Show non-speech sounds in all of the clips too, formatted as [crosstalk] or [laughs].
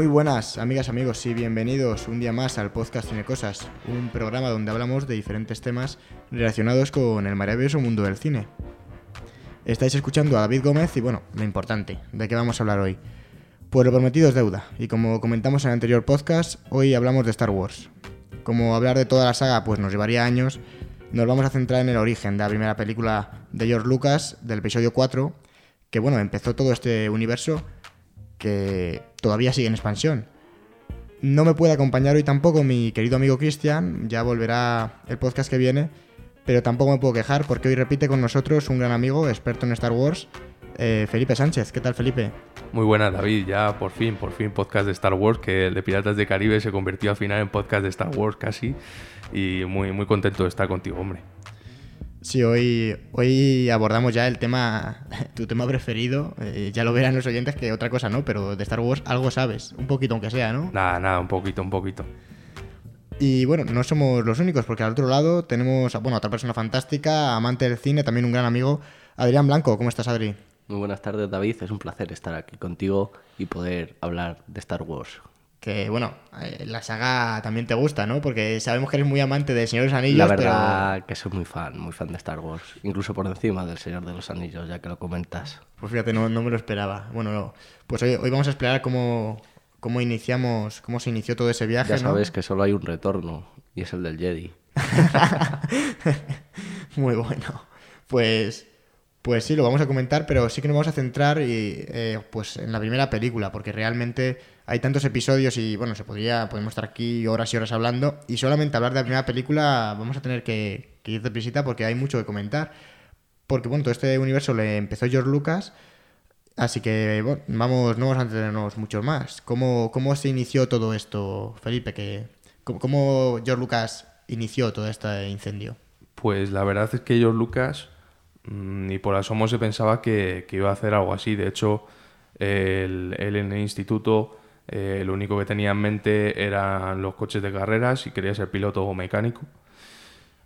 Muy buenas, amigas, amigos, y bienvenidos un día más al podcast Cine Cosas, un programa donde hablamos de diferentes temas relacionados con el maravilloso mundo del cine. Estáis escuchando a David Gómez y bueno, lo importante, ¿de qué vamos a hablar hoy? Pues lo prometido es deuda, y como comentamos en el anterior podcast, hoy hablamos de Star Wars. Como hablar de toda la saga pues nos llevaría años, nos vamos a centrar en el origen de la primera película de George Lucas, del episodio 4, que bueno, empezó todo este universo que todavía sigue en expansión. No me puede acompañar hoy tampoco mi querido amigo Cristian, ya volverá el podcast que viene, pero tampoco me puedo quejar porque hoy repite con nosotros un gran amigo, experto en Star Wars, eh, Felipe Sánchez. ¿Qué tal, Felipe? Muy buenas, David. Ya por fin, por fin, podcast de Star Wars, que el de Piratas de Caribe se convirtió al final en podcast de Star Wars casi. Y muy, muy contento de estar contigo, hombre. Sí, hoy, hoy abordamos ya el tema, [laughs] tu tema preferido. Eh, ya lo verán los oyentes que otra cosa no, pero de Star Wars algo sabes, un poquito aunque sea, ¿no? Nada, nada, un poquito, un poquito. Y bueno, no somos los únicos, porque al otro lado tenemos bueno, a otra persona fantástica, amante del cine, también un gran amigo, Adrián Blanco. ¿Cómo estás, Adri? Muy buenas tardes, David. Es un placer estar aquí contigo y poder hablar de Star Wars que bueno, eh, la saga también te gusta, ¿no? Porque sabemos que eres muy amante de Señor de los Anillos. La verdad que soy muy fan, muy fan de Star Wars, incluso por encima del Señor de los Anillos, ya que lo comentas. Pues fíjate, no, me lo esperaba. Bueno, no. pues hoy, hoy vamos a explorar cómo, cómo iniciamos, cómo se inició todo ese viaje. Ya sabes que solo hay un retorno y es el del Jedi. [laughs] muy bueno. Pues pues sí, lo vamos a comentar, pero sí que nos vamos a centrar y, eh, pues en la primera película, porque realmente hay tantos episodios y bueno, se podría, podemos estar aquí horas y horas hablando y solamente hablar de la primera película vamos a tener que, ir de prisita porque hay mucho que comentar. Porque bueno, todo este universo le empezó George Lucas, así que bueno, vamos, no vamos a entretenernos mucho más. ¿Cómo, ¿Cómo se inició todo esto, Felipe? Que, ¿Cómo George Lucas inició todo este incendio? Pues la verdad es que George Lucas Mm, ni por asomo se pensaba que, iba a hacer algo así. De hecho, él, en el instituto eh, lo único que tenía en mente eran los coches de carreras y quería ser piloto o mecánico.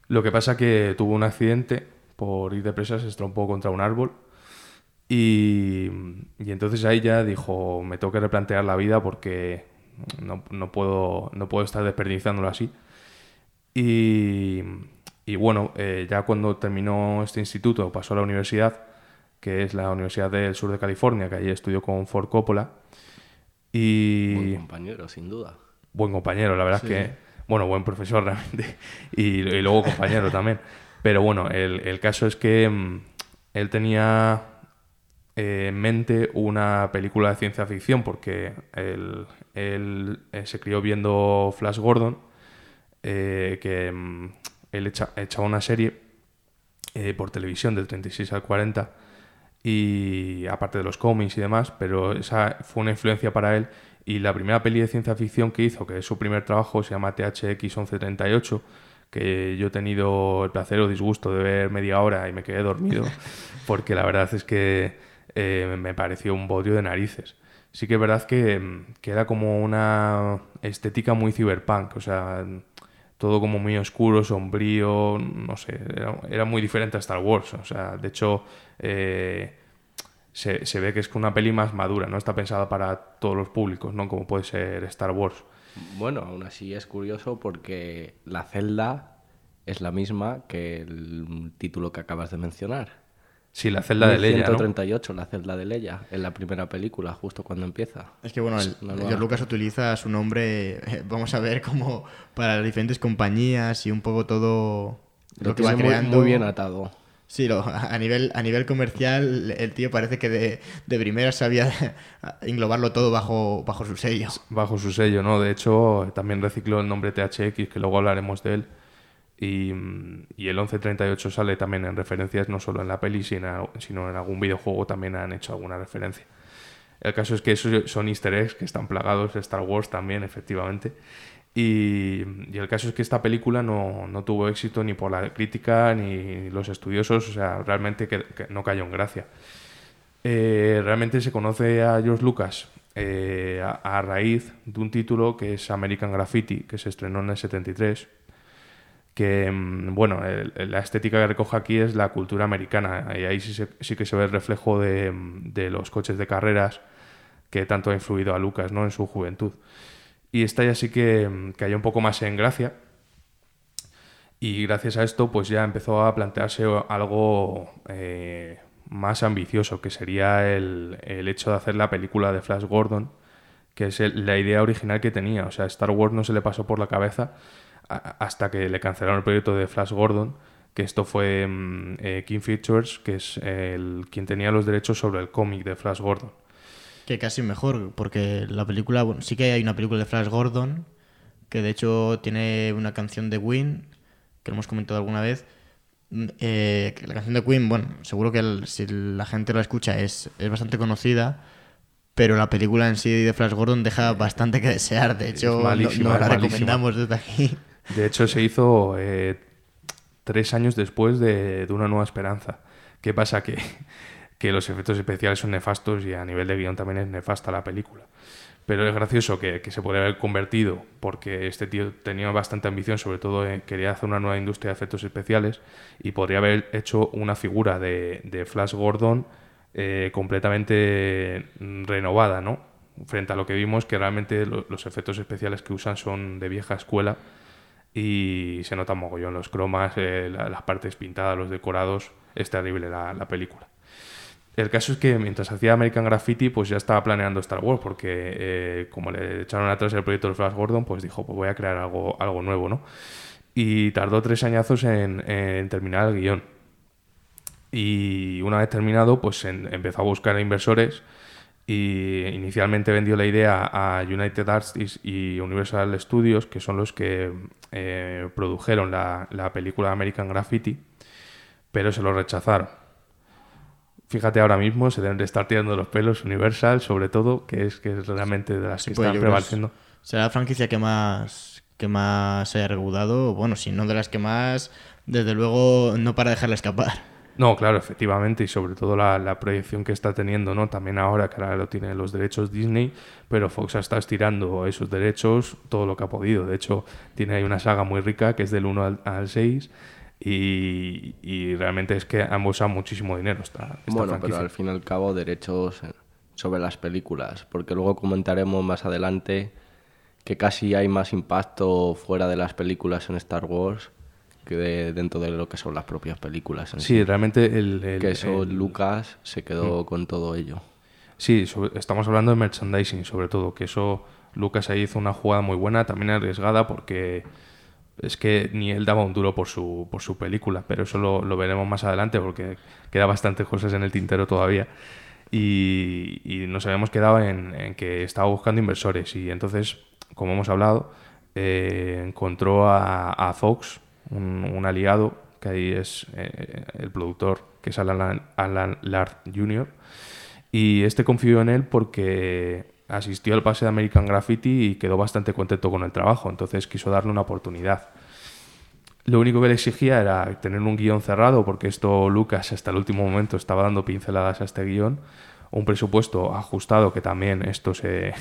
Lo que pasa que tuvo un accidente por ir deprisa, se estrompó contra un árbol y, entonces ahí ya dijo, me tengo que replantear la vida porque no, puedo, no puedo estar desperdiciándolo así. Y, y bueno, eh, ya cuando terminó este instituto pasó a la universidad, que es la Universidad del Sur de California, que allí estudió con Ford Coppola. Y... Buen compañero, sin duda. Buen compañero, la verdad es que, bueno, buen profesor [laughs] realmente, y, luego compañero también. Pero bueno, el, caso es que mm, él tenía eh, en mente una película de ciencia ficción, porque él, él eh, se crió viendo Flash Gordon, que mm, él echaba una serie eh, por televisión del 36 al 40 y aparte de los cómics y demás, pero esa fue una influencia para él y la primera peli de ciencia ficción que hizo, que es su primer trabajo, se llama THX 1138, que yo he tenido el placer o disgusto de ver media hora y me quedé dormido, [laughs] porque la verdad es que eh, me pareció un bodrio de narices. Sí que es verdad que, que era como una estética muy cyberpunk, o sea, todo como muy oscuro, sombrío, no sé, era, muy diferente a Star Wars. O sea, de hecho, eh, se, ve que es una peli más madura, no está pensada para todos los públicos, ¿no? Como puede ser Star Wars. Bueno, aún así es curioso porque la celda es la misma que el título que acabas de mencionar. Sí, la celda de Leia. 138, la celda de Leia, en la primera película, justo cuando empieza. Es que bueno, el, Lucas utiliza su nombre, eh, vamos a ver, como para las diferentes compañías y un poco todo lo, que va creando. Muy, bien atado. Sí, lo, a, nivel, a nivel comercial, el tío parece que de, de primera sabía [laughs] englobarlo todo bajo, bajo su sello. Bajo su sello, ¿no? De hecho, también recicló el nombre THX, que luego hablaremos de él y, y, el 1138 sale también en referencias, no solo en la peli, sino, sino en algún videojuego también han hecho alguna referencia. El caso es que esos son easter eggs que están plagados, Star Wars también, efectivamente. Y, y el caso es que esta película no, no, tuvo éxito ni por la crítica ni los estudiosos, o sea, realmente que, no cayó en gracia. Eh, realmente se conoce a George Lucas eh, a, a, raíz de un título que es American Graffiti, que se estrenó en el 73 que, mm, bueno, la estética que recoge aquí es la cultura americana y ahí sí, sí que se ve el reflejo de, de, los coches de carreras, que tanto ha influido a Lucas ¿no? en su juventud. Y esta ya sí que cayó un poco más en gracia. Y gracias a esto, pues ya empezó a plantearse algo eh, más ambicioso, que sería el, el, hecho de hacer la película de Flash Gordon, que es la idea original que tenía. O sea, Star Wars no se le pasó por la cabeza hasta que le cancelaron el proyecto de Flash Gordon, que esto fue mm, eh, King Features, que es el, quien tenía los derechos sobre el cómic de Flash Gordon. Que casi mejor, porque la película, bueno, sí que hay una película de Flash Gordon, que de hecho tiene una canción de Queen, que lo hemos comentado alguna vez. Mm, eh, la canción de Queen, bueno, seguro que si la gente la escucha es, es bastante conocida, pero la película en sí de Flash Gordon deja bastante que desear. De hecho, no, la recomendamos desde aquí. De hecho, se hizo eh, tres años después de, Una Nueva Esperanza. ¿Qué pasa? Que, que los efectos especiales son nefastos y a nivel de guion también es nefasta la película. Pero es gracioso que, se podría haber convertido, porque este tío tenía bastante ambición, sobre todo quería hacer una nueva industria de efectos especiales, y podría haber hecho una figura de, de Flash Gordon eh, completamente renovada, ¿no? Frente a lo que vimos, que realmente los efectos especiales que usan son de vieja escuela y se nota mogollón los cromas, eh, las partes pintadas, los decorados, es terrible la, película. El caso es que mientras hacía American Graffiti, pues ya estaba planeando Star Wars, porque eh, como le echaron atrás el proyecto de Flash Gordon, pues dijo, pues voy a crear algo, algo nuevo, ¿no? Y tardó tres añazos en, en terminar el guion y una vez terminado, pues empezó a buscar inversores y inicialmente vendió la idea a United Artists y Universal Studios, que son los que eh, produjeron la, película American Graffiti, pero se lo rechazaron. Fíjate ahora mismo, se deben de estar tirando los pelos Universal, sobre todo, que es que es realmente de las que pues están prevaleciendo. Será la franquicia que más que más se haya recaudado, bueno, si no de las que más, desde luego no para dejarla escapar. No, claro, efectivamente, y sobre todo la, proyección que está teniendo, ¿no? También ahora que ahora lo tiene los derechos Disney, pero Fox está estirando esos derechos todo lo que ha podido. De hecho, tiene ahí una saga muy rica que es del 1 al, 6 y, realmente es que han usado muchísimo dinero esta, Bueno, pero al fin y al cabo derechos sobre las películas, porque luego comentaremos más adelante que casi hay más impacto fuera de las películas en Star Wars que dentro de lo que son las propias películas. sí, realmente el, Que eso Lucas se quedó mm. con todo ello. Sí, estamos hablando de merchandising sobre todo, que eso Lucas ahí hizo una jugada muy buena, también arriesgada porque es que ni él daba un duro por su, por su película, pero eso lo, lo veremos más adelante porque queda bastantes cosas en el tintero todavía. Y, y nos habíamos quedado en, que estaba buscando inversores y entonces, como hemos hablado, eh, encontró a, a Fox, un, aliado, que ahí es eh, el productor, que es Alan, Alan Lard Jr. Y este confió en él porque asistió al pase de American Graffiti y quedó bastante contento con el trabajo, entonces quiso darle una oportunidad. Lo único que le exigía era tener un guion cerrado, porque esto Lucas hasta el último momento estaba dando pinceladas a este guion, un presupuesto ajustado, que también esto se,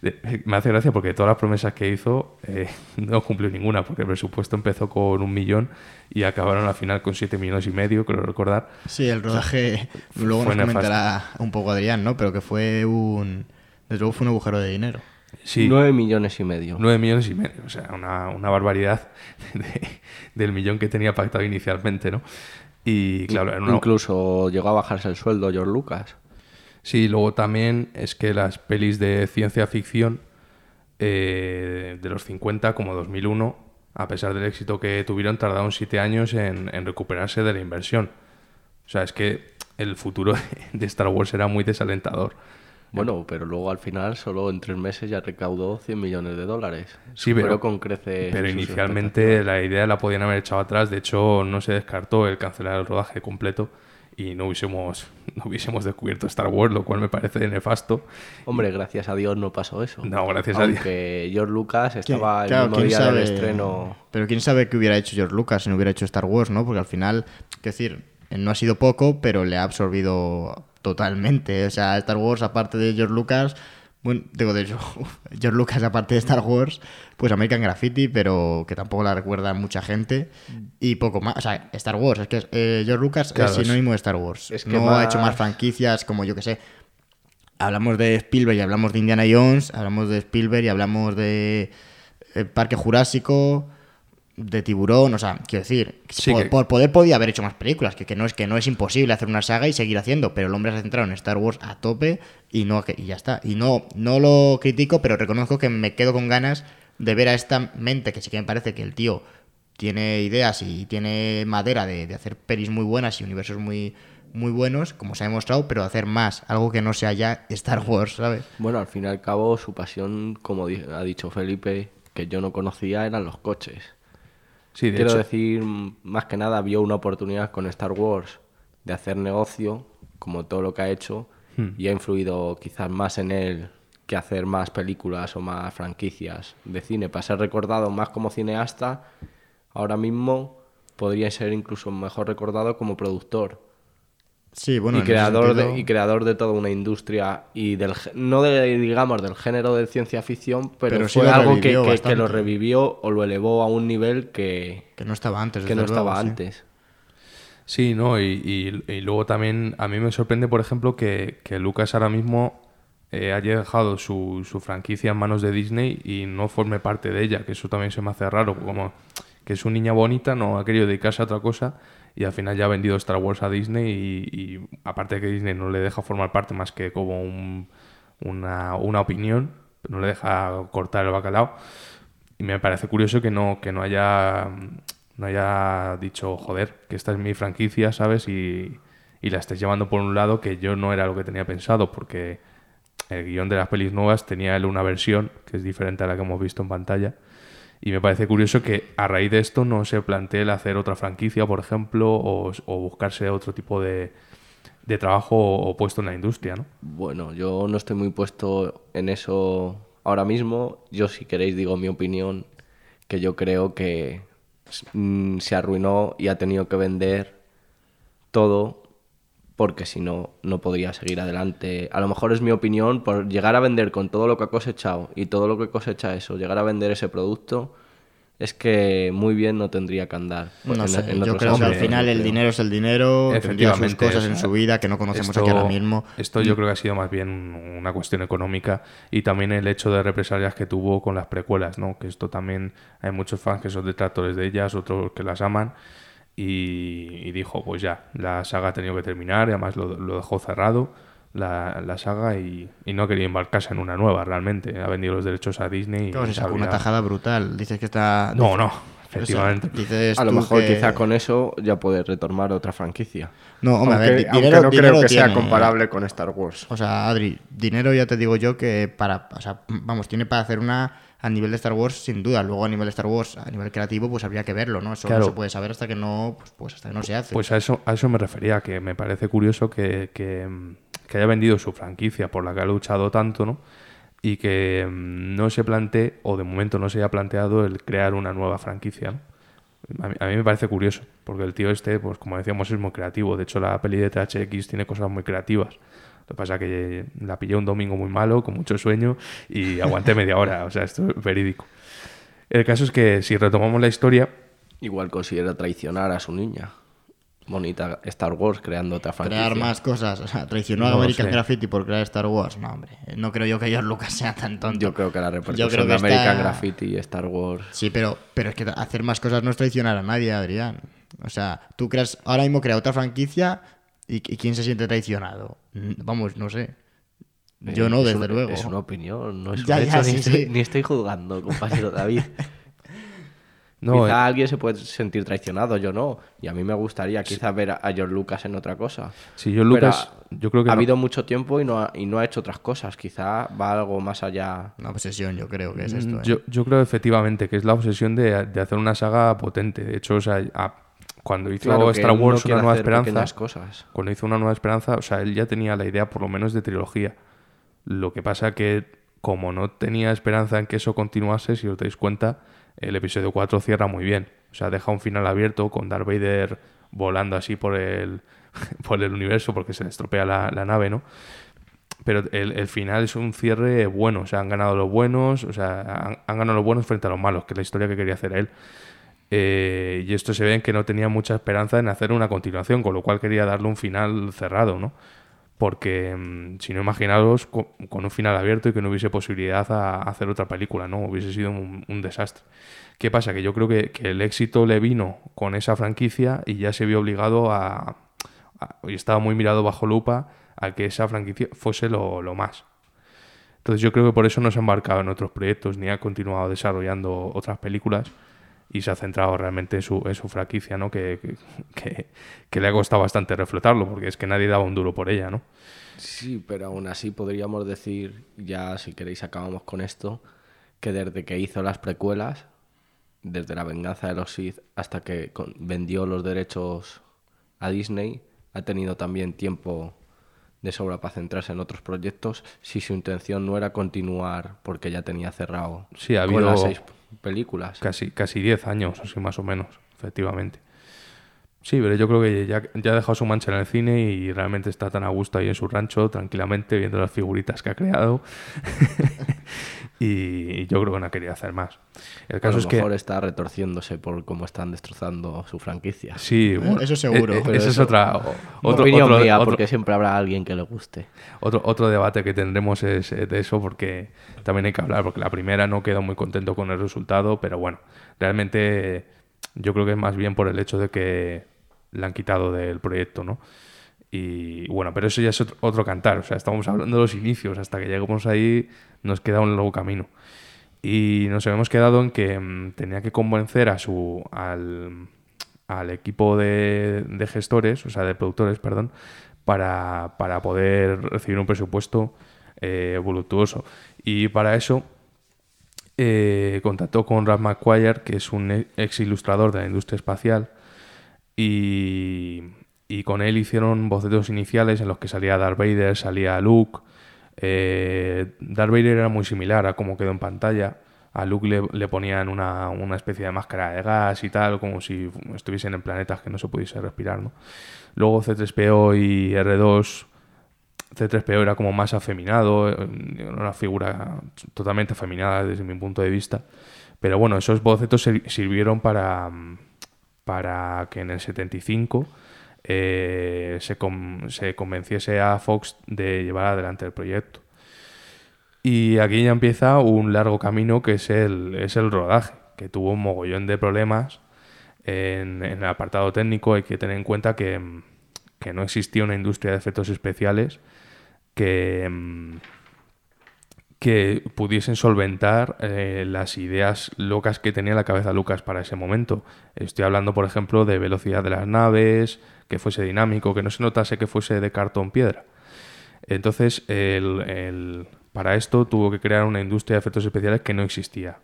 [laughs] me hace gracia porque todas las promesas que hizo eh, [laughs] no cumplió ninguna, porque el presupuesto empezó con un millón y acabaron al final con siete millones y medio, creo recordar. Sí, el rodaje, luego nos comentará un poco Adrián, ¿no? Pero que fue un, desde luego fue un agujero de dinero. Sí. Nueve millones y medio. Nueve millones y medio, o sea, una, una barbaridad [laughs] del millón que tenía pactado inicialmente, ¿no? Y claro, incluso llegó a bajarse el sueldo George Lucas. Sí, luego también es que las pelis de ciencia ficción eh, de los 50 como 2001, a pesar del éxito que tuvieron, tardaron siete años en, recuperarse de la inversión. O sea, es que el futuro [laughs] de Star Wars era muy desalentador. Bueno, pero luego al final solo en tres meses ya recaudó 100 millones de dólares. Sí, pero con crece. Pero inicialmente la idea la podían haber echado atrás. De hecho, no se descartó el cancelar el rodaje completo y no hubiésemos, no hubiésemos descubierto Star Wars, lo cual me parece nefasto. Hombre, gracias a Dios no pasó eso. No, gracias a Dios. Aunque George Lucas estaba el mismo día del estreno. Pero quién sabe qué hubiera hecho George Lucas si no hubiera hecho Star Wars, ¿no? Porque al final, es decir, no ha sido poco, pero le ha absorbido totalmente. O sea, Star Wars, aparte de George Lucas, bueno, digo de [laughs] George Lucas, aparte de Star Wars, pues American Graffiti, pero que tampoco la recuerda mucha gente. Y poco más. O sea, Star Wars, es que eh, George Lucas es sinónimo de Star Wars. Es que no ha hecho más franquicias como yo que sé. hablamos de Spielberg y hablamos de Indiana Jones, hablamos de Spielberg y hablamos de eh, Parque Jurásico, de Tiburón, o sea, quiero decir, Sí, por, que- por poder podía haber hecho más películas, que, que no es que no es imposible hacer una saga y seguir haciendo, pero el hombre se ha centrado en Star Wars a tope y no y ya está. Y no no lo critico, pero reconozco que me quedo con ganas de ver a esta mente que sí que me parece que el tío tiene ideas y tiene madera de, de hacer pelis muy buenas y universos muy muy buenos, como se ha demostrado, pero hacer más, algo que no sea ya Star Wars, ¿sabes? Bueno, al fin y al cabo, su pasión, como ha dicho Felipe, que yo no conocía, eran los coches. Sí, de Quiero hecho, decir, más que nada, vio una oportunidad con Star Wars de hacer negocio, como todo lo que ha hecho, Hmm. y ha influido quizás más en él que hacer más películas o más franquicias de cine. Para ser recordado más como cineasta, ahora mismo podría ser incluso mejor recordado como productor. Sí, bueno, y, creador sentido- de, y creador de toda una industria y del no de, digamos del género de ciencia ficción pero, fue algo que, que- lo revivió o lo elevó a un nivel que, que no estaba antes, que no estaba sí. antes Sí, no, y, y- y luego también a mí me sorprende, por ejemplo, que, que Lucas ahora mismo eh, haya dejado su, su franquicia en manos de Disney y no forme parte de ella, que eso también se me hace raro, como que es una niña bonita, no ha querido dedicarse a otra cosa y al final ya ha vendido Star Wars a Disney y, aparte de que Disney no le deja formar parte más que como un- una, una opinión, no le deja cortar el bacalao. Y me parece curioso que no, que no haya no haya dicho, joder, que esta es mi franquicia, ¿sabes? Y, y la estés llevando por un lado que yo no era lo que tenía pensado, porque el guion de las pelis nuevas tenía él una versión que es diferente a la que hemos visto en pantalla. Y me parece curioso que a raíz de esto no se plantee el hacer otra franquicia, por ejemplo, o, buscarse otro tipo de, de trabajo o puesto en la industria, ¿no? bueno yo no estoy muy puesto en eso ahora mismo yo si queréis digo mi opinión que yo creo que mm, se arruinó y ha tenido que vender todo porque si no, no podría seguir adelante. A lo mejor es mi opinión, por llegar a vender con todo lo que ha cosechado y todo lo que cosecha eso, llegar a vender ese producto, es que muy bien no tendría que andar. No en- sé, en yo creo que al final el dinero es el dinero, tendría sus Efectivamente, cosas o en su vida que no conocemos esto, aquí ahora mismo. Esto yo creo que ha sido más bien una cuestión económica y también el hecho de represalias que tuvo con las precuelas, ¿no? Que esto también hay muchos fans que son detractores de ellas, otros que las aman y, y dijo, pues ya, la saga ha tenido que terminar y además lo, lo dejó cerrado la, la saga y, y no quería embarcarse en una nueva realmente. Ha vendido los derechos a Disney y Claro, se sacó una tajada brutal. Dices que está... No, no, o sea, efectivamente. dices A lo mejor que- quizá con eso ya puede retomar otra franquicia. No, hombre, a ver, aunque dinero, no dinero creo que sea comparable con Star Wars. O sea, Adri, dinero ya te digo yo que para, o sea, vamos, tiene para hacer una a nivel de Star Wars sin duda. Luego a nivel de Star Wars, a nivel creativo, pues habría que verlo, ¿no? Eso Claro. no se puede saber hasta que no, pues, pues hasta que no se hace. Pues a eso, a eso me refería, que me parece curioso que, que, que haya vendido su franquicia por la que ha luchado tanto, ¿no? Y que mm, no se plantee, o de momento no se haya planteado el crear una nueva franquicia, ¿no? A mí, a mí me parece curioso, porque el tío este, pues como decíamos, es muy creativo. De hecho, la peli de THX tiene cosas muy creativas. Lo que pasa es que la pillé un domingo muy malo, con mucho sueño, y [laughs] aguanté media hora. O sea, esto es verídico. El caso es que si retomamos la historia, Igual considera traicionar a su niña. Bonita Star Wars creando otra franquicia. crear más cosas. O sea, traicionó a No American sé. Graffiti por crear Star Wars. No, hombre. No creo yo que George Lucas sea tan tonto. Yo creo que la Yo repercusión creo que de American está- Graffiti y Star Wars. Sí, pero, pero es que hacer más cosas no es traicionar a nadie, Adrián. O sea, tú creas, ahora mismo crea otra franquicia y, y ¿quién se siente traicionado? Vamos, no sé. Yo Eh, no, es desde luego. Es una opinión, no es Ya, un ya, hecho, sí, ni, sí. Estoy, ni estoy juzgando, compañero David. [laughs] no, quizá eh, alguien se puede sentir traicionado, yo no. Y a mí me gustaría quizás ver a, a George Lucas en otra cosa. si yo Lucas, Pero yo creo que ha no- habido mucho tiempo y no, ha, y no ha hecho otras cosas. Quizá va algo más allá. Una obsesión, yo creo que es esto. ¿eh? Mm, Yo, yo creo efectivamente que es la obsesión de, de hacer una saga potente. De hecho, o sea, a- cuando hizo Claro, Star Wars quiere Una Nueva Esperanza, cosas. cuando hizo Una Nueva Esperanza, o sea, él ya tenía la idea por lo menos de trilogía. Lo que pasa que como no tenía esperanza en que eso continuase, si os dais cuenta, el episodio 4 cierra muy bien. O sea, deja un final abierto con Darth Vader volando así por el, [laughs] por el universo porque se le estropea la, la nave, ¿no? pero el, el final es un cierre bueno. O sea, han ganado los buenos, o sea, han, han ganado los buenos frente a los malos, que es la historia que quería hacer él. Eh, y esto se ve en que no tenía mucha esperanza en hacer una continuación, con lo cual quería darle un final cerrado, ¿no? porque mm, si no imaginaros con, un final abierto y que no hubiese posibilidad a, hacer otra película, ¿no? Hubiese sido un, desastre. ¿Qué pasa? Que yo creo que, el éxito le vino con esa franquicia y ya se vio obligado a, y estaba muy mirado bajo lupa a que esa franquicia fuese lo, lo, más. Entonces yo creo que por eso no se ha embarcado en otros proyectos ni ha continuado desarrollando otras películas y se ha centrado realmente en su, en su franquicia, ¿no? Que, que, le ha costado bastante reflotarlo, porque es que nadie daba un duro por ella, ¿no? Sí, pero aún así podríamos decir, ya si queréis acabamos con esto, que desde que hizo las precuelas, desde la venganza de los Sith hasta que vendió los derechos a Disney, ha tenido también tiempo de sobra para centrarse en otros proyectos si su intención no era continuar porque ya tenía cerrado sí, ha habido las seis películas. Casi, casi 10 años, así más o menos, efectivamente. Sí, pero yo creo que ya, ya ha dejado su mancha en el cine y realmente está tan a gusto ahí en su rancho, tranquilamente, viendo las figuritas que ha creado. [laughs] y yo creo que no quería hacer más. El caso a lo es mejor está retorciéndose por cómo están destrozando su franquicia. Sí, eso seguro. Eh, esa es otra, otro, opinión mía, porque siempre habrá alguien que le guste. Otro, otro debate que tendremos es eh, de eso, porque también hay que hablar, porque la primera no quedó muy contento con el resultado, pero bueno, realmente yo creo que es más bien por el hecho de que la han quitado del proyecto, ¿no? Y bueno, pero eso ya es otro, cantar, o sea, estamos hablando de los inicios, hasta que lleguemos ahí nos queda un largo camino. Y nos habíamos quedado en que mm, tenía que convencer a su, al, al equipo de, de, gestores, o sea, de productores, perdón, para, para poder recibir un presupuesto eh, voluptuoso. Y para eso eh, contactó con Ralph McQuire, que es un ex ilustrador de la industria espacial, y, y con él hicieron bocetos iniciales en los que salía Darth Vader, salía Luke. Eh, era muy similar a cómo quedó en pantalla. A Luke le, le ponían una, una, especie de máscara de gas y tal, como si estuviesen en planetas que no se pudiese respirar. ¿no? Luego C3PO y R2 C3PO era como más afeminado, eh, una figura totalmente afeminada desde mi punto de vista. Pero bueno, esos bocetos sirvieron para, para que en el 75 eh, se, se, convenciese a Fox de llevar adelante el proyecto. Y aquí ya empieza un largo camino que es el, es el rodaje, que tuvo un mogollón de problemas en, el apartado técnico. Hay que tener en cuenta que, que no existía una industria de efectos especiales que, que pudiesen solventar eh, las ideas locas que tenía en la cabeza Lucas para ese momento. Estoy hablando, por ejemplo, de velocidad de las naves, que fuese dinámico, que no se notase que fuese de cartón piedra. Entonces, para esto tuvo que crear una industria de efectos especiales que no existía.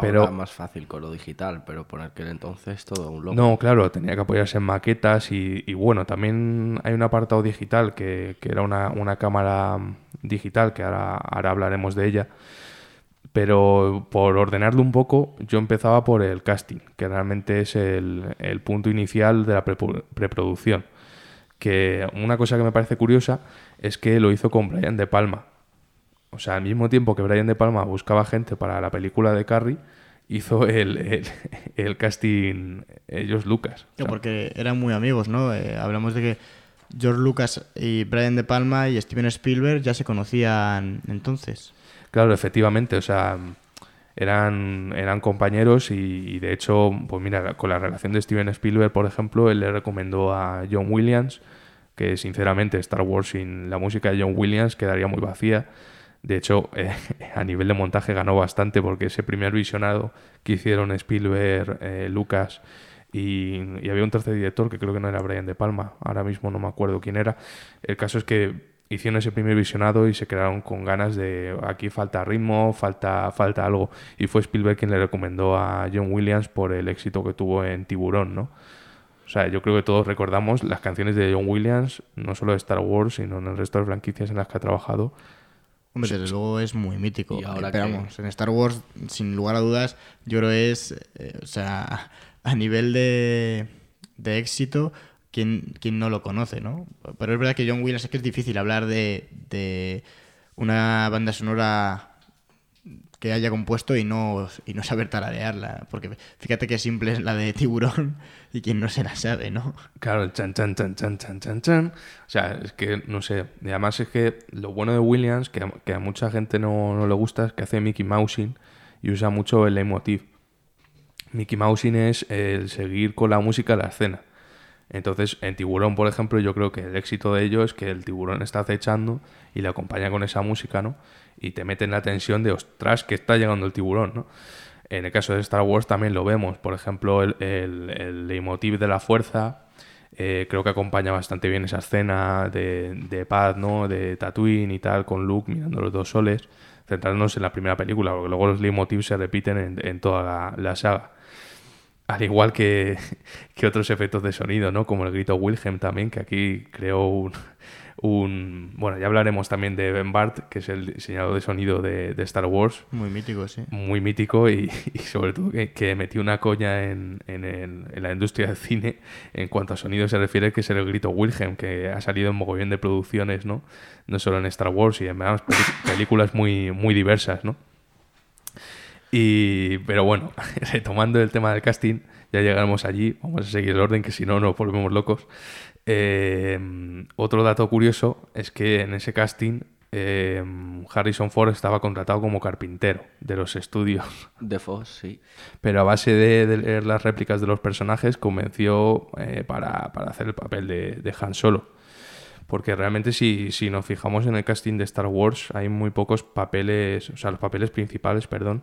Pero más fácil con lo digital, pero por aquel entonces todo un loco. No, claro, tenía que apoyarse en maquetas y, bueno, también hay un apartado digital que, era una, cámara digital, que ahora, ahora hablaremos de ella. Pero por ordenarlo un poco, yo empezaba por el casting, que realmente es el, punto inicial de la preproducción. Que una cosa que me parece curiosa es que lo hizo con Brian De Palma, o sea, al mismo tiempo que Brian De Palma buscaba gente para la película de Carrie, hizo el, el, casting ellos Lucas. porque eran muy amigos, ¿no? Eh, hablamos de que George Lucas y Brian De Palma y Steven Spielberg ya se conocían entonces. Claro, efectivamente, o sea, eran, eran compañeros y, de hecho, pues mira, con la relación de Steven Spielberg, por ejemplo, él le recomendó a John Williams, que sinceramente Star Wars sin la música de John Williams quedaría muy vacía. De hecho, eh, [laughs] a nivel de montaje ganó bastante porque ese primer visionado que hicieron Spielberg, eh, Lucas y, había un tercer director que creo que no era Brian De Palma, ahora mismo no me acuerdo quién era. El caso es que hicieron ese primer visionado y se quedaron con ganas de aquí falta ritmo, falta, falta algo. Y fue Spielberg quien le recomendó a John Williams por el éxito que tuvo en Tiburón, ¿no? O sea, yo creo que todos recordamos las canciones de John Williams, no solo de Star Wars, sino en el resto de franquicias en las que ha trabajado, Hombre, desde luego es muy mítico. Y ahora Esperamos. En Star Wars, sin lugar a dudas, yo creo es, eh, o sea, [laughs] a nivel de, de éxito, ¿quién, ¿quién, no lo conoce, no? Pero es verdad que John Williams es que es difícil hablar de, de una banda sonora que haya compuesto y no, y no saber tararearla. Porque fíjate qué simple es la de tiburón y quien no se la sabe, ¿no? Claro, el chan, chan, chan, chan, chan, chan, chan. O sea, es que, no sé. Y además es que lo bueno de Williams, que, que a mucha gente no, no le gusta, es que hace Mickey Mousing y usa mucho el leitmotiv. Mickey Mousing es el seguir con la música la escena. Entonces, en Tiburón, por ejemplo, yo creo que el éxito de ello es que el tiburón está acechando y le acompaña con esa música, ¿no? Y te mete en la tensión de, ostras, que está llegando el tiburón, ¿no? En el caso de Star Wars también lo vemos. Por ejemplo, el, el, leitmotiv de la fuerza, eh, creo que acompaña bastante bien esa escena de, de paz, ¿no? De Tatooine y tal, con Luke mirando los dos soles, centrándonos en la primera película, porque luego los leitmotivs se repiten en, en toda la saga. Al igual que, [laughs] que otros efectos de sonido, ¿no? Como el grito Wilhelm también, que aquí creó un, un... Bueno, ya hablaremos también de Ben Bart, que es el diseñador de sonido de, de Star Wars, Muy mítico, sí. muy mítico y, [laughs] y sobre todo que, que metió una coña en, en, el- en la industria del cine en cuanto a sonido se refiere, que es el grito Wilhelm, que ha salido en mogollón de producciones, ¿no? No solo en Star Wars y en más películas muy, muy diversas, ¿no? Y, pero bueno, [laughs] retomando el tema del casting, ya llegaremos allí, vamos a seguir el orden, que si no nos volvemos locos. Eh, otro dato curioso es que en ese casting eh, Harrison Ford estaba contratado como carpintero de los estudios, [laughs] De Foss, sí. pero a base de, de leer las réplicas de los personajes convenció eh, para, para hacer el papel de, de Han Solo. Porque realmente si, si nos fijamos en el casting de Star Wars hay muy pocos papeles, o sea, los papeles principales, perdón,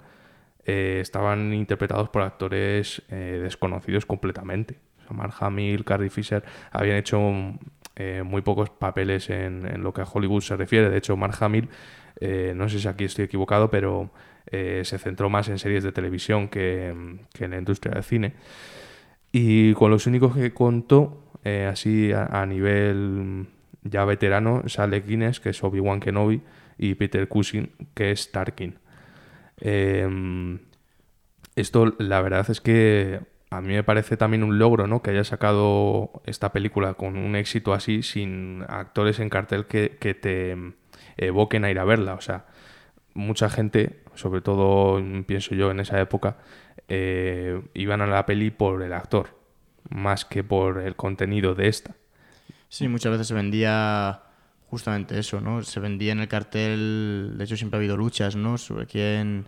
eh, estaban interpretados por actores eh, desconocidos completamente. O sea, Mark Hamill, Carrie Fisher habían hecho eh, muy pocos papeles en, lo que a Hollywood se refiere. De hecho, Mark Hamill, no sé si aquí estoy equivocado, pero se centró más en series de televisión que, que en la industria del cine. Y con los únicos que contó, así a, a nivel ya veterano, sale Guinness, que es Obi-Wan Kenobi, y Peter Cushing, que es Tarkin. Eh, esto, la verdad es que a mí me parece también un logro, ¿no? Que haya sacado esta película con un éxito así, sin actores en cartel que, que te evoquen a ir a verla. O sea, mucha gente, sobre todo pienso yo en esa época, eh, iban a la peli por el actor, más que por el contenido de esta. Sí, muchas veces se vendía justamente eso, ¿no? Se vendía en el cartel, de hecho siempre ha habido luchas, ¿no? Sobre quién,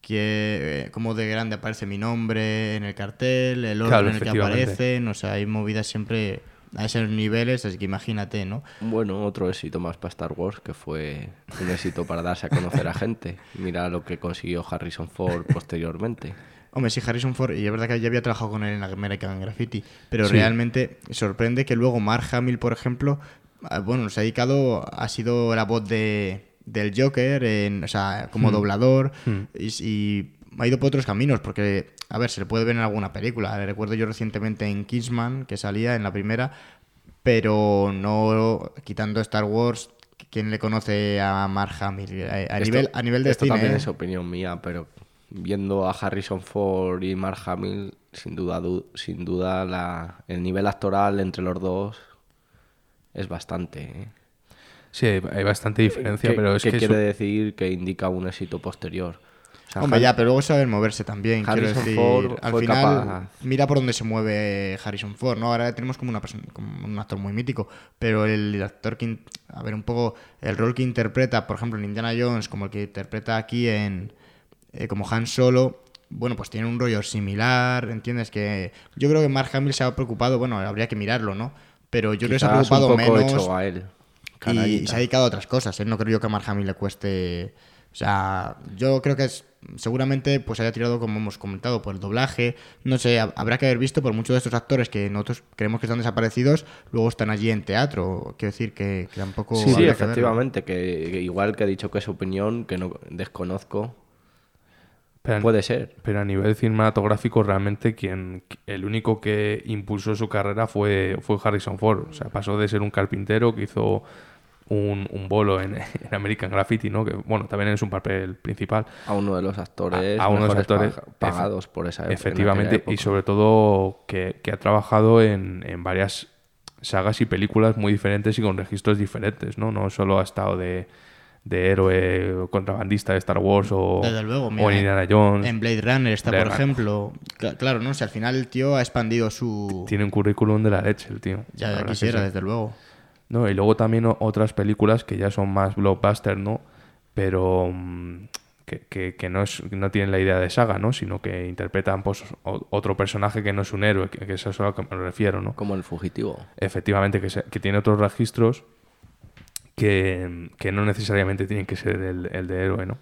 quién eh, cómo de grande aparece mi nombre en el cartel, el orden Claro, en el que aparecen, o sea, hay movidas siempre a esos niveles, así que imagínate, ¿no? Bueno, otro éxito más para Star Wars, que fue un éxito para darse a conocer a gente. Mira lo que consiguió Harrison Ford posteriormente. Hombre, sí, Harrison Ford, y es verdad que ya había trabajado con él en American Graffiti, pero Sí. realmente sorprende que luego Mark Hamill, por ejemplo, bueno, se ha dedicado, ha sido la voz de, del Joker, en, o sea, como Hmm. doblador, Hmm. y, y ha ido por otros caminos, porque, a ver, se le puede ver en alguna película. Recuerdo yo recientemente en Kingsman, que salía en la primera, pero no quitando Star Wars. ¿Quién le conoce a Mark Hamill? A, a Esto- nivel, a nivel de esto cine. también ¿eh? es opinión mía, pero viendo a Harrison Ford y Mark Hamill, sin duda, du- sin duda la, el nivel actoral entre los dos es bastante. ¿eh? Sí, hay bastante diferencia, ¿Qué- pero es qué que quiere eso- decir que indica un éxito posterior? O sea, Hombre, Han- ya, pero luego saber moverse también. quiero Harrison decir, Ford al fue final, capaz. mira por dónde se mueve Harrison Ford, ¿no? Ahora tenemos como una persona, como un actor muy mítico, pero el actor que, in- a ver, un poco el rol que interpreta, por ejemplo, en Indiana Jones, como el que interpreta aquí en, eh, como Han Solo, bueno, pues tiene un rollo similar, ¿entiendes? Que yo creo que Mark Hamill se ha preocupado, bueno, habría que mirarlo, ¿no? Pero yo creo que se ha preocupado un poco menos hecho a él. y, se ha dedicado a otras cosas. ¿eh? No creo yo que a Mark Hamill le cueste. O sea, yo creo que es, seguramente pues haya tirado, como hemos comentado, por el doblaje. No sé, ha- habrá que haber visto por muchos de estos actores que nosotros creemos que están desaparecidos, luego están allí en teatro. Quiero decir que, que tampoco. Sí, sí, efectivamente, que, que igual que he dicho que es opinión, que no desconozco, pero, puede ser. pero a nivel cinematográfico realmente quien el único que impulsó su carrera fue, fue Harrison Ford. O sea, pasó de ser un carpintero que hizo un, un bolo en, [laughs] en American Graffiti, ¿no? Que bueno, también es un papel principal. A uno de los actores, A- a uno de los actores, paga- pagados por esa época. en Efectivamente, y sobre todo que, que ha trabajado en, en varias sagas y películas muy diferentes y con registros diferentes, ¿no? No solo ha estado de, de héroe contrabandista de Star Wars o, Desde luego, o mira, en Indiana Jones. En Blade Runner está, Blade por Runner. ejemplo. Cla- Claro, ¿no? Si al final el tío ha expandido su... Tiene un currículum de la leche el tío. Ya, quisiera, sí. desde luego. No, y luego también o- otras películas que ya son más blockbuster, ¿no? Pero mm, que, que- que no, es, no tienen la idea de saga, ¿no? Sino que interpretan pues, o- otro personaje que no es un héroe, que, que eso es a lo que me refiero, ¿no? Como el fugitivo. Efectivamente, que, se- que tiene otros registros que, que no necesariamente tienen que ser el, el de héroe, ¿no?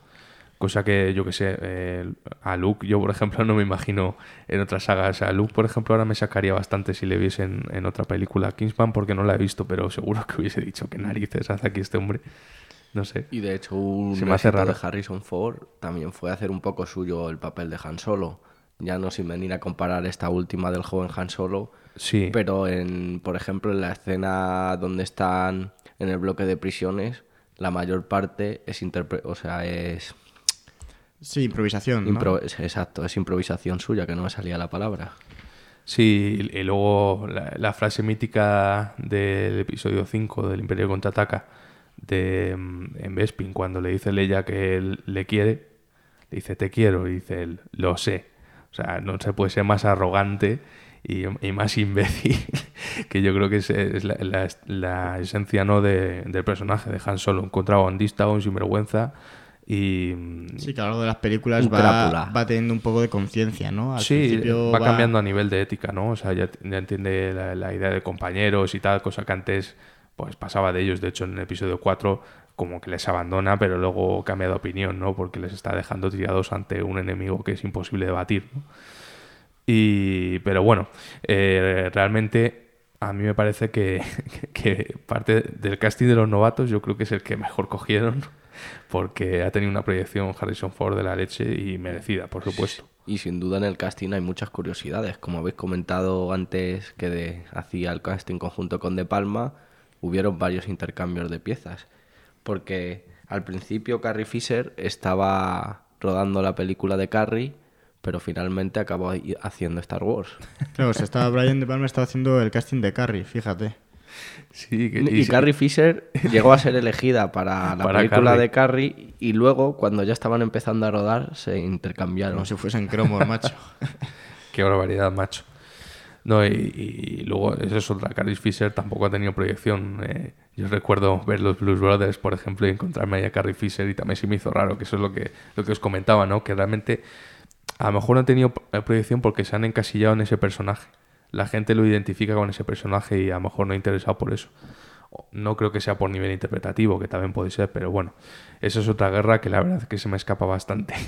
Cosa que yo que sé, eh, a Luke, yo por ejemplo [laughs] no me imagino en otras sagas. A Luke, por ejemplo, ahora me sacaría bastante si le viese en, en otra película. Kingsman porque no la he visto, pero seguro que hubiese dicho que narices hace aquí este hombre. No sé. Y de hecho un Se me hace raro. de Harrison Ford también fue hacer un poco suyo el papel de Han Solo. Ya no sin venir a comparar esta última del joven Han Solo, Sí, pero en, por ejemplo, en la escena donde están en el bloque de prisiones, la mayor parte es interpre- o sea, es, Sí, improvisación, exacto, es improvisación suya, que no me salía la palabra. Sí, y luego la, la frase mítica del episodio 5 del Imperio Contraataca de mm, en Bespin, cuando le dice Leia que él le quiere, le dice te quiero, y dice él, lo sé. O sea, no se puede ser más arrogante y, y más imbécil, [laughs] que yo creo que es, es la, la- la esencia ¿no? de- del personaje de Han Solo, un contrabandista, un sinvergüenza y... mm, Sí, que a lo largo de las películas va, va teniendo un poco de conciencia, ¿no? Al sí, principio va, cambiando a nivel de ética, ¿no? O sea, ya, ya entiende la, la idea de compañeros y tal, cosa que antes pues pasaba de ellos. De hecho, en el episodio 4 como que les abandona, pero luego cambia de opinión, ¿no? Porque les está dejando tirados ante un enemigo que es imposible de batir, ¿no? Y, pero bueno, eh, realmente a mí me parece que, [laughs] que parte del casting de los novatos yo creo que es el que mejor cogieron porque ha tenido una proyección Harrison Ford de la leche y merecida, por supuesto. Y sin duda en el casting hay muchas curiosidades. Como habéis comentado antes que de- hacía el casting conjunto con De Palma, hubieron varios intercambios de piezas. Porque al principio Carrie Fisher estaba rodando la película de Carrie, pero finalmente acabó haciendo Star Wars. [laughs] Claro, se estaba Brian De Palma estaba haciendo el casting de Carrie, fíjate. Sí, que- Y, sí- Carrie Fisher [laughs] llegó a ser elegida para la Para película Carrie. de Carrie y luego, cuando ya estaban empezando a rodar, se intercambiaron. Como si fuesen cromos, macho. [laughs] Qué barbaridad, macho. No, y, y luego, eso es otra. Carrie Fisher tampoco ha tenido proyección. eh, yo recuerdo ver los Blues Brothers, por ejemplo, y encontrarme ahí a Carrie Fisher y también se me hizo raro, que eso es lo que, lo que os comentaba, ¿no? Que realmente a lo mejor no han tenido eh, proyección porque se han encasillado en ese personaje. La gente lo identifica con ese personaje y a lo mejor no ha interesado por eso. No creo que sea por nivel interpretativo, que también puede ser, pero bueno, eso es otra guerra que la verdad es que se me escapa bastante. [laughs]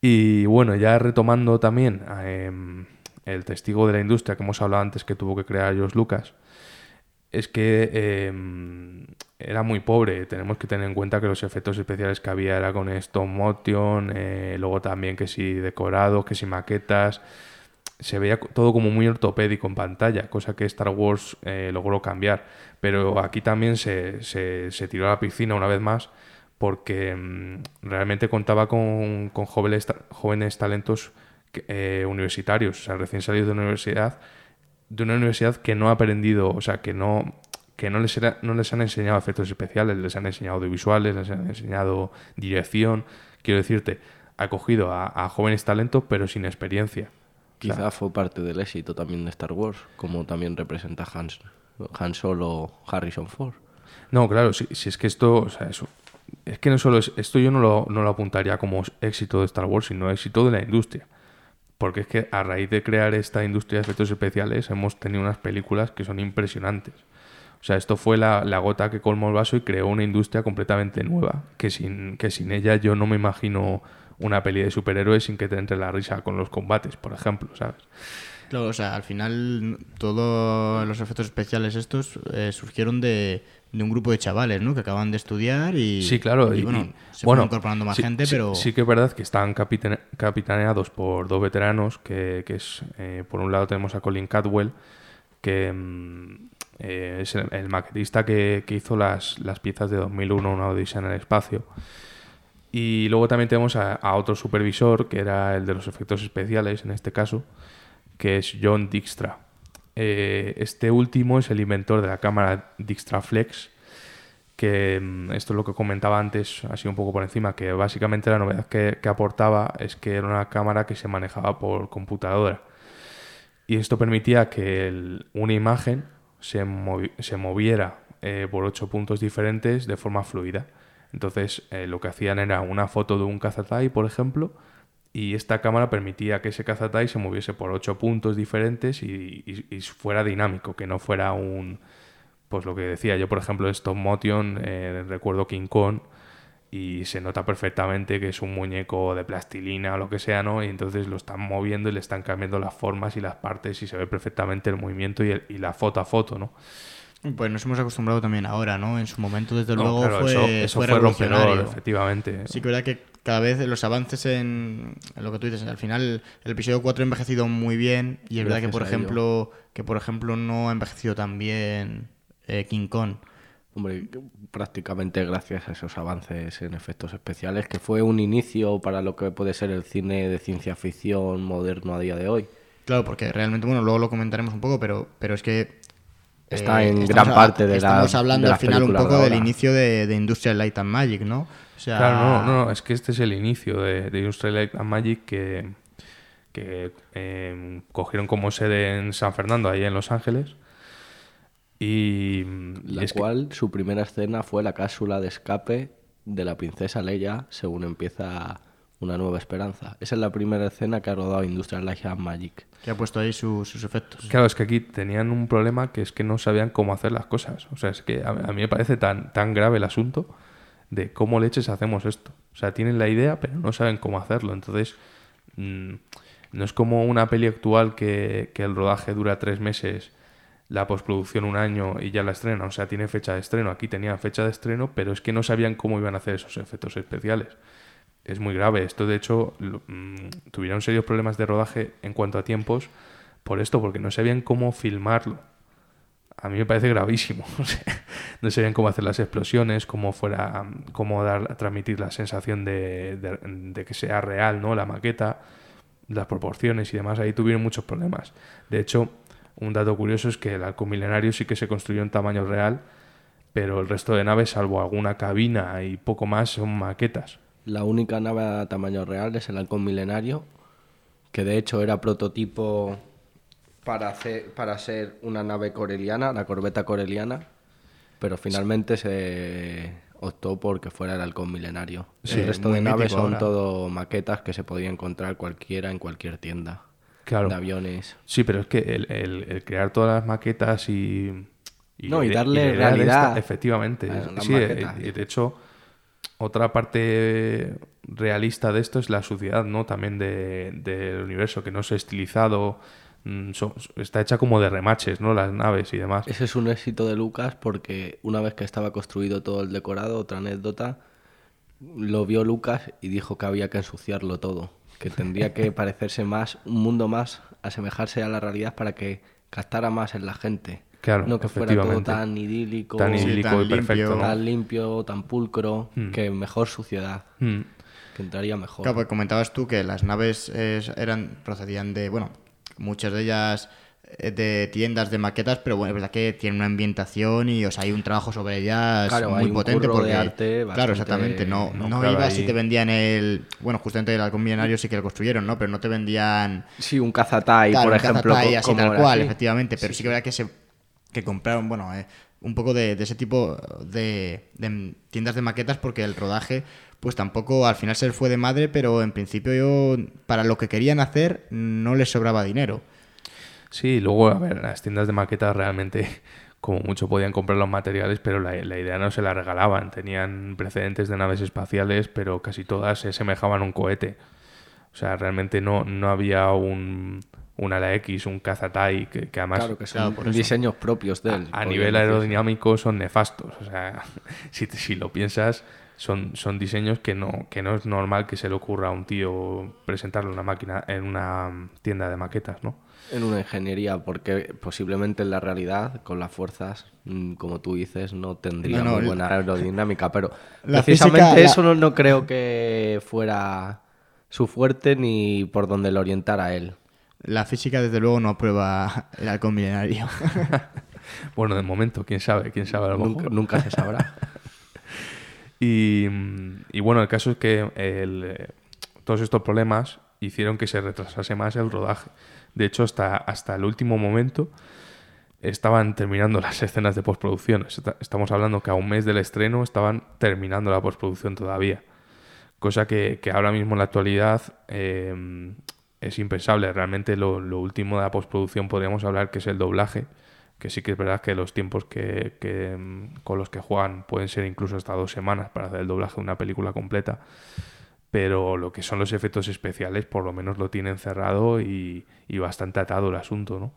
Y bueno, ya retomando también em, el testigo de la industria que hemos hablado antes que tuvo que crear George Lucas, es que em, era muy pobre. Tenemos que tener en cuenta que los efectos especiales que había era con stop motion, eh, luego también que si decorados, que si maquetas. Se veía todo como muy ortopédico en pantalla, cosa que Star Wars eh, logró cambiar. Pero aquí también se, se, se tiró a la piscina una vez más porque mm, realmente contaba con, con jóvenes, jóvenes talentos eh, universitarios, o sea, recién salidos de universidad, de una universidad que no ha aprendido, o sea, que no, que no les, era- no les han enseñado efectos especiales, les han enseñado audiovisuales, les han enseñado dirección. Quiero decirte, ha cogido a, a jóvenes talentos, pero sin experiencia. Quizá fue parte del éxito también de Star Wars, como también representa Hans, Han Solo Harrison Ford. No, claro, si, si es que esto, o sea, eso, es que no solo es, esto yo no lo, no lo apuntaría como éxito de Star Wars, sino éxito de la industria. Porque es que a raíz de crear esta industria de efectos especiales hemos tenido unas películas que son impresionantes. O sea, esto fue la, la gota que colmó el vaso y creó una industria completamente nueva, que sin, que sin ella yo no me imagino una peli de superhéroes sin que te entre la risa con los combates, por ejemplo, ¿sabes? Claro, o sea, al final todos los efectos especiales estos eh, surgieron de, de un grupo de chavales, ¿no? Que acaban de estudiar y... Sí, claro. Y, y- bueno, y- se bueno, incorporando más sí- gente, sí- pero... Sí que es verdad que están capitane- capitaneados por dos veteranos, que, que es, eh, por un lado tenemos a Colin Cadwell, que mm, eh, es el, maquetista que, que hizo las, las piezas de 2001, una odisea en el espacio. Y luego también tenemos a, otro supervisor, que era el de los efectos especiales, en este caso, que es John Dijkstra. Eh, este último es el inventor de la cámara Dijkstra Flex, que mm, esto es lo que comentaba antes, así un poco por encima, que básicamente la novedad que, que aportaba es que era una cámara que se manejaba por computadora. Y esto permitía que una imagen se, se moviera eh, por ocho puntos diferentes de forma fluida. Entonces, eh, lo que hacían era una foto de un cazatai, por ejemplo, y esta cámara permitía que ese cazatai se moviese por ocho puntos diferentes y, y- y fuera dinámico, que no fuera un, pues lo que decía yo, por ejemplo, stop motion, eh, recuerdo King Kong, y se nota perfectamente que es un muñeco de plastilina o lo que sea, ¿no? Y entonces lo están moviendo y le están cambiando las formas y las partes y se ve perfectamente el movimiento y, el- y la foto a foto, ¿no? Pues nos hemos acostumbrado también ahora, ¿no? En su momento, desde No, luego, claro, fue, eso, eso fue fue, rompedor, efectivamente. Sí que es verdad que cada vez los avances en, en lo que tú dices, al final el episodio 4 ha envejecido muy bien y es verdad que por ello. ejemplo que por ejemplo no ha envejecido tan bien eh, King Kong. Hombre, prácticamente gracias a esos avances en efectos especiales, que fue un inicio para lo que puede ser el cine de ciencia ficción moderno a día de hoy. Claro, porque realmente, bueno, luego lo comentaremos un poco, pero, pero es que... Está en estamos gran a- parte de la- Estamos hablando de al final un poco de del inicio de, de Industrial Light and Magic, ¿no? O sea, Claro, no, no, no, es que este es el inicio de, de Industrial Light and Magic que, que eh, cogieron como sede en San Fernando, ahí en Los Ángeles. Y, y La es que- cual su primera escena fue la cápsula de escape de la princesa Leia según empieza una nueva esperanza. Esa es la primera escena que ha rodado Industrial Light and Magic. que ha puesto ahí su- sus efectos. Claro, es que aquí tenían un problema que es que no sabían cómo hacer las cosas. O sea, es que a, a mí me parece tan, tan grave el asunto de cómo leches hacemos esto. O sea, tienen la idea, pero no saben cómo hacerlo. Entonces, mm, no es como una peli actual que, que el rodaje dura tres meses, la postproducción un año y ya la estrena. O sea, tiene fecha de estreno. Aquí tenían fecha de estreno, pero es que no sabían cómo iban a hacer esos efectos especiales. Es muy grave. Esto, de hecho, lo- mm, tuvieron serios problemas de rodaje en cuanto a tiempos por esto, porque no sabían cómo filmarlo. A mí me parece gravísimo. [laughs] No sabían cómo hacer las explosiones, cómo fuera, cómo dar, transmitir la sensación de- de que sea real, ¿no? La maqueta, las proporciones y demás. Ahí tuvieron muchos problemas. De hecho, un dato curioso es que el halcón milenario sí que se construyó en tamaño real, pero el resto de naves, salvo alguna cabina y poco más, son maquetas. La única nave a tamaño real es el Halcón Milenario, que de hecho era prototipo para, hacer, para ser una nave coreliana, la corbeta coreliana, pero finalmente se optó por que fuera el Halcón Milenario. Sí, el resto de naves son ahora. todo maquetas que se podía encontrar cualquiera en cualquier tienda Claro. de aviones. Sí, pero es que el, el- el crear todas las maquetas y... No, y de- darle de realidad efectivamente. Sí, eh, maquetas. y de hecho, otra parte realista de esto es la suciedad, ¿no? También de- del universo, que no es estilizado, mm, está hecha como de remaches, ¿no? Las naves y demás. Ese es un éxito de Lucas porque una vez que estaba construido todo el decorado, otra anécdota, lo vio Lucas y dijo que había que ensuciarlo todo, que tendría que parecerse más, un mundo más, asemejarse a la realidad para que captara más en la gente. Claro, no que fuera todo tan idílico, Tan Sí, idílico tan y perfecto, limpio. ¿no? tan limpio, tan pulcro, Hmm. que mejor suciedad, Mm. que entraría mejor. Claro, pues comentabas tú que las naves eh, eran procedían de, bueno, muchas de ellas de tiendas de maquetas, pero bueno, es verdad que tienen una ambientación y o sea, hay un trabajo sobre ellas Claro, muy hay un potente de porque arte claro, exactamente, no, no, ibas y te vendían el, bueno, justamente el halcón sí que lo construyeron, ¿no? Pero no te vendían Sí, un cazatai, Claro, por un ejemplo, Cazatai así tal era cual, efectivamente, pero sí, que verdad que se que compraron, bueno, eh, un poco de, de ese tipo de, de tiendas de maquetas porque el rodaje pues tampoco al final se les fue de madre, pero en principio yo para lo que querían hacer no les sobraba dinero. Sí, luego, a ver, las tiendas de maquetas realmente, [laughs] como mucho podían comprar los materiales, pero la, la idea no se la regalaban. Tenían precedentes de naves espaciales, pero casi todas se asemejaban a un cohete. O sea, realmente no, no había un, un ala X, un cazatai, que, que además Claro, que son Claro, por eso. diseños propios de él. a nivel decir. aerodinámico son nefastos. O sea, [laughs] si, te- si lo piensas, son, son diseños que no, que no es normal que se le ocurra a un tío presentarle una máquina en una tienda de maquetas, ¿no? En una ingeniería, porque posiblemente en la realidad, con las fuerzas, mm, como tú dices, no tendría No, no, muy buena aerodinámica, pero La precisamente física, la- eso no, no creo que fuera su fuerte ni por donde lo orientara él. La física desde luego no aprueba el halcón milenario. [laughs] Bueno, de momento, quién sabe, quién sabe a lo Nunca, mejor. nunca se sabrá. [laughs] Y, mm, y bueno, el caso es que el, eh, todos estos problemas hicieron que se retrasase más el rodaje. De hecho, hasta, hasta el último momento estaban terminando [laughs] las escenas de postproducción. Esta- Estamos hablando que a un mes del estreno estaban terminando la postproducción todavía. Cosa que, que ahora mismo en la actualidad eh, es impensable. Realmente lo, lo último de la postproducción podríamos hablar que es el doblaje, que sí que es verdad que los tiempos que, que, mm, con los que juegan pueden ser incluso hasta dos semanas para hacer el doblaje de una película completa. Pero lo que son los efectos especiales por lo menos lo tienen cerrado y, y bastante atado el asunto, ¿no?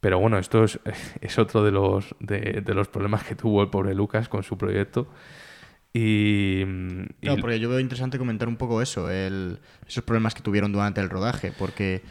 Pero bueno, esto es, [laughs] es otro de los, de, de los problemas que tuvo el pobre Lucas con su proyecto. Y, y- Claro, porque yo veo interesante comentar un poco eso, el- esos problemas que tuvieron durante el rodaje, porque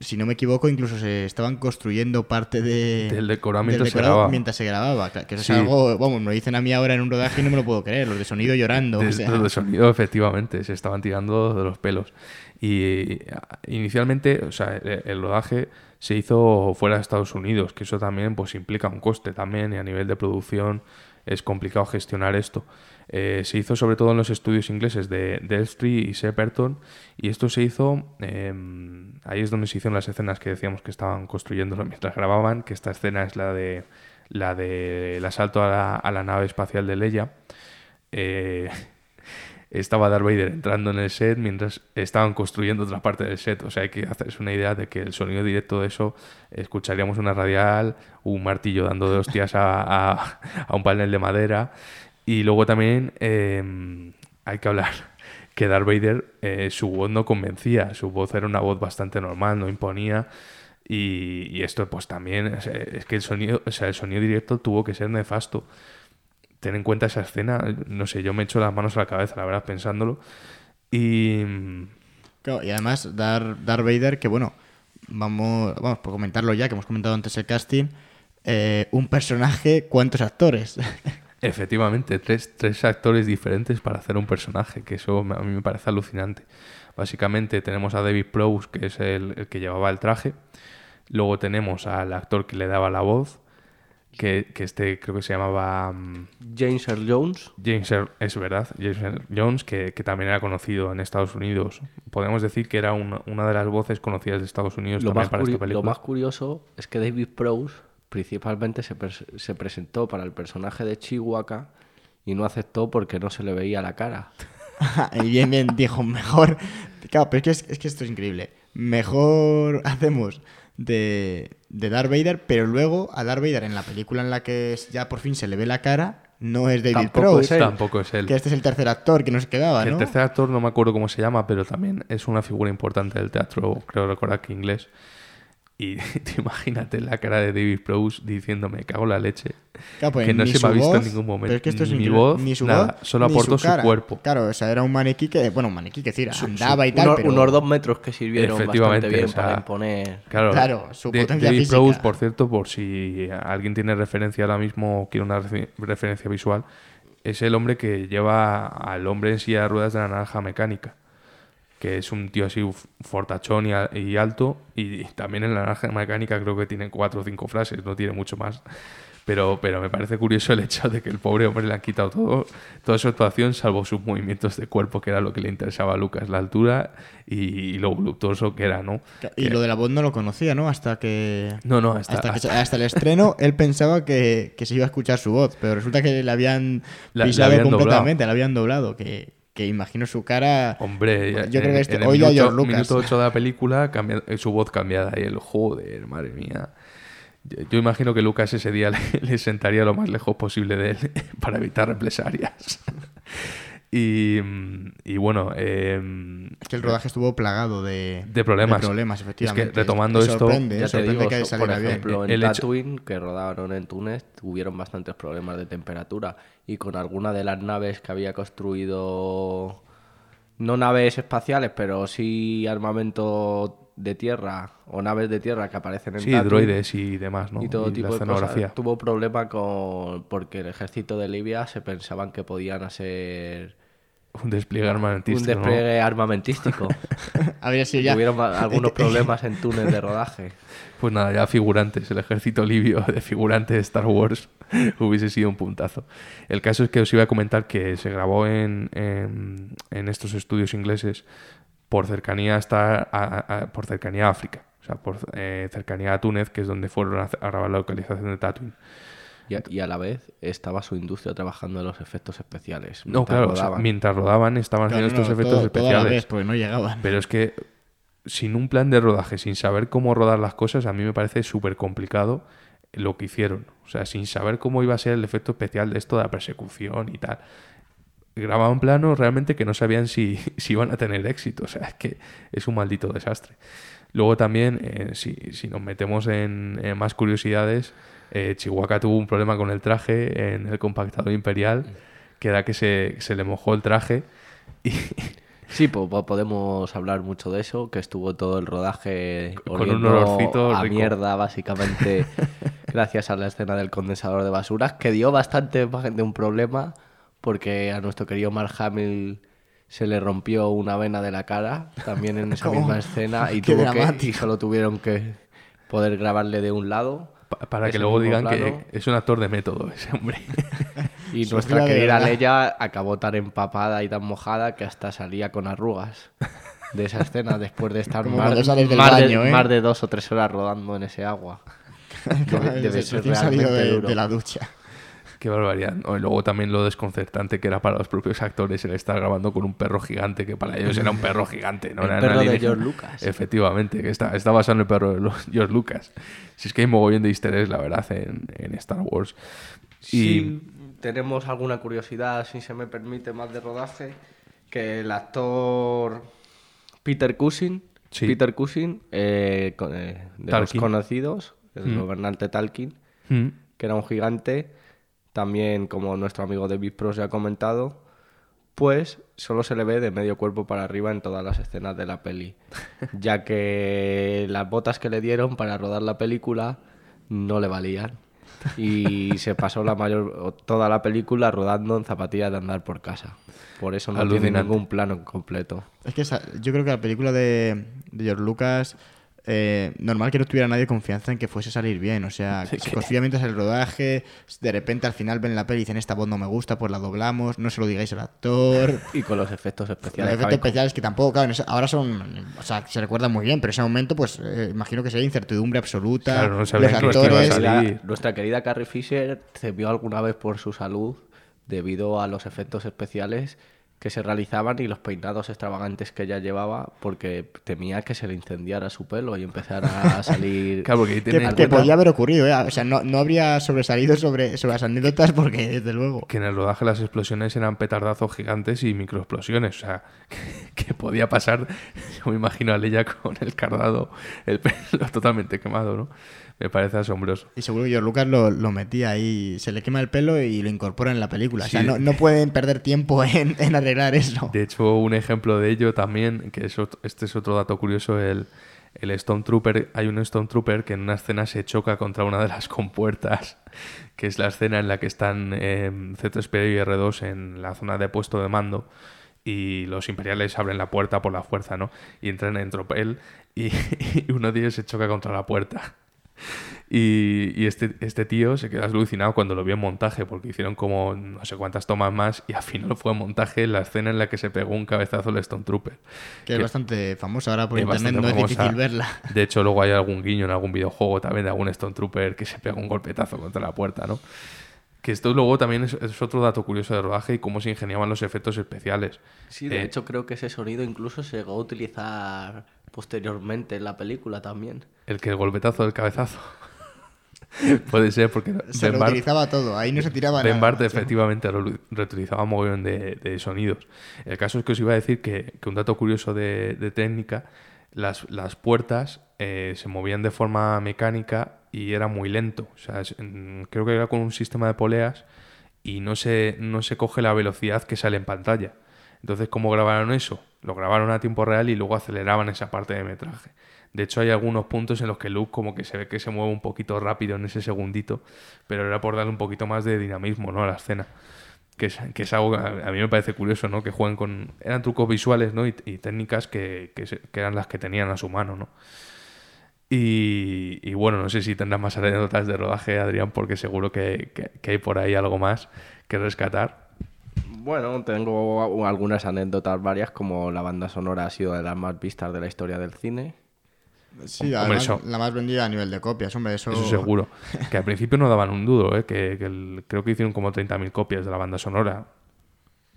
si no me equivoco, incluso se estaban construyendo parte de, Del decorado mientras se decorado grababa. mientras se grababa. Claro, Que eso Sí. es algo, vamos, me lo dicen a mí ahora en un rodaje y no me lo puedo creer, los de sonido llorando. o de, sonido, efectivamente, se estaban tirando de los pelos. Y inicialmente, o sea, el, el rodaje se hizo fuera de Estados Unidos, que eso también pues implica un coste también y a nivel de producción es complicado gestionar esto. Eh, se hizo sobre todo en los estudios ingleses de, de Elstree y Shepperton y esto se hizo, eh, ahí es donde se hicieron las escenas que decíamos que estaban construyéndolo [laughs] mientras grababan, que esta escena es la de la del asalto a la, nave espacial de Leia. Eh, [laughs] estaba Darth Vader entrando en el set mientras estaban construyendo otra parte del set. O sea, hay que hacerse una idea de que el sonido directo de eso, escucharíamos una radial, un martillo dando de hostias a- a un panel de madera. Y luego también eh, hay que hablar [laughs] que Darth Vader, eh, su voz no convencía. Su voz era una voz bastante normal, no imponía. Y, esto pues también, es que el sonido, o sea, el sonido directo tuvo que ser nefasto ten en cuenta esa escena, no sé, yo me echo las manos a la cabeza, la verdad, pensándolo. Y Claro, y además Dar, Darth Vader, que bueno, vamos, vamos por comentarlo ya, que hemos comentado antes el casting, eh, un personaje, ¿cuántos actores? [laughs] efectivamente, tres, tres actores diferentes para hacer un personaje, que eso a mí me parece alucinante. Básicamente tenemos a David Prowse, que es el, el que llevaba el traje. Luego tenemos al actor que le daba la voz, que, que este creo que se llamaba... mm, James Earl Jones. James Earl- es verdad, James Earl Jones, que, que también era conocido en Estados Unidos. Podemos decir que era una, una de las voces conocidas de Estados Unidos Lo también más, para esta película. lo más curioso es que David Prowse principalmente se, se presentó para el personaje de Chihuahua y no aceptó porque no se le veía la cara. [laughs] y bien, bien, dijo, mejor... Claro, pero es que, es, es que esto es increíble. Mejor hacemos de, de Darth Vader, pero luego a Darth Vader en la película en la que ya por fin se le ve la cara, no es David Tampoco Prowse, es él. Tampoco es él. que este es el tercer actor que nos quedaba, El ¿no? tercer actor no me acuerdo cómo se llama, pero también es una figura importante del teatro, creo recordar que inglés. Y [laughs] te imagínate la cara de David Prowse diciéndome, "Me cago en la leche. Claro, pues que no se me ha visto en ningún momento. Pero es que esto es Ni voz, ni su nada, voz, solo aportó su cuerpo. Claro, o sea, era un maniquí que, bueno, un maniquí que decir, andaba y tal, Unos, pero... unos dos metros que sirvieron Efectivamente, bastante bien o sea, para imponer. Claro, Claro, su De- potencia David física. Prowse, por cierto, por si alguien tiene referencia ahora mismo o quiere una refe- referencia visual, es el hombre que lleva al hombre en silla de ruedas de la naranja mecánica. Que es un tío así fortachón y, a- y alto. Y también en la naranja mecánica creo que tiene cuatro o cinco frases, no tiene mucho más. Pero, pero me parece curioso el hecho de que el pobre hombre le han quitado todo, toda su actuación, salvo sus movimientos de cuerpo, que era lo que le interesaba a Lucas, la altura y, y lo voluptuoso que era, ¿no? Y Que- lo de la voz no lo conocía, ¿no? Hasta que... No, no, hasta, Hasta, que se- hasta- hasta el estreno él pensaba que, que se iba a escuchar su voz, pero resulta que le habían pisado completamente, la habían doblado, que, que imagino su cara... Hombre, Yo creo en- que este- en el minuto, Lucas. minuto 8 de la película, cambia, eh, su voz cambiada y el joder, madre mía. Yo, yo imagino que Lucas ese día [laughs] le, le sentaría lo más lejos posible de él [laughs] para evitar represalias. Y, mm, y bueno, eh, Es que el rodaje estuvo plagado de, De problemas. de problemas, Es que efectivamente. retomando esto, sorprende, Ya ¿eh? te sorprende digo, que so- por bien. ejemplo, en El hecho- Tatooine, que rodaron en Túnez, tuvieron bastantes problemas de temperatura. Y con alguna de las naves que había construido, no naves espaciales, pero sí armamento de tierra o naves de tierra que aparecen en sí, Tatooine droides y demás, ¿no? y todo tipo la de cosas. escenografía. Tuvo problema con porque el ejército de Libia se pensaban que podían hacer Un despliegue armamentista. un ¿no? despliegue armamentístico. [laughs] Habría sido ya... Tuvieron ma- algunos [laughs] problemas en túnel de rodaje. Pues nada, ya figurantes, el ejército libio de figurantes de Star Wars. [laughs] hubiese sido un puntazo. El caso es que os iba a comentar que se grabó en, en, en estos estudios ingleses por cercanía hasta a, a, por cercanía a África, o sea, por eh, cercanía a Túnez, que es donde fueron a, a grabar la localización de Tatooine. Y a, y a, la vez estaba su industria trabajando en los efectos especiales. No, claro, rodaban. O sea, mientras rodaban estaban Claro, haciendo no, estos efectos todo- toda la especiales. vez, porque no llegaban. Pero es que sin un plan de rodaje, sin saber cómo rodar las cosas, a mí me parece súper complicado lo que hicieron. O sea, sin saber cómo iba a ser el efecto especial de esto de la persecución y tal. Grababan planos realmente que no sabían si, [laughs] si iban a tener éxito. O sea, es que es un maldito desastre. Luego también, eh, si, si nos metemos en, en más curiosidades, eh, Chihuahua tuvo un problema con el traje en el compactador imperial, que era que se, se le mojó el traje y, [laughs] Sí, po- po- podemos hablar mucho de eso, que estuvo todo el rodaje Con un olorcito a rico. mierda, básicamente, [laughs] gracias a la escena del condensador de basuras, que dio bastante de un problema, porque a nuestro querido Mark Hamill se le rompió una vena de la cara, también en esa ¿Cómo? [laughs] misma escena, y, Qué tuvo que, y solo tuvieron que poder grabarle de un lado. Pa- Para que luego digan plano. que es un actor de método ese hombre. [laughs] Y nuestra querida. Leia acabó tan empapada y tan mojada que hasta salía con arrugas de esa escena después de estar más, de, ¿eh? más de dos o tres horas rodando en ese agua. [laughs] Debe, debe ser realmente de, duro. de la ducha. Qué barbaridad. ¿no? Y luego también lo desconcertante que era para los propios actores el estar grabando con un perro gigante, que para ellos era un perro gigante, ¿no? El Era perro de. George Lucas. Efectivamente, que está, está basado en el perro de los- [laughs] George Lucas. Si es que hay mogollón de easter eggs, la verdad, en, en Star Wars. Y Sí, tenemos alguna curiosidad, si se me permite, más de rodaje, que el actor Peter Cushing, Sí. Peter Cushing, eh, eh, de los conocidos, el Mm. gobernante Talkin, Mm. que era un gigante, también como nuestro amigo David Pro se ha comentado, pues solo se le ve de medio cuerpo para arriba en todas las escenas de la peli, [laughs] ya que las botas que le dieron para rodar la película no le valían y se pasó la mayor o toda la película rodando en zapatillas de andar por casa. Por eso no tiene Alucinante. ningún plano completo. Es que esa- yo creo que la película de, de George Lucas, eh, normal que no tuviera nadie confianza en que fuese a salir bien. O sea, [laughs] Sí, se que- confía mientras el rodaje, de repente al final ven la peli y dicen esta voz no me gusta, pues la doblamos, no se lo digáis al actor. [laughs] Y con los efectos Los especiales. efectos Javi, especiales que tampoco, claro, ahora son, o sea, se recuerdan muy bien, pero en ese momento, pues eh, imagino que sería incertidumbre absoluta. Claro, no los actores, salir. Nuestra, nuestra querida Carrie Fisher temió alguna vez por su salud debido a los efectos especiales que se realizaban y los peinados extravagantes que ella llevaba porque temía que se le incendiara su pelo y empezara a [laughs] salir... Claro, porque ahí que, que podía haber ocurrido, ¿eh? O sea, no, no habría sobresalido sobre, sobre las anécdotas porque, desde luego. que en el rodaje las explosiones eran petardazos gigantes y microexplosiones. O sea, [laughs] que, que podía pasar. [laughs] Yo me imagino a Leia con el cardado, el pelo totalmente quemado, ¿no? Me parece asombroso. Y seguro que George Lucas lo, lo metía ahí, se le quema el pelo y lo incorpora en la película. O sea, no, no pueden perder tiempo [laughs] en, en arreglar eso. De hecho, un ejemplo de ello también, que es este es otro dato curioso, el, el Stone Trooper, hay un Stone Trooper que en una escena se choca contra una de las compuertas, [laughs] que es la escena en la que están eh, C3PO y R2 en la zona de puesto de mando y los imperiales abren la puerta por la fuerza, ¿no? Y entran en tropel y, [laughs] y uno de ellos se choca contra la puerta. [laughs] Y, y este, este tío se queda alucinado cuando lo vio en montaje, porque hicieron como no sé cuántas tomas más y al final fue en montaje la escena en la que se pegó un cabezazo el Stone Trooper. Que es bastante famosa ahora por internet, no es difícil verla. De hecho, luego hay algún guiño en algún videojuego también de algún Stone Trooper que se pega un golpetazo contra la puerta, ¿no? Que esto luego también es, es otro dato curioso de rodaje y cómo se ingeniaban los efectos especiales. Sí, de Eh, hecho creo que ese sonido incluso se llegó a utilizar posteriormente en la película también. El que el golpetazo del cabezazo. [laughs] Puede ser porque Se Ben lo Bart- utilizaba todo, ahí no se tiraba Ben nada. Bart efectivamente re- reutilizaba un mogollón de, de sonidos. El caso es que os iba a decir que, que un dato curioso de, de técnica, las, las puertas eh, se movían de forma mecánica y era muy lento. O sea, es- en- creo que era con un sistema de poleas y no se, no se coge la velocidad que sale en pantalla. Entonces, ¿cómo grabaron eso? Lo grabaron a tiempo real y luego aceleraban esa parte de metraje. De hecho, hay algunos puntos en los que Luke como que se ve que se mueve un poquito rápido en ese segundito, pero era por darle un poquito más de dinamismo ¿no? a la escena. Que es, que es algo que a mí me parece curioso, ¿no? Que jueguen con... Eran trucos visuales, ¿no? Y, y técnicas que, que eran las que tenían a su mano, ¿no? Y, y bueno, no sé si tendrás más anécdotas de rodaje, Adrián, porque seguro que- que hay por ahí algo más que rescatar. Bueno, tengo algunas anécdotas varias, como la banda sonora ha sido de las más vistas de la historia del cine. Sí, Hombre, además, eso- la más vendida a nivel de copias, hombre, eso... Eso seguro. [laughs] Que al principio no daban un duro, ¿eh? que, que el- creo que hicieron como 30.000 copias de la banda sonora.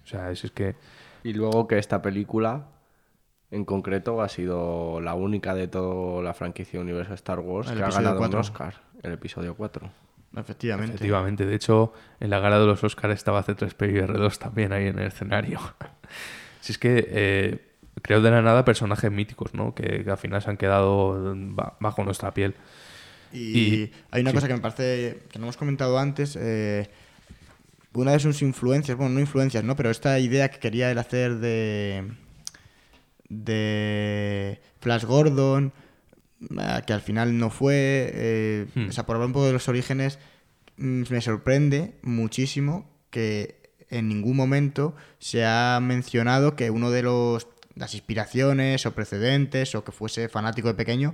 O sea, es, es que... Y luego que esta película, en concreto, ha sido la única de toda la franquicia Universo Star Wars El que ha ganado un Oscar, el episodio 4. Efectivamente. Efectivamente, de hecho, en la gala de los Oscars estaba C3PO y R2 también ahí en el escenario. [laughs] si es que eh, creo de la nada personajes míticos, ¿no? Que, que al final se han quedado ba- bajo nuestra piel. Y, Y- hay una sí. cosa que me parece que no hemos comentado antes. eh, una de sus influencias, bueno, no influencias, ¿no? Pero esta idea que quería él hacer de. de. Flash Gordon, que al final no fue. eh, Hmm. O sea, por hablar un poco de los orígenes, mm, me sorprende muchísimo que en ningún momento se ha mencionado que uno de los las inspiraciones o precedentes o que fuese fanático de pequeño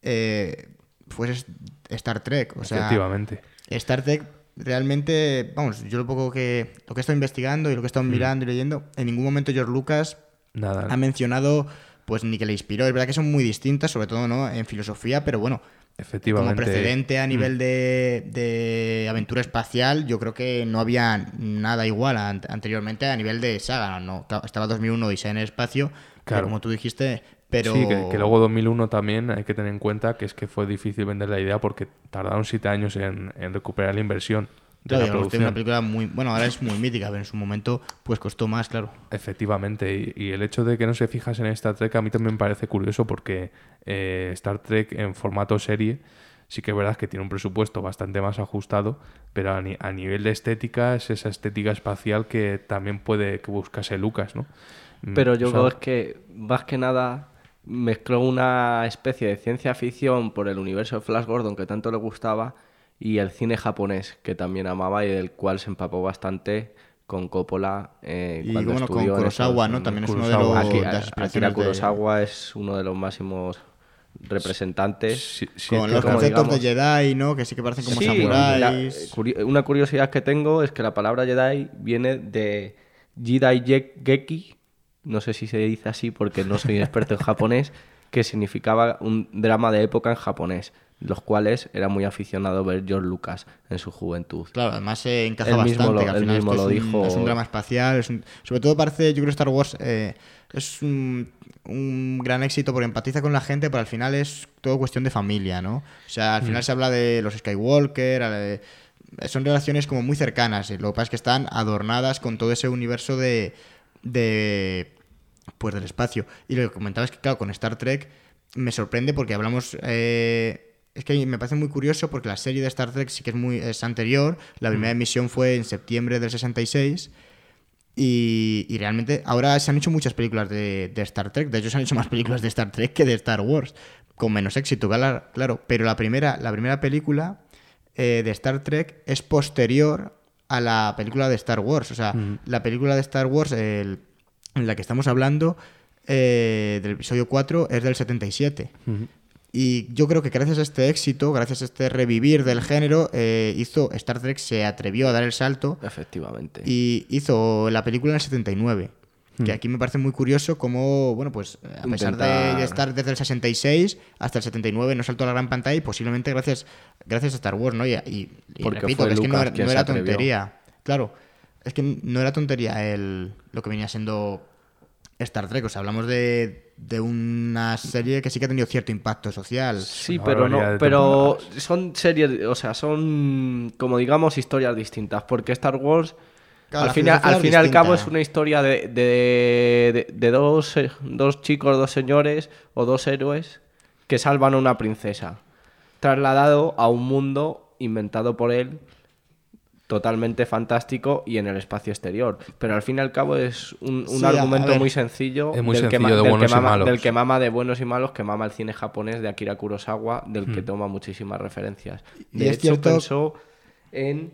eh, fuese Star Trek. O sea, Efectivamente. Star Trek realmente, vamos, yo lo poco que lo que he estado investigando y lo que he estado mirando y leyendo, en ningún momento George Lucas Nada. ha mencionado pues ni que le inspiró. Es verdad que son muy distintas, sobre todo no en filosofía, pero bueno, Efectivamente. como precedente a Mm. nivel de, de aventura espacial, yo creo que no había nada igual an- anteriormente a nivel de saga. No, estaba 2001 Odisea en el espacio, pero como tú dijiste, pero Sí, que, que luego 2001 también hay que tener en cuenta que es que fue difícil vender la idea porque tardaron siete años en, en recuperar la inversión de Claro, la producción. una película muy, bueno, ahora es muy mítica, pero en su momento pues costó más, claro. Efectivamente, y, y el hecho de que no se fijas en Star Trek a mí también me parece curioso porque eh, Star Trek en formato serie sí que es verdad que tiene un presupuesto bastante más ajustado, pero a, ni- a nivel de estética es esa estética espacial que también puede que buscase Lucas, ¿no? Mm, Pero yo o sea, creo es que, más que nada, mezcló una especie de ciencia ficción por el universo de Flash Gordon que tanto le gustaba y el cine japonés que también amaba y del cual se empapó bastante con Coppola eh, Y cuando bueno, con Kurosawa, ¿no? También es uno de los Aki- de Akira Kurosawa es uno de los máximos representantes. sí- sí, con los conceptos digamos- de Jedi, ¿no? Que sí que parecen como Sí, samuráis. la- curi- una curiosidad que tengo es que la palabra Jedi viene de Ye- Geki, no sé si se dice así porque no soy experto en japonés, que significaba un drama de época en japonés, los cuales era muy aficionado a ver George Lucas en su juventud. Claro, además se encaja Él mismo bastante. lo- que al él final mismo lo es un, dijo. es un drama espacial. es un- sobre todo parece, yo creo que Star Wars eh, es un, un gran éxito porque empatiza con la gente, pero al final es todo cuestión de familia, ¿no? O sea, al Mm. final se habla de los Skywalker, eh, son relaciones como muy cercanas. eh, Lo que pasa es que están adornadas con todo ese universo de, de pues del espacio. Y lo que comentaba es que, claro, con Star Trek me sorprende porque hablamos. eh, es que me parece muy curioso porque la serie de Star Trek sí que es muy es anterior. La primera emisión fue en septiembre del 66. Y, y realmente ahora se han hecho muchas películas de, de Star Trek. De hecho, se han hecho más películas de Star Trek que de Star Wars. Con menos éxito, claro. Pero la primera, la primera película eh, de Star Trek es posterior a la película de Star Wars. O sea, la película de Star Wars, el- en la que estamos hablando, eh, del episodio 4, es del 77. Y yo creo que gracias a este éxito, gracias a este revivir del género, eh, hizo Star Trek se atrevió a dar el salto Efectivamente. y hizo la película en el 79. Que aquí me parece muy curioso cómo, bueno, pues a pesar de estar desde el 66 hasta el 79 no saltó a la gran pantalla y posiblemente gracias, gracias a Star Wars, ¿no? Y, y- y Porque repito, que es que no no era tontería. Claro, es que no era tontería el, lo que venía siendo Star Trek. O sea, hablamos de, de una serie que sí que ha tenido cierto impacto social. Sí, pero no, pero son series, o sea, son como digamos historias distintas, porque Star Wars Claro, al, final, al es fin y al cabo es una historia de, de, de- de dos, eh, dos chicos, dos señores o dos héroes que salvan a una princesa, trasladado a un mundo inventado por él totalmente fantástico y en el espacio exterior. Pero al fin y al cabo es un, Sí, argumento ver. muy sencillo, Es muy del, que de del que y mama, malos. del que mama de buenos y malos, que mama el cine japonés de Akira Kurosawa, del Hmm. que toma muchísimas referencias. Y De es hecho, cierto- pensó en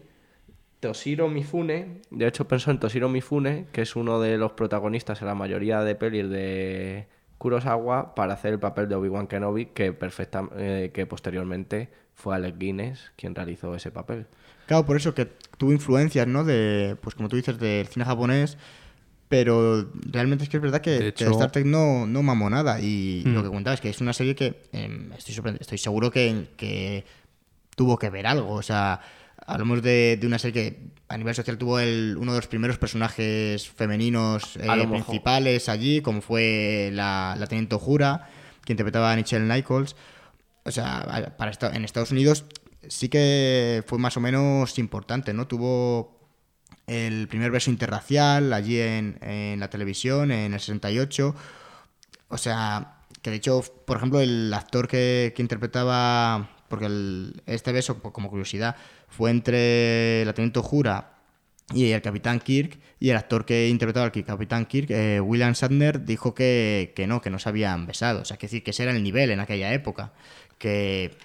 Toshiro Mifune, de hecho pensó en Toshiro Mifune, que es uno de los protagonistas en la mayoría de pelis de, Kurosawa para hacer el papel de Obi-Wan Kenobi, que, perfecta, eh, que posteriormente fue Alec Guinness quien realizó ese papel. Claro, por eso que tuvo influencias, ¿no? De, pues como tú dices, del cine japonés, pero realmente es que es verdad que, De que hecho- Star Trek no, no mamó nada. Y Mm. lo que comentabas es que es una serie que em, estoy, estoy seguro que, que tuvo que ver algo. O sea, hablamos de, de una serie que a nivel social tuvo el, uno de los primeros personajes femeninos eh, principales allí, como fue la, la Teniente Jura, que interpretaba a Nichelle Nichols. O sea, para esta- en Estados Unidos sí que fue más o menos importante, ¿no? Tuvo el primer beso interracial allí en, la televisión en el 68. O sea, que de hecho, por ejemplo, el actor que, que interpretaba, porque el- este beso, como curiosidad, fue entre la Teniente Jura y el Capitán Kirk, y el actor que interpretaba al Capitán Kirk, eh, William Shatner, dijo que, que no, que no se habían besado. O sea, que decir que ese era el nivel en aquella época. Que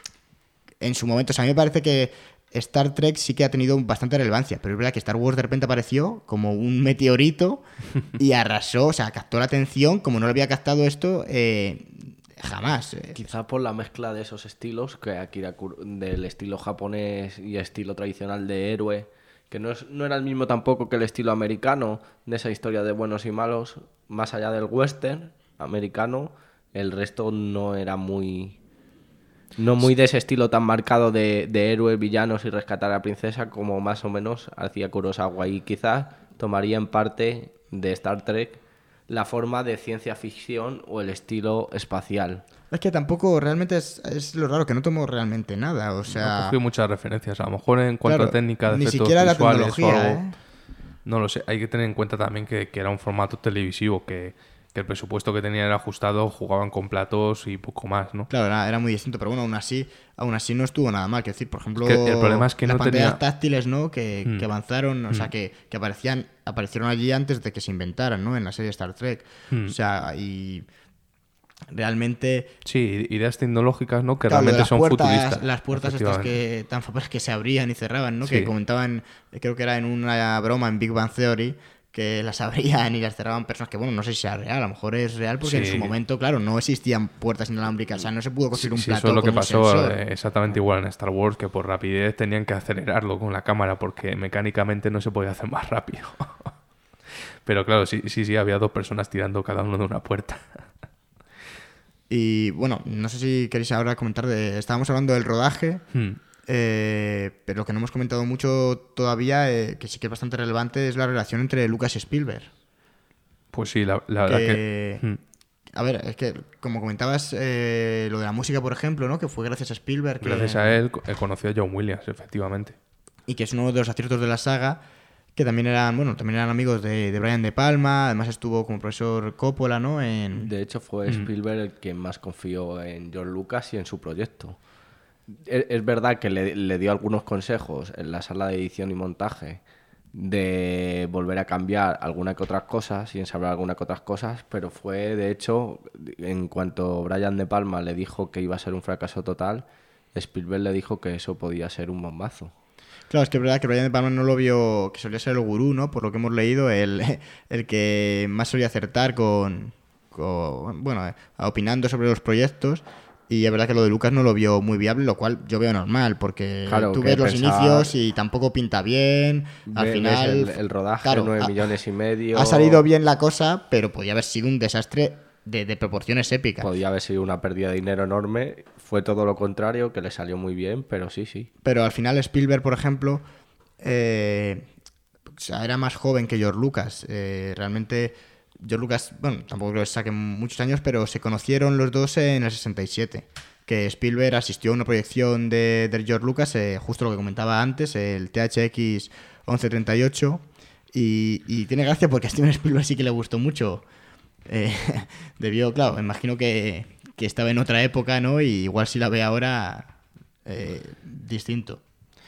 en su momento, o sea, a mí me parece que Star Trek sí que ha tenido bastante relevancia, pero es verdad que Star Wars de repente apareció como un meteorito [laughs] y arrasó, o sea, captó la atención como no lo había captado esto eh, jamás. eh. Quizá por la mezcla de esos estilos, que Akira Kuro- del estilo japonés y estilo tradicional de héroe, que no, es- no era el mismo tampoco que el estilo americano, de esa historia de buenos y malos, más allá del western americano, el resto no era muy... No muy de ese estilo tan marcado de, de héroes, villanos y rescatar a la princesa como más o menos hacía Kurosawa y quizás tomaría en parte de Star Trek la forma de ciencia ficción o el estilo espacial. Es que tampoco realmente es, es lo raro, que no tomó realmente nada, o No sea... cogí muchas referencias. A lo mejor en cuanto claro, a técnica de ni efectos siquiera la tecnología, algo, ¿eh? No lo sé. Hay que tener en cuenta también que, que era un formato televisivo, que, que el presupuesto que tenía era ajustado, jugaban con platos y poco más, ¿no? Claro, era, era muy distinto, pero bueno, aún así, aún así no estuvo nada mal. Quiero decir, por ejemplo, que el problema es que las no pantallas tenía- táctiles, ¿no? Que, Mm. que avanzaron, o sea, que, que aparecían, aparecieron allí antes de que se inventaran, ¿no? En la serie Star Trek. Mm. O sea, y realmente Sí, ideas tecnológicas, ¿no? Que Claro, realmente son puertas, futuristas. Las puertas estas que tan famosas que se abrían y cerraban, ¿no? Sí. Que comentaban, creo que era en una broma en Big Bang Theory, que las abrían y las cerraban personas que, bueno, no sé si sea real, a lo mejor es real porque en su momento, claro, no existían puertas inalámbricas, o sea, no se pudo construir un Sí, plato eso es lo que con pasó eh, exactamente igual en Star Wars, que por rapidez tenían que acelerarlo con la cámara porque mecánicamente no se podía hacer más rápido. [laughs] Pero claro, sí, sí, sí, había dos personas tirando cada uno de una puerta. Y bueno, no sé si queréis ahora comentar de. Estábamos hablando del rodaje, Hmm. Eh, pero lo que no hemos comentado mucho todavía, eh, que sí que es bastante relevante, es la relación entre Lucas y Spielberg. Pues sí, la, la verdad que... Que- Hmm. A ver, es que como comentabas, eh, lo de la música, por ejemplo, ¿no? Que fue gracias a Spielberg. que- Gracias a él he conocido a John Williams, efectivamente. Y que es uno de los aciertos de la saga, que también eran, bueno, también eran amigos de, de Brian De Palma, además estuvo como profesor Coppola, ¿no? En... De hecho, fue Spielberg el que más confió en George Lucas y en su proyecto. Es, verdad que le, dio algunos consejos en la sala de edición y montaje de volver a cambiar alguna que otras cosas y ensablar alguna que otras cosas, pero fue, de hecho, en cuanto Brian De Palma le dijo que iba a ser un fracaso total, Spielberg le dijo que eso podía ser un bombazo. Claro, es que es verdad que Brian De Palma no lo vio, que solía ser el gurú, ¿no? Por lo que hemos leído, el, [laughs] el que más solía acertar con, con- bueno, eh, opinando sobre los proyectos. Y es verdad que lo de Lucas no lo vio muy viable, lo cual yo veo normal, porque Claro, tú ves los pensaba- inicios y tampoco pinta bien. Al ves final, el, el rodaje, claro, 9 ha- millones y medio. ha salido bien la cosa, pero podía haber sido un desastre de, de proporciones épicas. Podía haber sido una pérdida de dinero enorme. Fue todo lo contrario, que le salió muy bien, pero sí, sí. Pero al final Spielberg, por ejemplo, eh, o sea, era más joven que George Lucas. Eh, realmente, George Lucas, bueno, tampoco creo que saquen muchos años, pero se conocieron los dos en el 67. Que Spielberg asistió a una proyección de, George Lucas, eh, justo lo que comentaba antes, el THX 1138. Y, tiene gracia porque a Steven Spielberg sí que le gustó mucho. Eh, [laughs] debió, claro, imagino que, que estaba en otra época, ¿no? Y igual si la ve ahora, eh, distinto.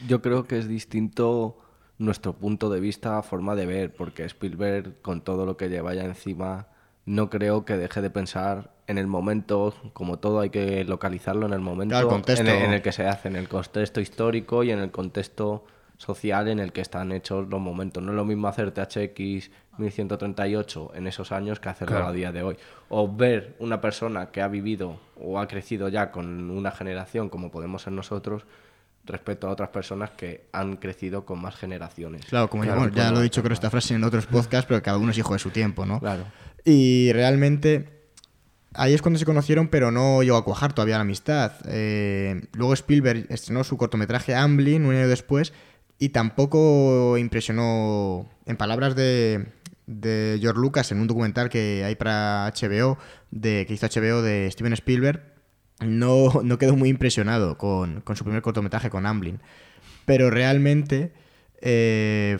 Yo creo que es distinto nuestro punto de vista, forma de ver, porque Spielberg, con todo lo que lleva ya encima, no creo que deje de pensar en el momento, como todo hay que localizarlo en el momento el. En, el, en el que se hace, en el contexto histórico y en el contexto social en el que están hechos los momentos. No es lo mismo hacer THX 1138 en esos años que hacerlo Claro. a día de hoy. O ver una persona que ha vivido o ha crecido ya con una generación como podemos ser nosotros respecto a otras personas que han crecido con más generaciones. Claro, como Claro, bueno, ya lo he dicho con esta frase en otros podcasts, pero cada uno es hijo de su tiempo, ¿no? Claro. Y realmente ahí es cuando se conocieron, pero no llegó a cuajar todavía la amistad. Eh, luego Spielberg estrenó su cortometraje Amblin un año después y tampoco impresionó, en palabras de, de George Lucas, en un documental que hay para HBO, de, que hizo HBO de Steven Spielberg, no, no quedó muy impresionado con, con su primer cortometraje, con Amblin. Pero realmente, eh,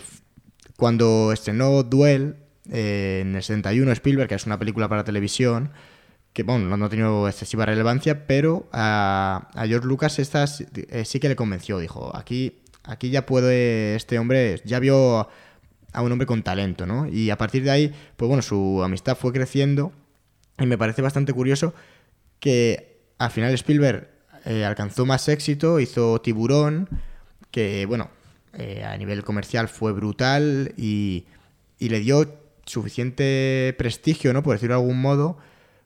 cuando estrenó Duel eh, en el 71, Spielberg, que es una película para televisión, que bueno, no, ha tenido excesiva relevancia, pero a, George Lucas esta sí- eh, sí que le convenció. Dijo, aquí, aquí ya puede este hombre, ya vio a un hombre con talento, ¿no? Y a partir de ahí, pues bueno, su amistad fue creciendo y me parece bastante curioso que al final Spielberg eh, alcanzó más éxito, hizo Tiburón, que bueno, eh, a nivel comercial fue brutal y, y le dio suficiente prestigio, ¿no? Por decirlo de algún modo,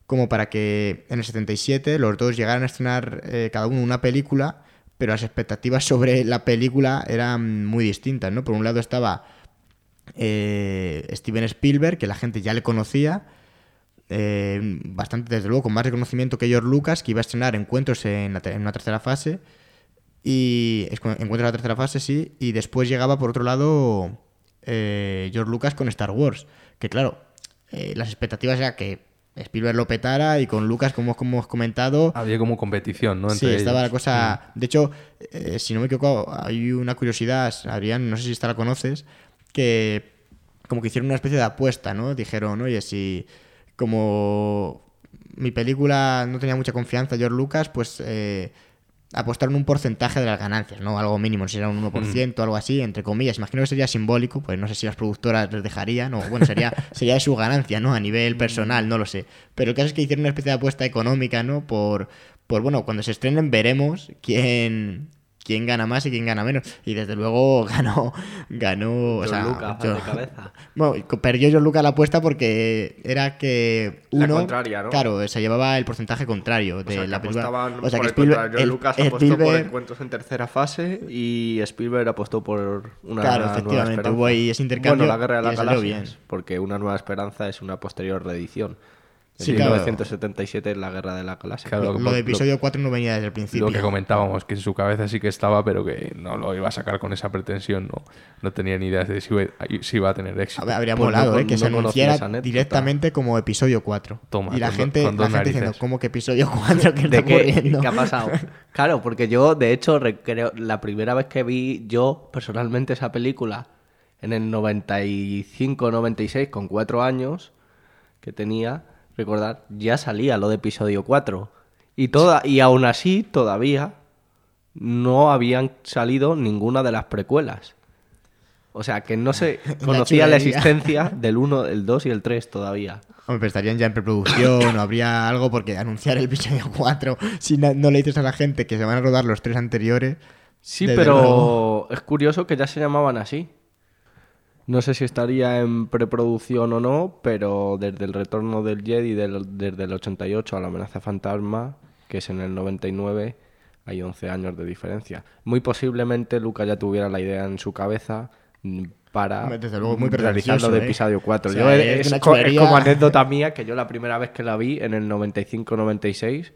como para que en el 77 los dos llegaran a estrenar eh, cada uno una película, pero las expectativas [laughs] sobre la película eran muy distintas, ¿no? Por un lado estaba Steven Spielberg, que la gente ya le conocía, eh, bastante, desde luego, con más reconocimiento que George Lucas, que iba a estrenar Encuentros en, la en una tercera fase. Y Encuentros en la tercera fase, sí. Y después llegaba, por otro lado, eh, George Lucas con Star Wars. Que claro, eh, las expectativas era que Spielberg lo petara y con Lucas, como, como hemos comentado, Había como competición, ¿no? Sí, Entre estaba la cosa. De hecho, eh, si no me equivoco, hay una curiosidad, Adrián, no sé si esta la conoces, que como que hicieron una especie de apuesta, ¿no? Dijeron, oye, si como mi película no tenía mucha confianza, George Lucas, pues eh, apostaron un porcentaje de las ganancias, ¿no? Algo mínimo, si era un 1%, algo así, entre comillas. Imagino que sería simbólico, pues no sé si las productoras les dejarían, o bueno, sería, [laughs] sería de su ganancia, ¿no? A nivel personal, no lo sé. Pero el caso es que hicieron una especie de apuesta económica, ¿no? Por, por bueno, cuando se estrenen veremos quién, quién gana más y quién gana menos. Y desde luego [laughs] ganó, ganó, o sea, Lucas, yo- de cabeza. bueno, perdió George Lucas la apuesta porque era que La uno, contraria, ¿no? claro, se llevaba el porcentaje contrario de O sea, que la película. O sea, por que el Spielberg, el- Lucas apostó por Spielberg- encuentros en tercera fase y Spielberg apostó por una Claro, nueva efectivamente, esperanza. hubo ahí ese intercambio Bueno, la guerra de las galaxias, porque una nueva esperanza es una posterior reedición. En Sí, claro. 1977 es la guerra de la galaxia. Claro, lo, lo- lo de lo- episodio 4 no venía desde el principio. Lo que comentábamos, que en su cabeza sí que estaba, pero que no lo iba a sacar con esa pretensión, no, no tenía ni idea de si iba, si iba a tener éxito. A ver, Habría Pues no molado, con- ¿eh? que no se anunciara directamente como episodio 4. Toma, y la con gente, con la gente diciendo. ¿cómo que episodio 4? [laughs] ¿Qué está ¿De qué? ocurriendo? ¿Qué ha pasado? Claro, porque yo, de hecho, creo- la primera vez que vi yo personalmente esa película, en el 95-96, con cuatro años que tenía, recordar, ya salía lo de episodio 4. Y, toda, y aún así, todavía no habían salido ninguna de las precuelas. O sea, que no se [laughs] conocía la existencia [laughs] del 1, el 2 y el 3 todavía. Hombre, pero estarían ya en preproducción o habría algo porque anunciar el episodio 4 si no le dices a la gente que se van a rodar los tres anteriores. Sí, pero luego. es curioso que ya se llamaban así. No sé si estaría en preproducción o no, pero desde el retorno del Jedi, del- desde el 88 a la amenaza fantasma, que es en el 99, hay 11 años de diferencia. Muy posiblemente Luca ya tuviera la idea en su cabeza para desde luego, muy realizar lo pretencioso, de ¿eh? episodio 4. O sea, Yo, es es, como anécdota mía que yo la primera vez que la vi en el 95-96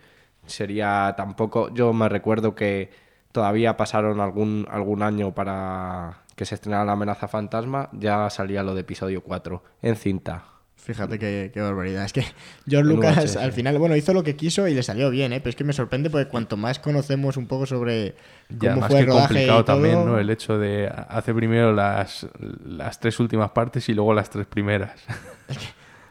sería tampoco. Yo me recuerdo que todavía pasaron algún, algún año para que se estrenara La amenaza fantasma, ya salía lo de episodio 4 en cinta. Fíjate qué, qué barbaridad. Es que George Lucas al final, bueno, hizo lo que quiso y le salió bien, ¿eh? Pero es que me sorprende porque cuanto más conocemos un poco sobre Ya, cómo más fue que el rodaje complicado y todo, también, ¿no? El hecho de hace primero las, las tres últimas partes y luego las tres primeras.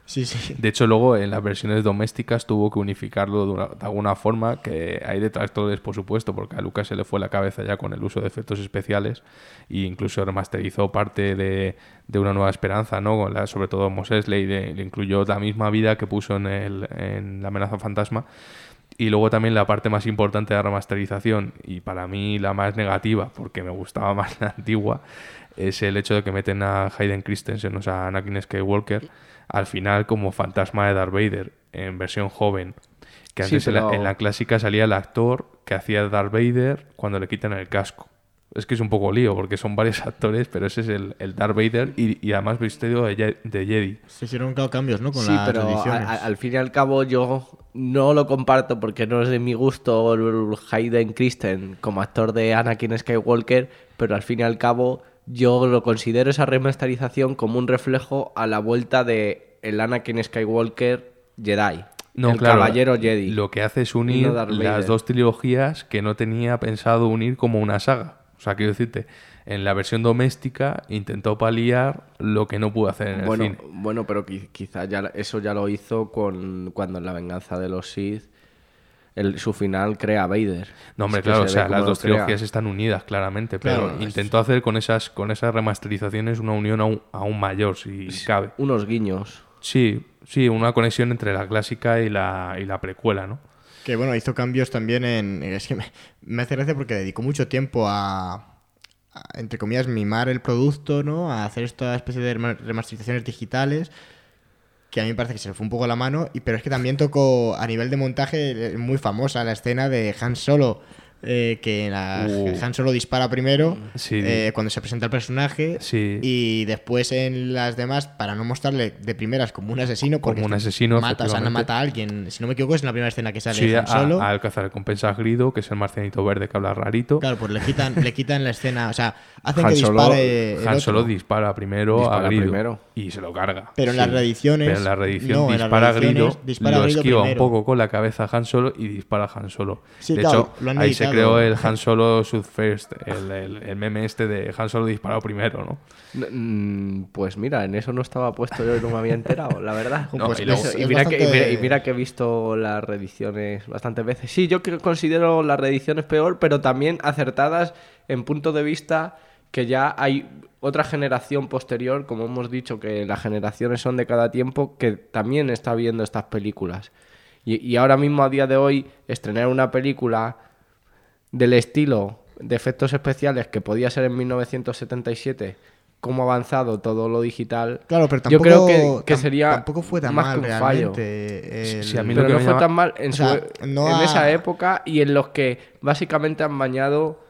Sí, sí. De hecho, luego en las versiones domésticas tuvo que unificarlo de, una- de alguna forma, que hay detractores, por supuesto, porque a Lucas se le fue la cabeza ya con el uso de efectos especiales e incluso remasterizó parte de, de Una Nueva Esperanza, ¿no? La- sobre todo Mos Eisley, de- le incluyó la misma vida que puso en, el, en La amenaza fantasma. Y luego también la parte más importante de la remasterización, y para mí la más negativa, porque me gustaba más la antigua, es el hecho de que meten a Hayden Christensen, o sea, a Anakin Skywalker, al final como fantasma de Darth Vader, en versión joven. Que Sí, antes en, la, pero- en la clásica salía el actor que hacía Darth Vader cuando le quitan el casco. Es que es un poco lío, porque son varios [laughs] actores, pero ese es el, el Darth Vader y, y además vestido de, Ye- de Jedi. Se hicieron cambios, ¿no? Con sí, las pero a- ediciones. a- al fin y al cabo yo no lo comparto porque no es de mi gusto el Hayden Christen como actor de Anakin Skywalker, pero al fin y al cabo yo lo considero esa remasterización como un reflejo a la vuelta de el Anakin Skywalker Jedi. No, el claro, caballero Jedi. Lo que hace es unir no las dos trilogías que no tenía pensado unir como una saga. O sea, quiero decirte, en la versión doméstica intentó paliar lo que no pudo hacer en el bueno, cine. bueno, pero qui- quizás ya eso ya lo hizo con cuando en la venganza de los Sith el- su final crea a Vader. No, hombre, Es que claro, o se sea, las dos crea. trilogías están unidas claramente, pero Claro, es- intentó hacer con esas, con esas remasterizaciones una unión aún, aún mayor, si cabe. Unos guiños. Sí, sí, una conexión entre la clásica y la, y la precuela, ¿no? Que bueno, hizo cambios también en. Es que me, me hace gracia porque dedicó mucho tiempo a, a, entre comillas, mimar el producto, ¿no? A hacer esta especie de rema- remasterizaciones digitales. Que a mí me parece que se le fue un poco la mano. Y, pero es que también tocó a nivel de montaje eh, muy famosa la escena de Han Solo. eh, que la, Uh. Han Solo dispara primero Sí. eh, cuando se presenta el personaje. Sí. Y después en las demás, para no mostrarle de primeras como un asesino, porque Como un asesino, mata, o sea, mata a alguien. Si no me equivoco, es en la primera escena que sale Sí, Han Solo. a- al cazarrecompensas Grido, que es el marcianito verde que habla rarito. Claro, pues le quitan, le quitan la escena, o sea, hacen Han que Solo- dispare el Han otro. Solo dispara primero Dispara a Grido primero. y se lo carga. Pero en las reediciones- Pero en la reedición no, dispara a Grido, reediciones dispara lo Grido esquiva un primero. poco con la cabeza a Han Solo y dispara a Han Solo. Sí, de claro, hecho, ahí se creó el [laughs] Han Solo Shoot First, el, el- el meme este de Han Solo disparado primero, ¿no? Mm, Pues mira, en eso no estaba puesto yo y no me había enterado, la verdad. [laughs] No, pues y, luego- y mira que, y mira- y mira que he visto las reediciones bastantes veces. Sí, yo que considero las reediciones peor, pero también acertadas en punto de vista que ya hay otra generación posterior, como hemos dicho, que las generaciones son de cada tiempo, que también está viendo estas películas. Y, y ahora mismo, a día de hoy, estrenar una película del estilo de efectos especiales que podía ser en 1977, cómo ha avanzado todo lo digital. Claro, pero yo tampoco, creo que, que tam- sería tampoco fue tan más mal que un fallo. realmente. el- Sí, a mí lo Pero que no me fue llama- tan mal en, o su- sea, no en ha- esa época y en los que básicamente han bañado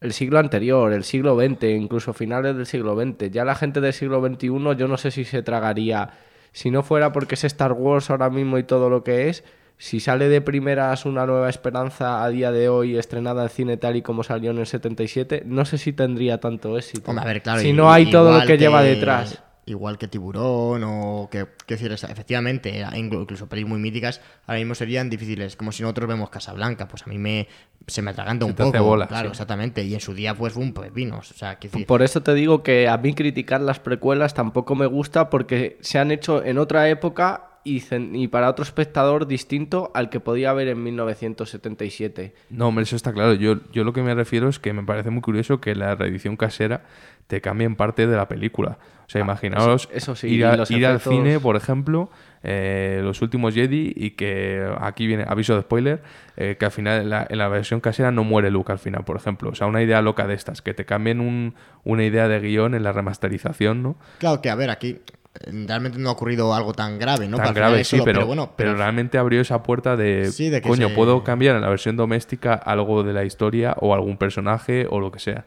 el siglo anterior, el siglo XX, incluso finales del siglo XX. Ya la gente del siglo XXI yo no sé si se tragaría, si no fuera porque es Star Wars ahora mismo y todo lo que es, si sale de primeras una nueva esperanza a día de hoy estrenada en cine tal y como salió en el 77, no sé si tendría tanto éxito. Hombre, a ver, claro. si y- no hay todo lo que, lleva detrás. Igual que Tiburón o que, que decir, efectivamente, inclu- incluso pelis muy míticas, ahora mismo serían difíciles. Como si nosotros vemos Casablanca, pues a mí me se me atraganta Se un poco. bola, claro, sí. exactamente. Y en su día pues fue un pepinos. O sea, que decir, Por eso te digo que a mí criticar las precuelas tampoco me gusta porque se han hecho en otra época y, para otro espectador distinto al que podía haber en 1977. No, hombre, eso está claro. Yo, yo lo que me refiero es que me parece muy curioso que la reedición casera te cambie en parte de la película. O sea, imaginaos eso- eso sí, ir, a- ir al cine, por ejemplo, eh, los últimos Jedi y que aquí viene aviso de spoiler, eh, que al final en la, en la versión casera no muere Luke al final, por ejemplo. O sea, una idea loca de estas, que te cambien un- una idea de guion en la remasterización, ¿no? claro que a ver, aquí realmente no ha ocurrido algo tan grave, ¿no? Tan grave, sí, solo- pero, bueno, pero realmente abrió esa puerta de, Sí, de que coño, se- puedo cambiar en la versión doméstica algo de la historia o algún personaje o lo que sea.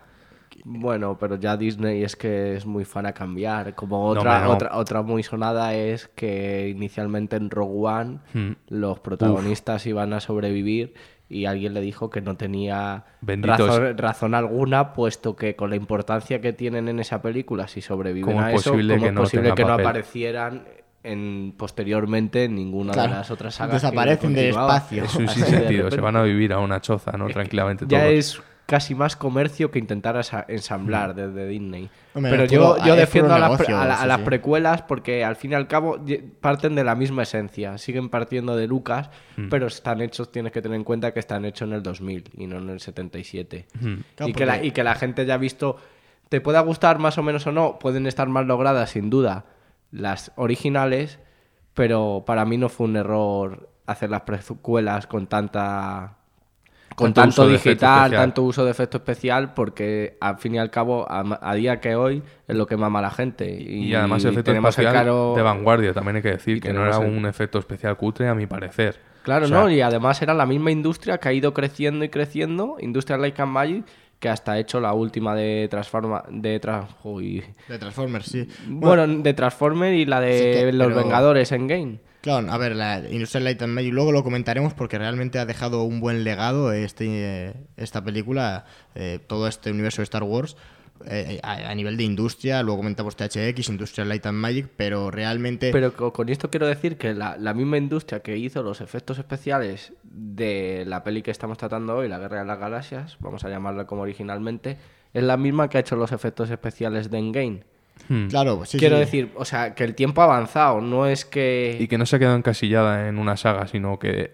Bueno, pero ya Disney es que es muy fan a cambiar. Como otra, no. otra, otra muy sonada es que inicialmente en Rogue One Hmm. los protagonistas iban a sobrevivir y alguien le dijo que no tenía razón, razón alguna, puesto que con la importancia que tienen en esa película, si sobreviven ¿Cómo a es eso, posible ¿cómo que es no posible que no aparecieran en, posteriormente en ninguna Claro, de las otras sagas? desaparecen del espacio. Es un [laughs] Así de sinsentido, se van a vivir a una choza, ¿no? Tranquilamente Ya todos. es casi más comercio que intentar ensamblar desde Disney. Hombre, Pero yo, defiendo a las, negocio, pre- a la- a sí, las sí. precuelas porque al fin y al cabo parten de la misma esencia. Siguen partiendo de Lucas, Hmm. pero están hechos, tienes que tener en cuenta que están hechos en el 2000 y no en el 77. Claro, y, que la, y que la gente ya ha visto, te pueda gustar más o menos o no, pueden estar más logradas sin duda las originales, pero para mí no fue un error hacer las precuelas con tanta con Tanto efecto digital, especial. tanto uso de efecto especial, porque al fin y al cabo, a, a día que hoy, es lo que mama la gente. Y, Y, además efecto tenemos el especial claro- de vanguardia, también hay que decir, que no era el- un efecto especial cutre a mi parecer. Claro, O sea, ¿no? Y además era la misma industria que ha ido creciendo y creciendo, Industria Light and Magic, que hasta ha hecho la última de Transforma... De Tra-. De Transformers, sí. Bueno, de Transformer y la de Sí que- Los pero- Vengadores en Game. Claro, a ver, la Industrial Light and Magic, luego lo comentaremos porque realmente ha dejado un buen legado este, eh, esta película, eh, todo este universo de Star Wars, eh, a, nivel de industria, luego comentamos THX, Industrial Light and Magic, pero realmente... Pero co- con esto quiero decir que la misma industria que hizo los efectos especiales de la peli que estamos tratando hoy, La Guerra de las Galaxias, vamos a llamarla como originalmente, es la misma que ha hecho los efectos especiales de Endgame. Hmm. claro, sí, quiero sí. decir, o sea, que el tiempo ha avanzado, no es que... Y que no se ha quedado encasillada en una saga, sino que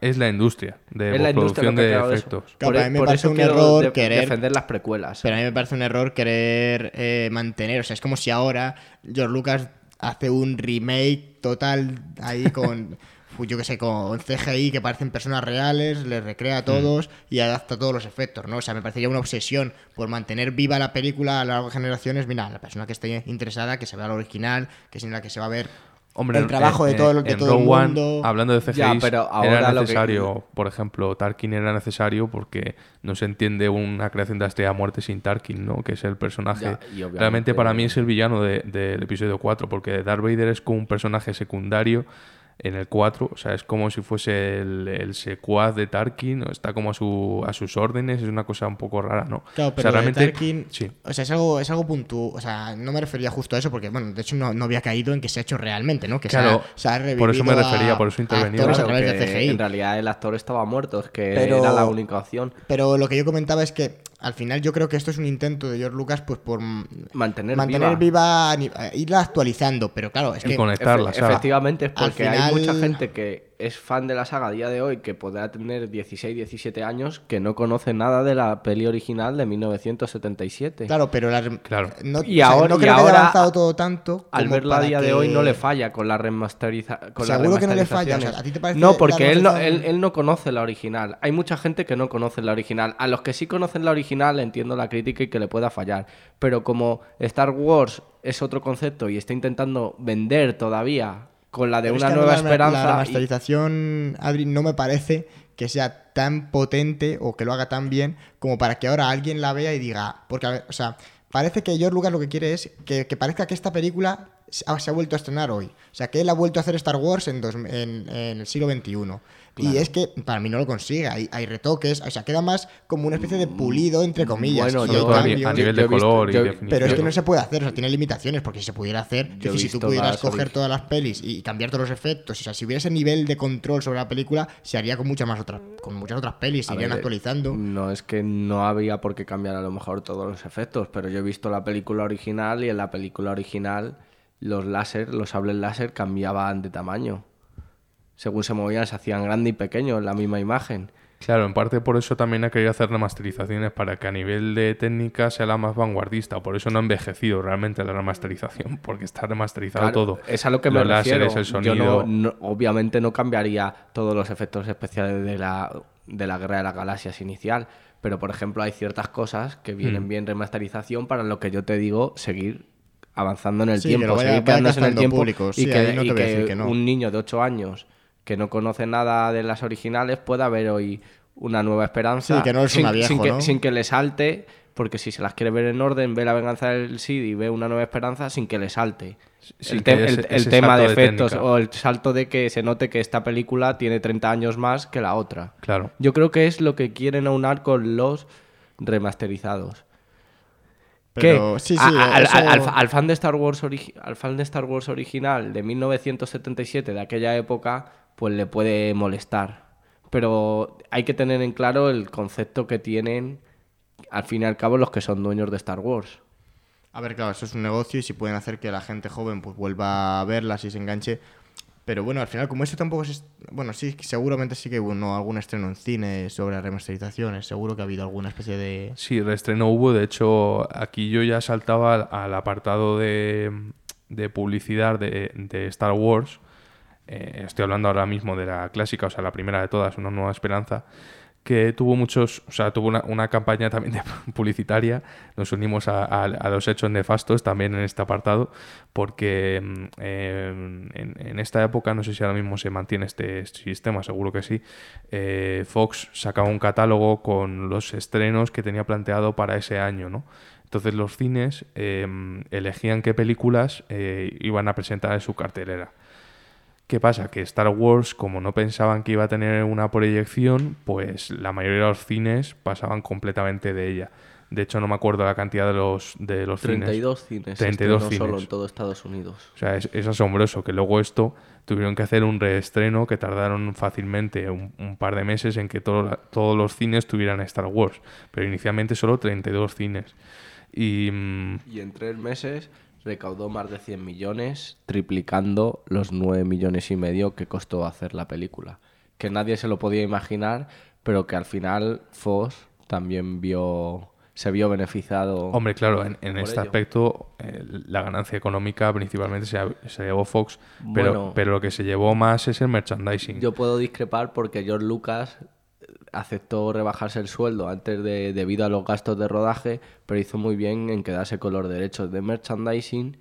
es la industria de es la industria producción de eso. efectos. Claro, Por, a mí me por parece eso un error de- querer- defender las precuelas. Pero a mí me parece un error querer eh, mantener, o sea, es como si ahora George Lucas hace un remake total ahí con, [laughs] pues yo qué sé, con CGI que parecen personas reales, les recrea a todos y adapta todos los efectos, ¿no? O sea, me parece ya una obsesión por mantener viva la película a lo largo de generaciones. Mira, la persona que esté interesada, que se vea la original, que es en la que se va a ver Hombre, el trabajo de en- todo, de en todo el One, mundo. hablando de CGI, Ya, pero ahora era que- necesario, por ejemplo, Tarkin era necesario porque no se entiende una creación de la estrella de muerte sin Tarkin, ¿no? Que es el personaje. Ya, y obviamente- Realmente para mí es el villano de- del episodio 4, porque Darth Vader es como un personaje secundario en el 4, o sea, es como si fuese el, el secuaz de Tarkin, o está como a, su, a sus órdenes, es una cosa un poco rara, ¿no? Claro, O pero sea, de Tarkin, Sí. o sea, es algo, es algo puntual, o sea, no me refería justo a eso porque, bueno, de hecho no, no había caído en que se ha hecho realmente, ¿no? Que se ha- Claro, se ha, por eso me refería, a- por eso a intervenía. actores a Claro, través de que CGI. en realidad el actor estaba muerto, es que Pero- era la única opción. Pero lo que yo comentaba es que al final yo creo que esto es un intento de George Lucas pues por mm, Mantener, mantener viva. viva, eh, irla actualizando, pero claro, es Y que Efe-. Efectivamente, es Al porque final- hay mucha gente que es fan de la saga a día de hoy que podrá tener 16, 17 años que no conoce nada de la peli original de 1977. claro, pero la- Claro. no, Y o sea, ahora- no y creo que ahora, haya avanzado todo tanto. Al verla a día de que- hoy no le falla con la remasterización. Seguro que no le falla, o sea, ¿a ti te parece No, porque él no, él no conoce la original. Hay mucha gente que no conoce la original. A los que sí conocen la original entiendo la crítica y que le pueda fallar. Pero como Star Wars es otro concepto y está intentando vender todavía con la de Pero una nueva la- La esperanza... y- remasterización, Adri, no me parece que sea tan potente o que lo haga tan bien como para que ahora alguien la vea y diga. Porque, a ver, o sea, parece que George Lucas lo que quiere es que, que parezca que esta película se ha, vuelto a estrenar hoy. O sea, que él ha vuelto a hacer Star Wars en, dos- en- en el siglo XXI. Y es que para mí no lo consigue. Hay, hay retoques, o sea, queda más como una especie de pulido, entre comillas. Bueno, y Sobre hay todo a, nivel yo de visto- color y yo- definición. Pero es que no se puede hacer, o sea, tiene limitaciones, porque si se pudiera hacer, Yo que si tú pudieras coger todas las pelis y cambiar todos los efectos, o sea, si hubiera ese nivel de control sobre la película, se haría con muchas más otras, con muchas otras pelis, se irían ver, actualizando. No es que no había por qué cambiar a lo mejor todos los efectos, pero yo he visto la película original y en la película original los láser, los sables láser cambiaban de tamaño. Según se movían se hacían grande y pequeño en la misma imagen. Claro, en parte por eso también ha querido hacer remasterizaciones para que a nivel de técnica sea la más vanguardista. Por eso no ha envejecido realmente la remasterización, [laughs] porque está remasterizado Claro, todo. Es a lo que me refiero. láseres, el Yo no- sonido. no- obviamente no cambiaría todos los efectos especiales de la, de la Guerra de las Galaxias inicial, pero por ejemplo hay ciertas cosas que vienen Hmm. bien remasterización para lo que yo te digo seguir avanzando en el Sí, que tiempo, vaya- seguir vaya quedándose en el tiempo público. y Sí, que, ahí no te y voy a que decir que no. un niño de 8 años que no conoce nada de las originales pueda ver hoy una nueva esperanza Sí, que no es sin, una viejo, sin que, ¿no? sin que le salte, porque si se las quiere ver en orden, ve la venganza del Sid y ve una nueva esperanza sin que le salte. Sin el, que te- haya el- ese- el ese tema de efectos o el salto de que se note que esta película tiene 30 años más que la otra. Claro. Yo creo que es lo que quieren aunar con los remasterizados. Pero que sí, sí, a- al, eso- al- fan de Star Wars al fan de Star Wars original de 1977 de aquella época pues le puede molestar pero hay que tener en claro el concepto que tienen al fin y al cabo los que son dueños de Star Wars A ver, claro, eso es un negocio y si pueden hacer que la gente joven pues vuelva a verlas y se enganche. Pero bueno, al final, como eso tampoco es. Bueno, sí, seguramente sí que hubo algún estreno en cine sobre remasterizaciones. Seguro que ha habido alguna especie de. Sí, reestreno hubo. De hecho, aquí yo ya saltaba al, al apartado de, de publicidad de, de Star Wars. eh, estoy hablando ahora mismo de la clásica, o sea, la primera de todas, Una Nueva Esperanza, que tuvo muchos, o sea, tuvo una, campaña también de [laughs] publicitaria. Nos unimos a, los hechos nefastos también en este apartado, porque mm, en, esta época, no sé si ahora mismo se mantiene este sistema, seguro que sí, eh, Fox sacaba un catálogo con los estrenos que tenía planteado para ese año, ¿no? Entonces los cines em, elegían qué películas eh, iban a presentar en su cartelera. ¿Qué pasa? Que Star Wars, como no pensaban que iba a tener una proyección, pues la mayoría de los cines pasaban completamente de ella. De hecho, no me acuerdo la cantidad de los, de los 32 cines. 32 cines. solo en todo Estados Unidos. O sea, es, asombroso que luego esto tuvieron que hacer un reestreno que tardaron fácilmente un, par de meses en que todos los cines tuvieran Star Wars. Pero inicialmente solo 32 cines. Y, mm, y en tres meses recaudó más de 100 millones, triplicando los 9 millones y medio que costó hacer la película. Que nadie se lo podía imaginar, pero que al final Fox también vio se vio beneficiado. Hombre, claro, en, este aspecto eh, la ganancia económica principalmente se, se llevó Fox, pero, pero lo que se llevó más es el merchandising. Yo puedo discrepar porque George Lucas aceptó rebajarse el sueldo antes de debido a los gastos de rodaje, pero hizo muy bien en quedarse con los derechos de merchandising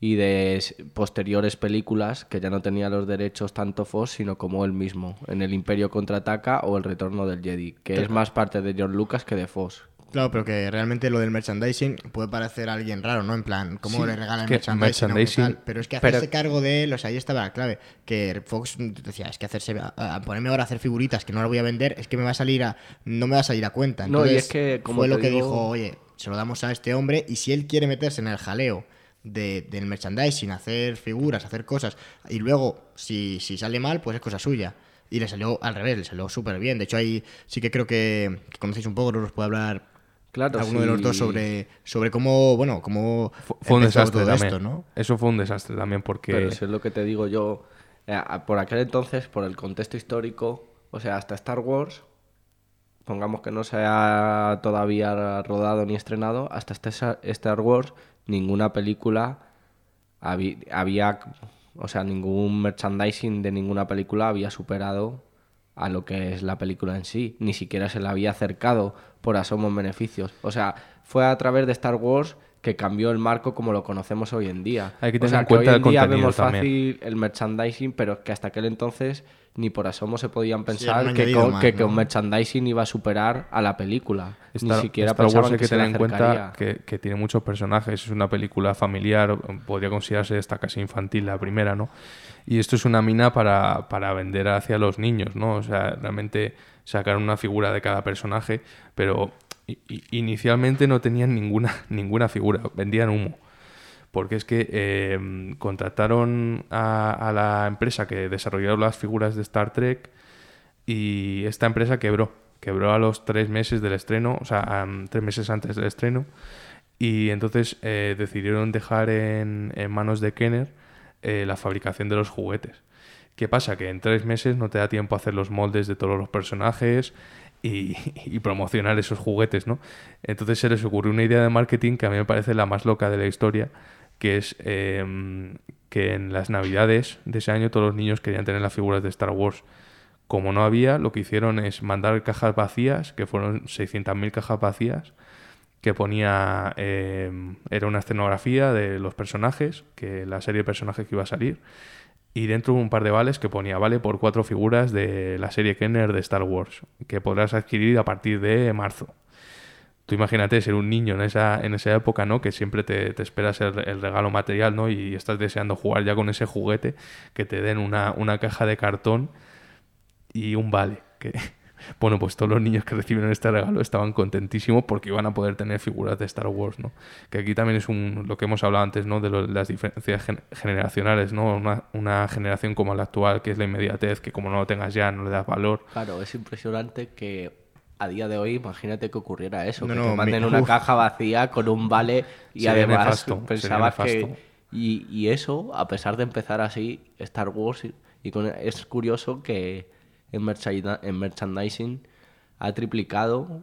y de posteriores películas que ya no tenía los derechos tanto Fox sino como él mismo, en El Imperio contraataca o El Retorno del Jedi, que es más parte de George Lucas que de Fox. Claro, pero que realmente lo del merchandising puede parecer a alguien raro, ¿no? En plan, ¿cómo le regalan merchandising? Pero es que hacerse cargo de él, o sea, ahí estaba la clave. Que Fox decía, es que hacerse, a, ponerme ahora a hacer figuritas que no lo voy a vender, es que me va a salir a, no me va a salir a cuenta. no, y es que, como fue lo que dijo, oye, se lo damos a este hombre y si él quiere meterse en el jaleo de, del merchandising, hacer figuras, hacer cosas, y luego, si, si sale mal, pues es cosa suya y le salió al revés, le salió súper bien. De hecho, ahí sí que creo que, que conocéis un poco, no os puede hablar Claro, alguno de los dos sobre, sobre cómo, bueno, cómo fue, un desastre también. ¿no? Eso fue un desastre también porque... Pero eso es lo que te digo yo. Eh, por aquel entonces, por el contexto histórico, o sea, hasta Star Wars, pongamos que no se ha todavía rodado ni estrenado, hasta este Star Wars ninguna película había, había, o sea, ningún merchandising de ninguna película había superado a lo que es la película en sí, ni siquiera se la había acercado por asomos beneficios. O sea, fue a través de Star Wars que cambió el marco como lo conocemos hoy en día. Hay que tener en cuenta hoy en día vemos fácil el merchandising, pero que hasta aquel entonces ni por asomo se podían pensar que, con, que, merchandising iba a superar a la película. ni siquiera Star Wars hay que, tener en cuenta que, tiene muchos personajes, es una película familiar, podría considerarse esta casi infantil la primera, ¿no? Y esto es una mina para, para vender hacia los niños, ¿no? O sea, realmente sacar una figura de cada personaje, pero inicialmente no tenían ninguna, [laughs] ninguna figura, vendían humo. Porque es que em, contrataron a, la empresa que desarrolló las figuras de Star Trek y esta empresa quebró. Quebró a los tres meses del estreno, o sea, tres meses antes del estreno. Y entonces eh, decidieron dejar en, manos de Kenner eh, la fabricación de los juguetes. ¿Qué pasa? Que en tres meses no te da tiempo a hacer los moldes de todos los personajes, y, promocionar esos juguetes, ¿no? Entonces se les ocurrió una idea de marketing que a mí me parece la más loca de la historia, que es em, que en las navidades de ese año todos los niños querían tener las figuras de Star Wars. Como no había, lo que hicieron es mandar cajas vacías, que fueron 600.000 cajas vacías, que ponía, em, era una escenografía de los personajes, que la serie de personajes que iba a salir, y dentro un par de vales que ponía vale por cuatro figuras de la serie Kenner de Star Wars, que podrás adquirir a partir de marzo. Tú imagínate ser un niño en esa, en esa época, ¿no? Que siempre te, te esperas el, el, regalo material, ¿no? Y estás deseando jugar ya con ese juguete, que te den una, una caja de cartón y un vale. Que, bueno, pues todos los niños que recibieron este regalo estaban contentísimos porque iban a poder tener figuras de Star Wars, ¿no? Que aquí también es un, lo que hemos hablado antes, ¿no? De, las diferencias generacionales, ¿no? Una, una, generación como la actual, que es la inmediatez, que como no lo tengas ya, no le das valor. Claro, es impresionante que a día de hoy, imagínate que ocurriera eso, que te manden una caja vacía con un vale y además pensabas que... Y, y, eso, a pesar de empezar así, Star Wars, y con, es curioso que en, merchandising ha triplicado,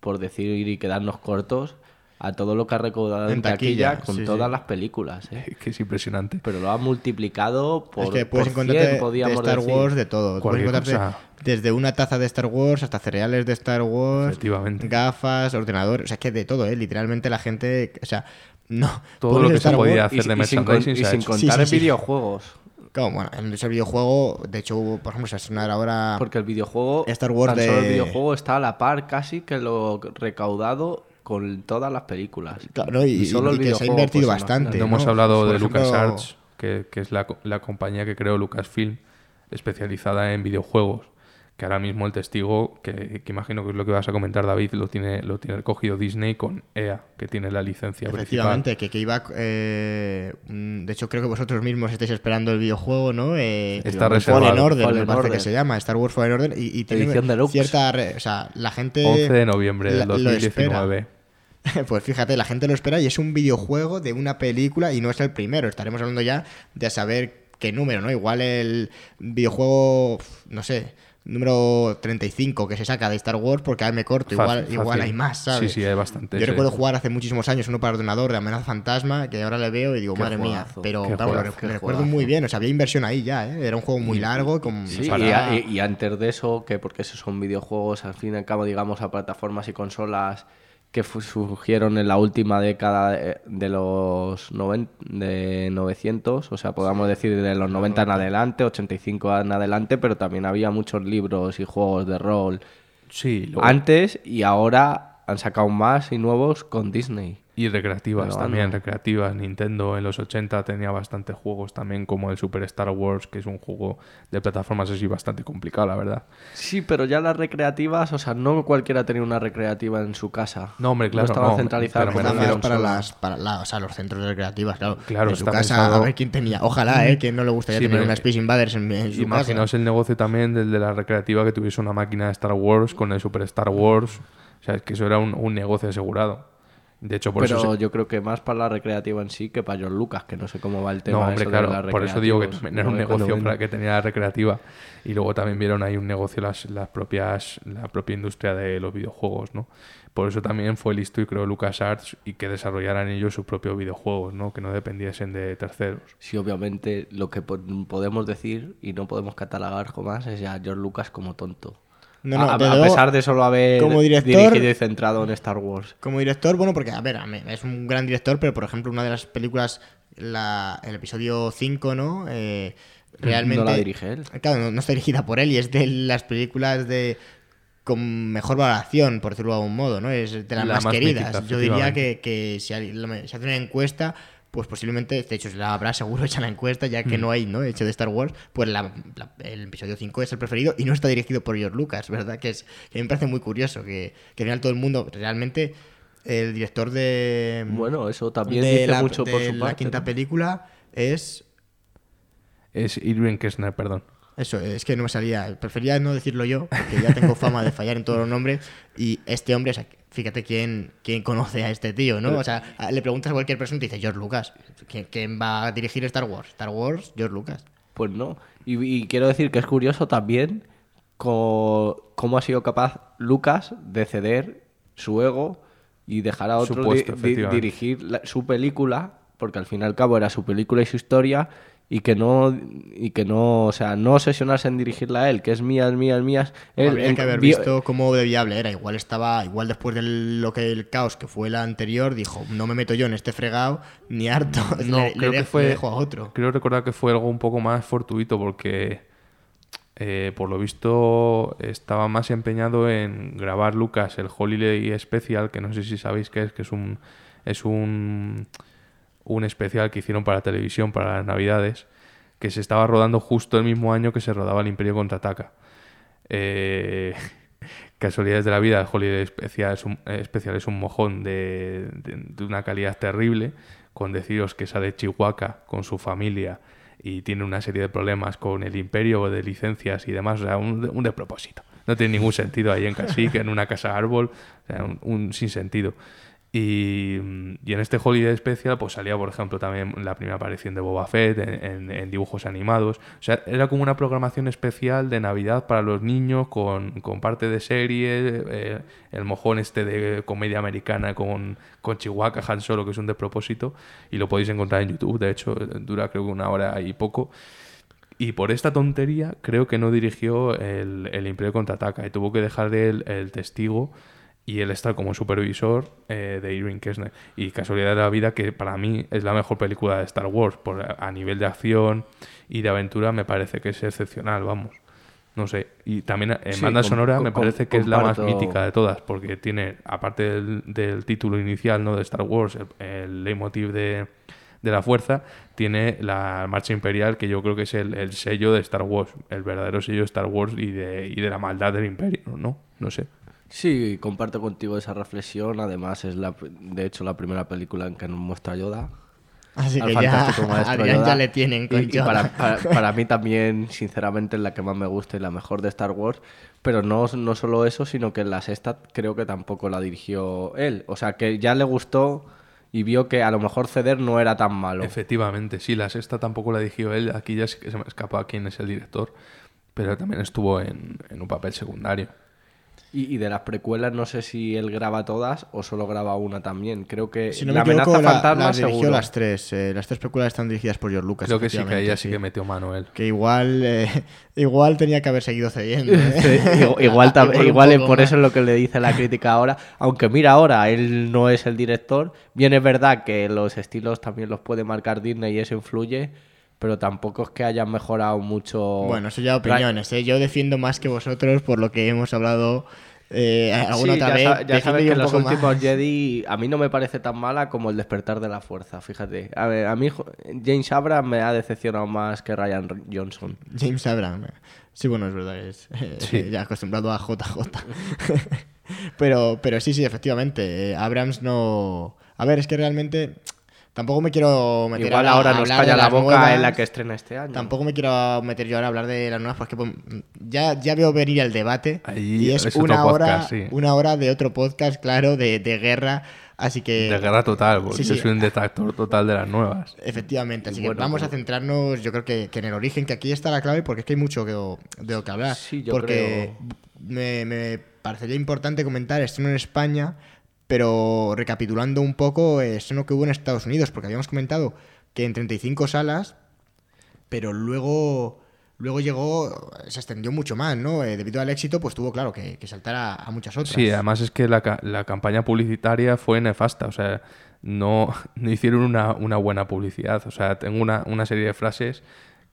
por decir y quedarnos cortos, a todo lo que ha recaudado en, En taquilla, taquilla, con sí, todas sí. las películas. ¿eh? Que es impresionante. Pero lo ha multiplicado por, es que puedes encontrarte 100, de Star decir. Wars de todo. Puedes cosa. desde una taza de Star Wars hasta cereales de Star Wars, Efectivamente. gafas, ordenador. O sea, es que de todo, ¿eh? Literalmente la gente. O sea, no. Todo lo que se Star podía Wars- hacer de y, sin, con- merchandising y se ha sin hecho. contar Sí, sí, en sí. videojuegos. Claro, bueno, en ese videojuego, de hecho, hubo, por ejemplo, se va a estrenar ahora. Porque el videojuego, Star Wars tan solo el de- videojuego está a la par casi que lo recaudado con todas las películas. Claro, y, solo y el que se ha invertido pues, bastante. No hemos ¿no? hablado Por de ejemplo, LucasArts, que, que es la, la compañía que creó Lucasfilm, especializada en videojuegos. Que ahora mismo el testigo, que, que imagino que es lo que vas a comentar, David, lo tiene, lo tiene cogido Disney con EA, que tiene la licencia Efectivamente, que, que iba. eh, mm, de hecho, creo que vosotros mismos estáis esperando el videojuego, ¿no? Eh, Está Fallen reservado. Order, me Fallen parece que Order. se llama, Star Wars Fallen Order. Y, y tiene cierta. re- o sea, la gente. principal. 11 de noviembre del la- lo espera. 2019. [laughs] Pues fíjate, la gente lo espera y es un videojuego de una película y no es el primero. Estaremos hablando ya de saber qué número, ¿no? Igual el videojuego, no sé, número 35 que se saca de Star Wars, porque ahora me corto, igual, Fácil, igual hay más, ¿sabes? Sí, sí, hay bastante. Yo recuerdo jugar hace muchísimos años uno para ordenador de Amenaza Fantasma, que ahora le veo y digo, Qué madre mía, pero lo, qué recuerdo muy bien, o sea, había inversión ahí ya, ¿eh? Era un juego muy largo, con Sí, y, para- y- y antes de eso, que porque esos son videojuegos, al fin y al cabo, digamos, a plataformas y consolas que surgieron en la última década de, de los noven- de 900, o sea, podamos decir de los 90 en adelante, 85 en adelante, pero también había muchos libros y juegos de rol Sí, luego- antes y ahora han sacado más y nuevos con Disney. Y recreativas Pero también, anda. recreativas. Nintendo en los 80 tenía bastantes juegos también, como el Super Star Wars, que es un juego de plataformas así bastante complicado, la verdad. Sí, pero ya las recreativas, o sea, no cualquiera tenía una recreativa en su casa. No, hombre, claro, estaban no, centralizadas pero me refiero- una para las para la- o sea, los centros recreativas, claro. Claro, en su casa, pensado- a ver quién tenía. Ojalá, ¿eh? Que no le gustaría Sí, tener pero- una Space Invaders en, en su Imaginaos casa. el negocio también del de la recreativa que tuviese una máquina de Star Wars con el Super Star Wars. O sea, es que eso era un, un negocio asegurado. De hecho, por pero eso... se- yo creo que más para la recreativa en sí que para George Lucas, que no sé cómo va el tema. No, hombre, eso de claro, las por eso digo que también era un negocio para que tenía la recreativa. Y luego también vieron ahí un negocio las, las propias, la propia industria de los videojuegos, ¿no? Por eso también fue listo y creó LucasArts y que desarrollaran ellos sus propios videojuegos, ¿no? Que no dependiesen de terceros. Sí, obviamente lo que po- podemos decir y no podemos catalogar jamás es a George Lucas como tonto. No, no, a, a luego, pesar de solo haber como director- dirigido y centrado en Star Wars. Como director, bueno, porque, a ver, es un gran director, pero por ejemplo, una de las películas, la, el episodio 5, ¿no? Eh, realmente. No la dirige él. Claro, no, no está dirigida por él y es de las películas de con mejor valoración, por decirlo de algún modo, ¿no? Es de las La más, más queridas. mítica, Yo diría que, que si hay- se hace una encuesta, pues posiblemente, de hecho, se la habrá seguro [laughs] hecha la encuesta, ya que no hay, ¿no? Hecho de Star Wars, pues la- la- el episodio 5 es el preferido y no está dirigido por George Lucas, ¿verdad? Que, es, que me parece muy curioso, que, que al final todo el mundo, realmente, el director de... Bueno, eso también de dice la, mucho por su la parte. quinta ¿no? película es Es Irving Kessner, perdón. Eso, es que no me salía. Prefería no decirlo yo, porque ya tengo fama de fallar en todos los nombres. Y este hombre, o sea, fíjate quién, quién conoce a este tío, ¿no? O sea, le preguntas a cualquier persona y te dice George Lucas. ¿Quién, quién va a dirigir Star Wars? Star Wars, George Lucas. Pues no. Y, y quiero decir que es curioso también cómo ha sido capaz Lucas de ceder su ego y dejar a otro puesto, di- dirigir la- su película, porque al fin y al cabo era su película y su historia, y que no, y que no, o sea, no obsesionarse en dirigirla a él, que es mía, es mía, es mía. Él- Habría en- que haber vio- visto cómo de viable era. Igual estaba, igual después de lo que el caos que fue la anterior, dijo, no me meto yo en este fregado, ni harto. [laughs] No, le, le creo que dejo- fue. le dejo a otro. Creo recordar que fue algo un poco más fortuito porque, eh, por lo visto, estaba más empeñado en grabar Lucas el Holiday Special, que no sé si sabéis qué es, que es un es un un especial que hicieron para televisión para las Navidades, que se estaba rodando justo el mismo año que se rodaba el Imperio contraataca. Eh, [laughs] casualidades de la vida, el Holiday Special es un, eh, Special es un mojón de, de- una calidad terrible, con deciros que sale Chihuahua con su familia y tiene una serie de problemas con el imperio de licencias y demás, o sea, un, un despropósito. No tiene ningún sentido ahí en Cacique, en una casa árbol, o sea, un, un sinsentido. Y, y en este Holiday Special pues salía, por ejemplo, también la primera aparición de Boba Fett en, en- en dibujos animados. O sea, era como una programación especial de Navidad para los niños con, con parte de serie, eh, el mojón este de comedia americana con, con Chihuahua, Han Solo, que es un despropósito, y lo podéis encontrar en YouTube, de hecho, dura creo que una hora y poco. Y por esta tontería creo que no dirigió el, el Imperio Contraataca y tuvo que dejar de él el testigo y él estar como supervisor eh, de Irving Kessner. Y casualidad de la vida que para mí es la mejor película de Star Wars. Por, a, nivel de acción y de aventura me parece que es excepcional, vamos. No sé. Y también en Sí, banda sonora me parece que es la más mítica de todas, porque tiene, aparte del, del título inicial ¿no? de Star Wars, el, el leitmotiv de, de la fuerza, tiene la marcha imperial, que yo creo que es el, el sello de Star Wars, el verdadero sello de Star Wars y de, y de la maldad del imperio, ¿no? No sé. Sí, comparto contigo esa reflexión. Además, es la, de hecho la primera película en que nos muestra Yoda. Así al que ya Adrián [laughs] ya le tienen con Y- para, para- [laughs] para mí también, sinceramente, es la que más me gusta y la mejor de Star Wars. Pero no, no solo eso, sino que en la sexta creo que tampoco la dirigió él. O sea, que ya le gustó y vio que a lo mejor ceder no era tan malo. Efectivamente, sí, la sexta tampoco la dirigió él, aquí ya sí que se me escapa quién es el director, pero también estuvo en, en un papel secundario. Y, y de las precuelas no sé si él graba todas o solo graba una también. Creo que Si no la me equivoco, amenaza la- fantasma las dirigió seguro. las tres. eh, las tres películas están dirigidas por George Lucas. Creo que sí, que ella sí que metió mano él. Que igual, eh, [laughs] igual tenía que haber seguido cediendo. [laughs] ¿eh? Sí, [laughs] igual, igual, por eso es lo que le dice la crítica ahora. Aunque mira ahora, él no es el director. Bien es verdad que los estilos también los puede marcar Disney y eso influye, pero tampoco es que hayan mejorado mucho. Bueno, eso ya opiniones. ¿eh? Yo defiendo más que vosotros por lo que hemos hablado eh, alguna Sí, otra ya, vez. ya Defiendo que los últimos más. Jedi a mí no me parece tan mala como el despertar de la fuerza, fíjate. A ver, a mí James Abrams me ha decepcionado más que Ryan Johnson. James Abrams. eh. Sí, bueno, es verdad, es [laughs] Sí. ya acostumbrado a JJ. [laughs] pero, pero sí, sí, efectivamente. eh, Abrams no. A ver, es que realmente. Tampoco me quiero meter Igual a ahora nos calla la boca nuevas. en la que estrena este año. Tampoco me quiero meter yo ahora a hablar de las nuevas porque pues, ya, ya veo venir el debate Ahí y es, una hora sí. una hora de otro podcast, claro, de, de guerra, así que De guerra total, porque sí, sí. yo soy un detractor total de las nuevas. efectivamente, así que bueno, vamos a como- centrarnos, yo creo que, que en el origen, que aquí está la clave porque es que hay mucho que, de lo que hablar, Sí, yo porque me, me parecería importante comentar esto en España, pero recapitulando un poco, eso no que hubo en Estados Unidos, porque habíamos comentado que en 35 salas pero luego luego llegó se extendió mucho más no Eh, debido al éxito pues tuvo claro que, saltar a, a muchas otras Sí, además es que la, la campaña publicitaria fue nefasta, o sea, no, [laughs] no hicieron una, una buena publicidad. O sea, tengo una, una serie de frases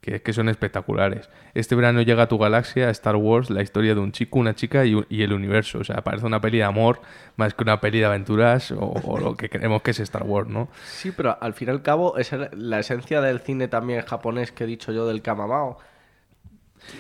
que, que son espectaculares. Este verano llega a tu galaxia Star Wars, la historia de un chico, una chica y, el universo. O sea, parece una peli de amor más que una peli de aventuras o, o lo que creemos que es Star Wars, ¿no? Sí, pero al fin y al cabo es la esencia del cine también japonés que he dicho yo del Kamamao.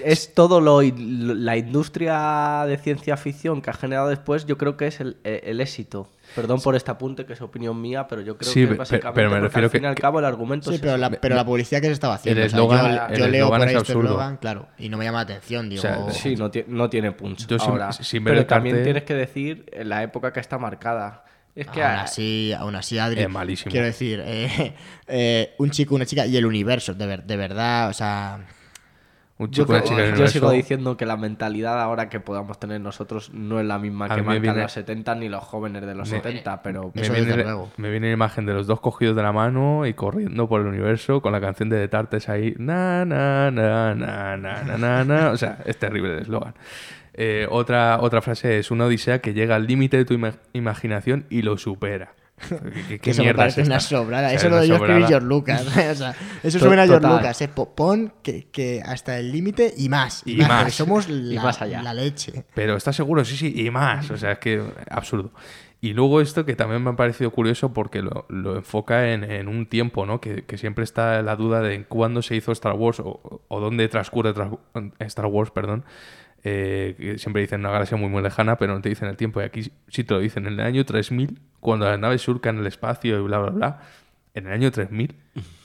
Es todo lo, la industria de ciencia ficción que ha generado después, yo creo que es el, el éxito. Perdón por este apunte, que es opinión mía, pero yo creo Sí, que básicamente pero me refiero al fin y al cabo el argumento Sí, es pero la, pero la publicidad que se estaba haciendo. El o sea, yo- eslogan- yo, el leo por es ahí este absurdo. eslogan, claro, y no me llama la atención, digo. sea, Sí, no, no tiene punch. Yo sin- ahora. sin ver pero el también cartel- tienes que decir en la época que está marcada. Es que aún así, aún así, Adri, Es malísimo. quiero decir, eh, [laughs] eh, un chico, una chica y el universo, de, ver- de verdad, o sea, Un Yo, chico, una creo- chica yo sigo diciendo que la mentalidad ahora que podamos tener nosotros no es la misma A que marcan viene- los 70 ni los jóvenes de los Me- 70, pero Me viene, luego. me viene la imagen de los dos cogidos de la mano y corriendo por el universo con la canción de Tartes ahí. Na, na, na, na, na, na, na, na. O sea, es terrible el eslogan. Eh, otra, otra frase es una odisea que llega al límite de tu ima- imaginación y lo supera. ¿Qué, qué- que qué eso me mierda parece es una sobrada. Eso lo debió escribir. George Lucas. [laughs] o sea, eso suena a George. Lucas. eh, po- Pon que, que hasta el límite y más. Y más. porque somos la, más allá. la leche. Pero ¿estás seguro? Sí, sí, y más. O sea, es que absurdo. Y luego esto que también me ha parecido curioso porque lo, lo enfoca en, en un tiempo, ¿no? Que, que siempre está la duda de cuándo se hizo Star Wars o, o dónde transcurre Star Wars, perdón. Eh, siempre dicen una galaxia muy muy lejana, pero no te dicen el tiempo. Y aquí sí te lo dicen. En el año 3000, cuando las naves surcan el espacio y bla, bla, bla. En el año 3000.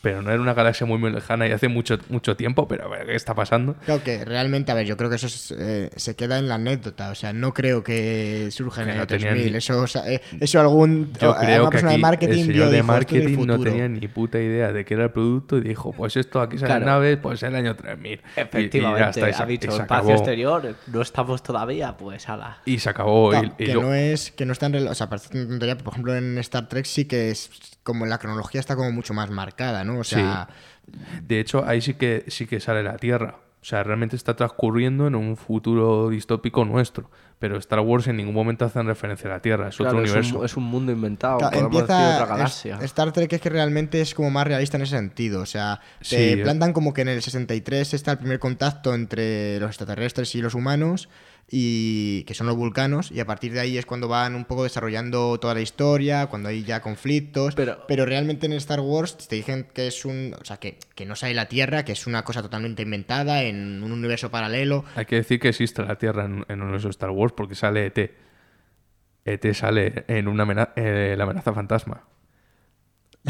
Pero no era una galaxia muy, muy lejana y hace mucho, mucho tiempo, pero a ver, ¿qué está pasando? Claro que realmente, a ver, yo creo que eso es, eh, se queda en la anécdota, o sea, no creo que surja en el no año tenían 3000, ni- eso, o sea, eh, eso algún Yo o- creo alguna que persona de marketing el vio señor de dijo, "Esto es el marketing no futuro". tenía ni puta idea de qué era el producto y dijo, pues esto aquí salen Claro. naves, pues el año 3000. Y- y ya Efectivamente, está, y se- ha dicho espacio exterior, no estamos todavía, pues ala. Y se acabó. y- que lo- no es que no está en o sea, parece una tontería, por ejemplo en Star Trek sí que es como la cronología está como mucho más marcada, ¿no? O sea, De hecho, ahí sí que, sí que sale la Tierra. O sea, realmente está transcurriendo en un futuro distópico nuestro. Pero Star Wars en ningún momento hacen referencia a la Tierra, es Claro, otro es, universo. un, es un mundo inventado, Claro, podemos decir empieza otra es- galaxia. Star Trek es que realmente es como más realista en ese sentido. O sea, te Sí, eh. plantan como que en el 63 está el primer contacto entre los extraterrestres y los humanos, y que son los vulcanos, y a partir de ahí es cuando van un poco desarrollando toda la historia, cuando hay ya conflictos. Pero- realmente en Star Wars te dicen que es un. O sea, que, que no sale la Tierra, que es una cosa totalmente inventada en un universo paralelo. Hay que decir que existe la Tierra en, en de esos Star Wars porque sale ET. ET sale en una amena- eh, la amenaza fantasma.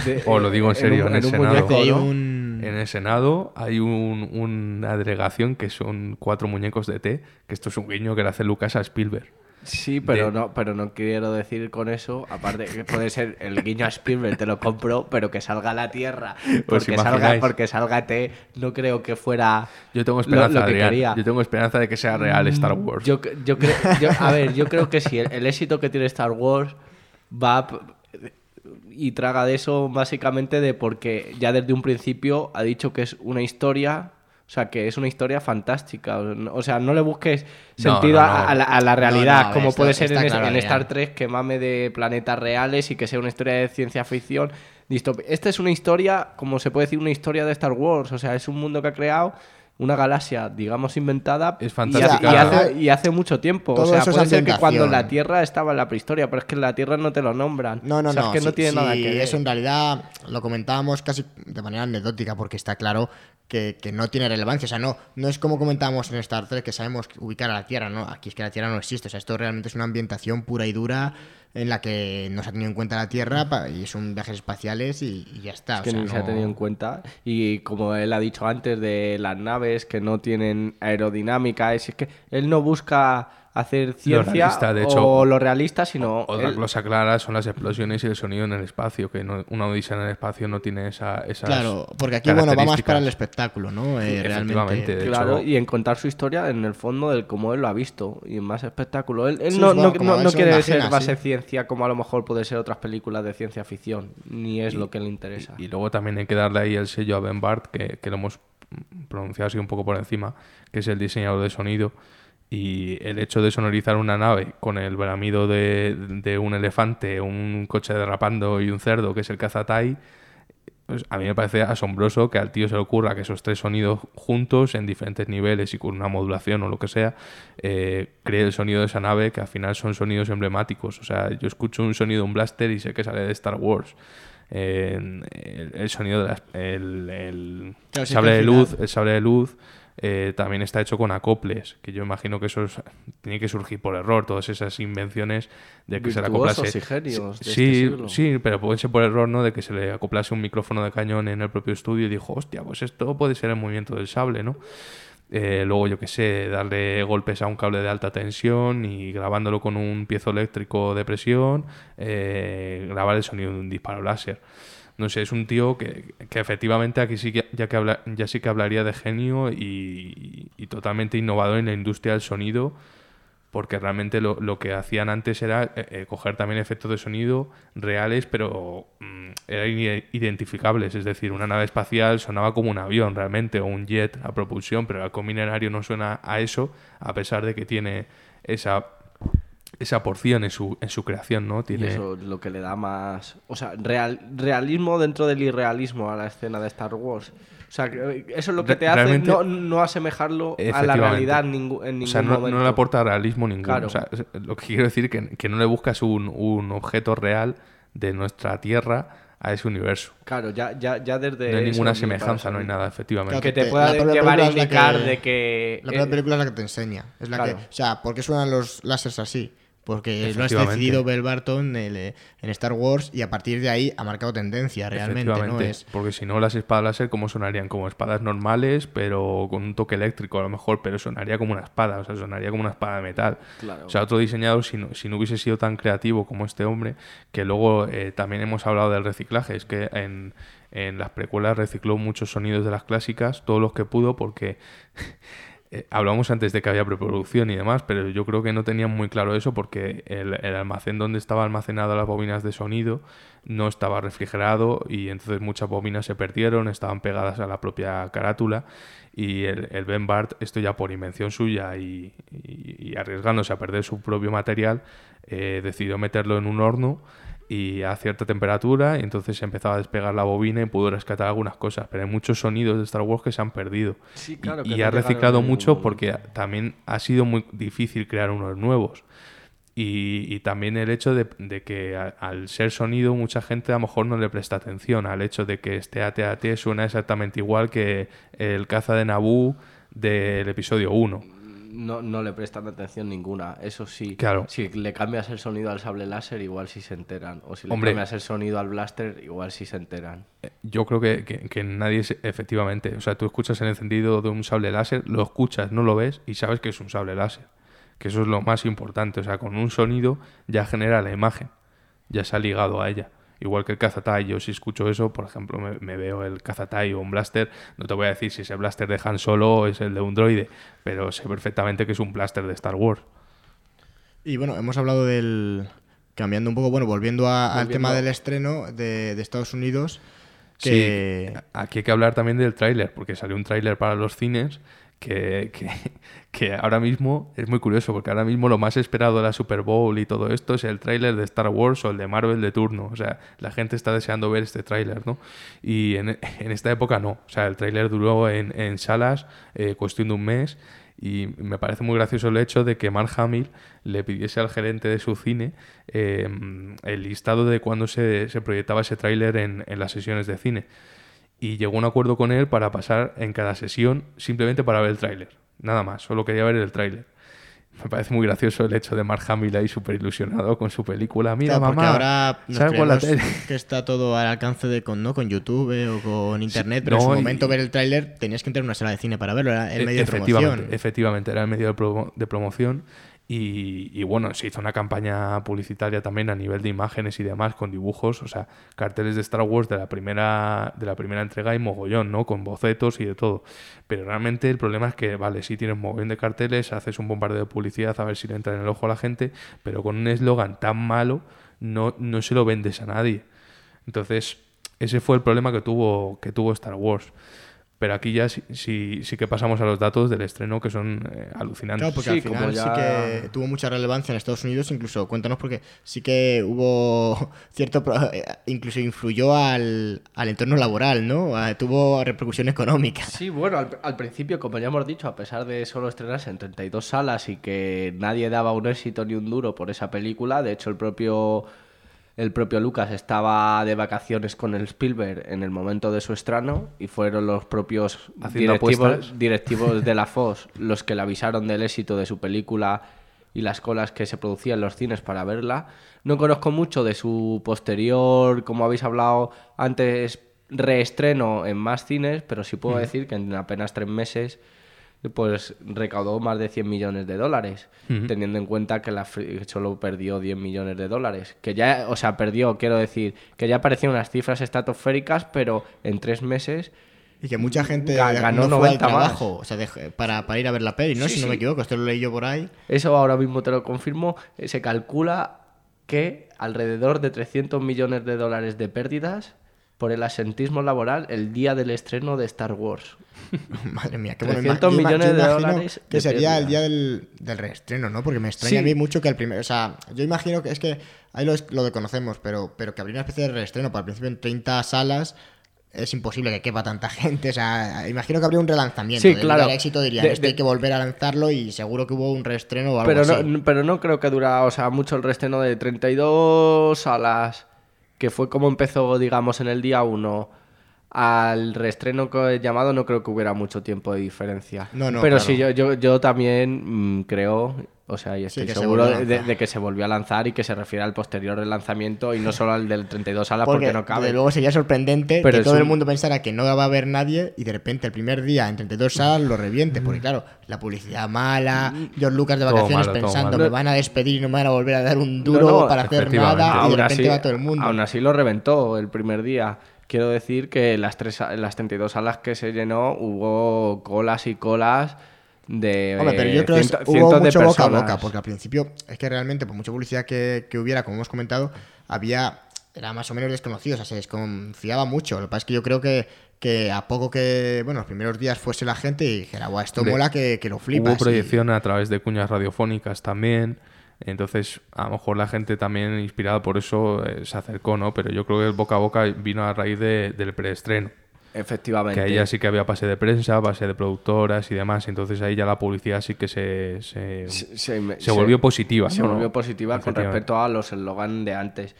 De- O lo digo en serio, en, un- el Senado. muñeco, Hay ¿no? un- En el Senado hay un- una delegación que son cuatro muñecos de ET, que esto es un guiño que le hace Lucas a Spielberg. Sí, pero de- no, pero no quiero decir con eso, aparte que puede ser el guiño a Spielberg, te lo compro, pero que salga la Tierra, [laughs] porque salga, porque salga T, no creo que fuera Yo tengo esperanza, lo que Adrián. quería. Yo tengo esperanza de que sea real Star Wars. Yo, yo creo, yo- a ver, yo creo que sí, el, el éxito que tiene Star Wars va a y traga de eso básicamente de porque ya desde un principio ha dicho que es una historia, o sea, que es una historia fantástica. O sea, no le busques sentido no, a- no. A, la, a la No, realidad, como está- puede ser en, claro, en. Star Trek, que mame de planetas reales y que sea una historia de ciencia ficción. Esta es una historia, como se puede decir, una historia de Star Wars. O sea, es un mundo que ha creado una galaxia, digamos, inventada. Es y fantástica. hace- Y, hace, y hace mucho tiempo. Todo o sea, eso es puede ser que cuando la Tierra estaba en la prehistoria, pero es que en la Tierra no te lo nombran. No, no, O sea, no. es que no sí, tiene nada que ver. Eso en realidad lo comentábamos casi de manera anecdótica, porque está claro que, que no tiene relevancia. O sea, no, no es como comentábamos en Star Trek, que sabemos ubicar a la Tierra, ¿no? Aquí es que la Tierra no existe. O sea, esto realmente es una ambientación pura y dura en la que no se ha tenido en cuenta la Tierra pa- y son viajes espaciales y, y ya está. Es o que sea, ni se ha no- tenido en cuenta. Y como él ha dicho antes de las naves que no tienen aerodinámica, es que él no busca hacer ciencia realista, de hecho. o lo realista, sino Otra él- cosa clara son las explosiones y el sonido en el espacio, que no- una odisea en el espacio no tiene esa, esas Claro, porque aquí, bueno, va más para el espectáculo, ¿no? Eh, Efectivamente, realmente. de Claro, hecho- y en contar su historia en el fondo del cómo él lo ha visto y en más espectáculo. Él, él Sí, no, bueno, no- no- quiere imagina, ser base sí. ciencia como a lo mejor puede ser otras películas de ciencia ficción, ni es lo que le interesa. Y luego también hay que darle ahí el sello a Ben Bart, que, que lo hemos pronunciado así un poco por encima, que es el diseñador de sonido. Y el hecho de sonorizar una nave con el bramido de, de un elefante, un coche derrapando y un cerdo, que es el cazatai, pues a mí me parece asombroso que al tío se le ocurra que esos tres sonidos juntos, en diferentes niveles y con una modulación o lo que sea, eh, cree el sonido de esa nave, que al final son sonidos emblemáticos. O sea, yo escucho un sonido de un blaster y sé que sale de Star Wars. Eh, el, el sonido de las- el, el Claro, sable de luz, el sable de luz eh, también está hecho con acoples, que yo imagino que eso es- tiene que surgir por error, todas esas invenciones de que se le acoplase. y genios de sí, este siglo. sí, pero puede ser por error, ¿no? De que se le acoplase un micrófono de cañón en el propio estudio y dijo, hostia, pues esto puede ser el movimiento del sable, ¿no? Eh, luego, yo qué sé, darle golpes a un cable de alta tensión y grabándolo con un piezo eléctrico de presión, eh, grabar el sonido de un disparo láser. No sé, es un tío que, que efectivamente aquí sí que ya, que habla, ya sí que hablaría de genio y, totalmente innovador en la industria del sonido, porque realmente lo, lo que hacían antes era eh, eh, coger también efectos de sonido reales, pero mm, eran identificables. Es decir, una nave espacial sonaba como un avión realmente, o un jet a propulsión, pero el halcón no suena a eso, a pesar de que tiene esa, esa porción en su, en su creación, ¿no? Y Tiene... eso es lo que le da más. O sea, real, realismo dentro del irrealismo a la escena de Star Wars. O sea, que eso es lo que te hace no, no asemejarlo a la realidad en ningún, en ningún O sea, no, momento. no le aporta realismo ninguno. Claro. O sea, es- lo que quiero decir es que, que no le buscas un, un objeto real de nuestra Tierra a ese universo. Claro, ya, ya, ya desde. No hay ninguna me semejanza, no hay nada, efectivamente. Que te Te- pueda llevar a indicar que- de que. La primera eh, película es la que te enseña. Es la claro. que, o sea, ¿por qué suenan los láseres así? Porque lo has decidido Bell Barton el, en Star Wars y a partir de ahí ha marcado tendencia realmente, ¿no? Es, Porque si no, las espadas láser, ¿cómo sonarían? Como espadas normales, pero con un toque eléctrico a lo mejor, pero sonaría como una espada, o sea, sonaría como una espada de metal. Claro. O sea, otro diseñador, si no, si no hubiese sido tan creativo como este hombre, que luego eh, también hemos hablado del reciclaje, es que en, en las precuelas recicló muchos sonidos de las clásicas, todos los que pudo, porque [laughs] eh, hablamos antes de que había preproducción y demás, pero yo creo que no tenían muy claro eso porque el, el almacén donde estaba almacenado las bobinas de sonido no estaba refrigerado y entonces muchas bobinas se perdieron, estaban pegadas a la propia carátula y el, el Ben Bart, esto ya por invención suya y arriesgándose a perder su propio material, eh, decidió meterlo en un horno y a cierta temperatura y entonces se empezaba a despegar la bobina y pudo rescatar algunas cosas, pero hay muchos sonidos de Star Wars que se han perdido. Sí, Y- claro, y, que no ha reciclado mucho porque también ha sido muy difícil crear unos nuevos. Y, y también el hecho de, de que a- al ser sonido mucha gente a lo mejor no le presta atención al hecho de que este AT-AT suena exactamente igual que el caza de Naboo del episodio 1. No, no le prestan atención ninguna. Eso sí. Claro. Si le cambias el sonido al sable láser, igual sí se enteran. O si le Hombre. cambias el sonido al blaster, igual sí se enteran. Yo creo que, que- que nadie, se- efectivamente, o sea, tú escuchas el encendido de un sable láser, lo escuchas, no lo ves y sabes que es un sable láser. Que eso es lo más importante, o sea, con un sonido ya genera la imagen, ya se ha ligado a ella. Igual que el Kazatai, yo si escucho eso, por ejemplo, me, me veo el Kazatai o un blaster, no te voy a decir si ese blaster de Han Solo o es el de un droide, pero sé perfectamente que es un blaster de Star Wars. Y bueno, hemos hablado del... Cambiando un poco, bueno, volviendo a- al tema del estreno de, de Estados Unidos, que... Sí, aquí hay que hablar también del tráiler, porque salió un tráiler para los cines que, que, que ahora mismo es muy curioso, porque ahora mismo lo más esperado de la Super Bowl y todo esto es el tráiler de Star Wars o el de Marvel de turno. O sea, la gente está deseando ver este tráiler, ¿no? Y en, [laughs] en esta época no. O sea, el tráiler duró en, en salas eh, cuestión de un mes y me parece muy gracioso el hecho de que Mark Hamill le pidiese al gerente de su cine eh, el listado de cuándo se, se proyectaba ese tráiler en, en las sesiones de cine. Y llegó a un acuerdo con él para pasar en cada sesión simplemente para ver el tráiler. Nada más, solo quería ver el tráiler. Me parece muy gracioso el hecho de Mark Hamill ahí súper ilusionado con su película. Mira, Claro, mamá, ahora nos ¿sabes cuál la tele? que está todo al alcance de con, ¿no? con YouTube eh, o con internet, pero no, en su y- momento ver el tráiler tenías que entrar a una sala de cine para verlo, era el E- medio de promoción. efectivamente, era el medio de, promo- de promoción y, y bueno, se hizo una campaña publicitaria también a nivel de imágenes y demás con dibujos, o sea, carteles de Star Wars de la primera de la primera entrega y mogollón, ¿no? Con bocetos y de todo. Pero realmente el problema es que, vale, sí tienes mogollón de carteles, haces un bombardeo de publicidad a ver si le entra en el ojo a la gente, pero con un eslogan tan malo no, no se lo vendes a nadie. Entonces, ese fue el problema que tuvo, que tuvo Star Wars. Pero aquí ya sí, sí, sí que pasamos a los datos del estreno que son eh, alucinantes. Claro, porque Sí, al final sí que tuvo mucha relevancia en Estados Unidos, incluso cuéntanos porque sí que hubo [laughs] cierto, eh, incluso influyó al, al entorno laboral, ¿no? Tuvo repercusión económica. Sí, bueno, al, al principio, como ya hemos dicho, a pesar de solo estrenarse en 32 salas y que nadie daba un éxito ni un duro por esa película, de hecho el propio el propio Lucas estaba de vacaciones con el Spielberg en el momento de su estreno y fueron los propios [laughs] directivos, de la Fox los que le avisaron del éxito de su película y las colas que se producían en los cines para verla. No conozco mucho de su posterior, como habéis hablado antes, reestreno en más cines, pero sí puedo decir que en apenas tres meses pues recaudó más de 100 millones de dólares, teniendo en cuenta que la Free solo perdió 10 millones de dólares. Que ya, o sea, perdió, quiero decir, que ya parecían unas cifras estratosféricas, pero en tres meses Y que mucha gente Ga- ganó no fue al 90 más. o sea, para, para ir a ver la peli, ¿no? Sí, si no sí. me equivoco, esto lo leí yo por ahí. Eso ahora mismo te lo confirmo. eh, Se calcula que alrededor de 300 millones de dólares de pérdidas por el asentismo laboral el día del estreno de Star Wars. [laughs] Madre mía, qué 300 bueno. millones de dólares Que de sería el día del, del reestreno, ¿no? Porque me extraña Sí. a mí mucho que el primer. O sea, yo imagino que es que ahí lo, lo desconocemos, pero, pero que habría una especie de reestreno para el principio en 30 salas. Es imposible que quepa tanta [laughs] gente. O sea, imagino que habría un relanzamiento. Sí, claro. dar éxito dirían, De- esto de- hay que volver a lanzarlo y seguro que hubo un reestreno o algo Pero así. no, pero no creo que dura, o sea, mucho el reestreno de 32 salas, que fue como empezó, digamos, en el día 1, al reestreno llamado no creo que hubiera mucho tiempo de diferencia. No, no, Pero claro. sí, yo, yo, yo también mm, creo, o sea, y estoy que se seguro a de, de que se volvió a lanzar y que se refiere al posterior relanzamiento y no solo al del 32 salas porque, Porque, no cabe. desde luego sería sorprendente Pero que todo el un- mundo pensara que no va a haber nadie y de repente el primer día en 32 salas lo reviente. Porque claro, la publicidad mala, George Lucas de vacaciones malo, pensando me van a despedir y no me van a volver a dar un duro No, no, para hacer nada y de repente así, va todo el mundo. aún así lo reventó el primer día. Quiero decir que las, tres, las 32 salas que se llenó hubo colas y colas de Hombre, pero yo creo que ciento- es- hubo cientos de mucho boca a personas. boca, porque al principio es que realmente, por mucha publicidad que, que hubiera, como hemos comentado, había era más o menos desconocido, o sea, se desconfiaba mucho. Lo que pasa es que yo creo que, que a poco que, bueno, los primeros días fuese la gente y dijera, guau, esto Hombre, mola que, que lo flipas. Hubo proyección a través de cuñas radiofónicas también. Entonces, a lo mejor la gente también, inspirada por eso, eh, se acercó, ¿no? Pero yo creo que el boca a boca vino a raíz de- del preestreno. Efectivamente. Que ahí ya sí que había pase de prensa, pase de productoras y demás. Entonces ahí ya la publicidad sí que se, se, se, se- se volvió positiva. Se ¿no? volvió positiva con respecto a los eslogan de antes.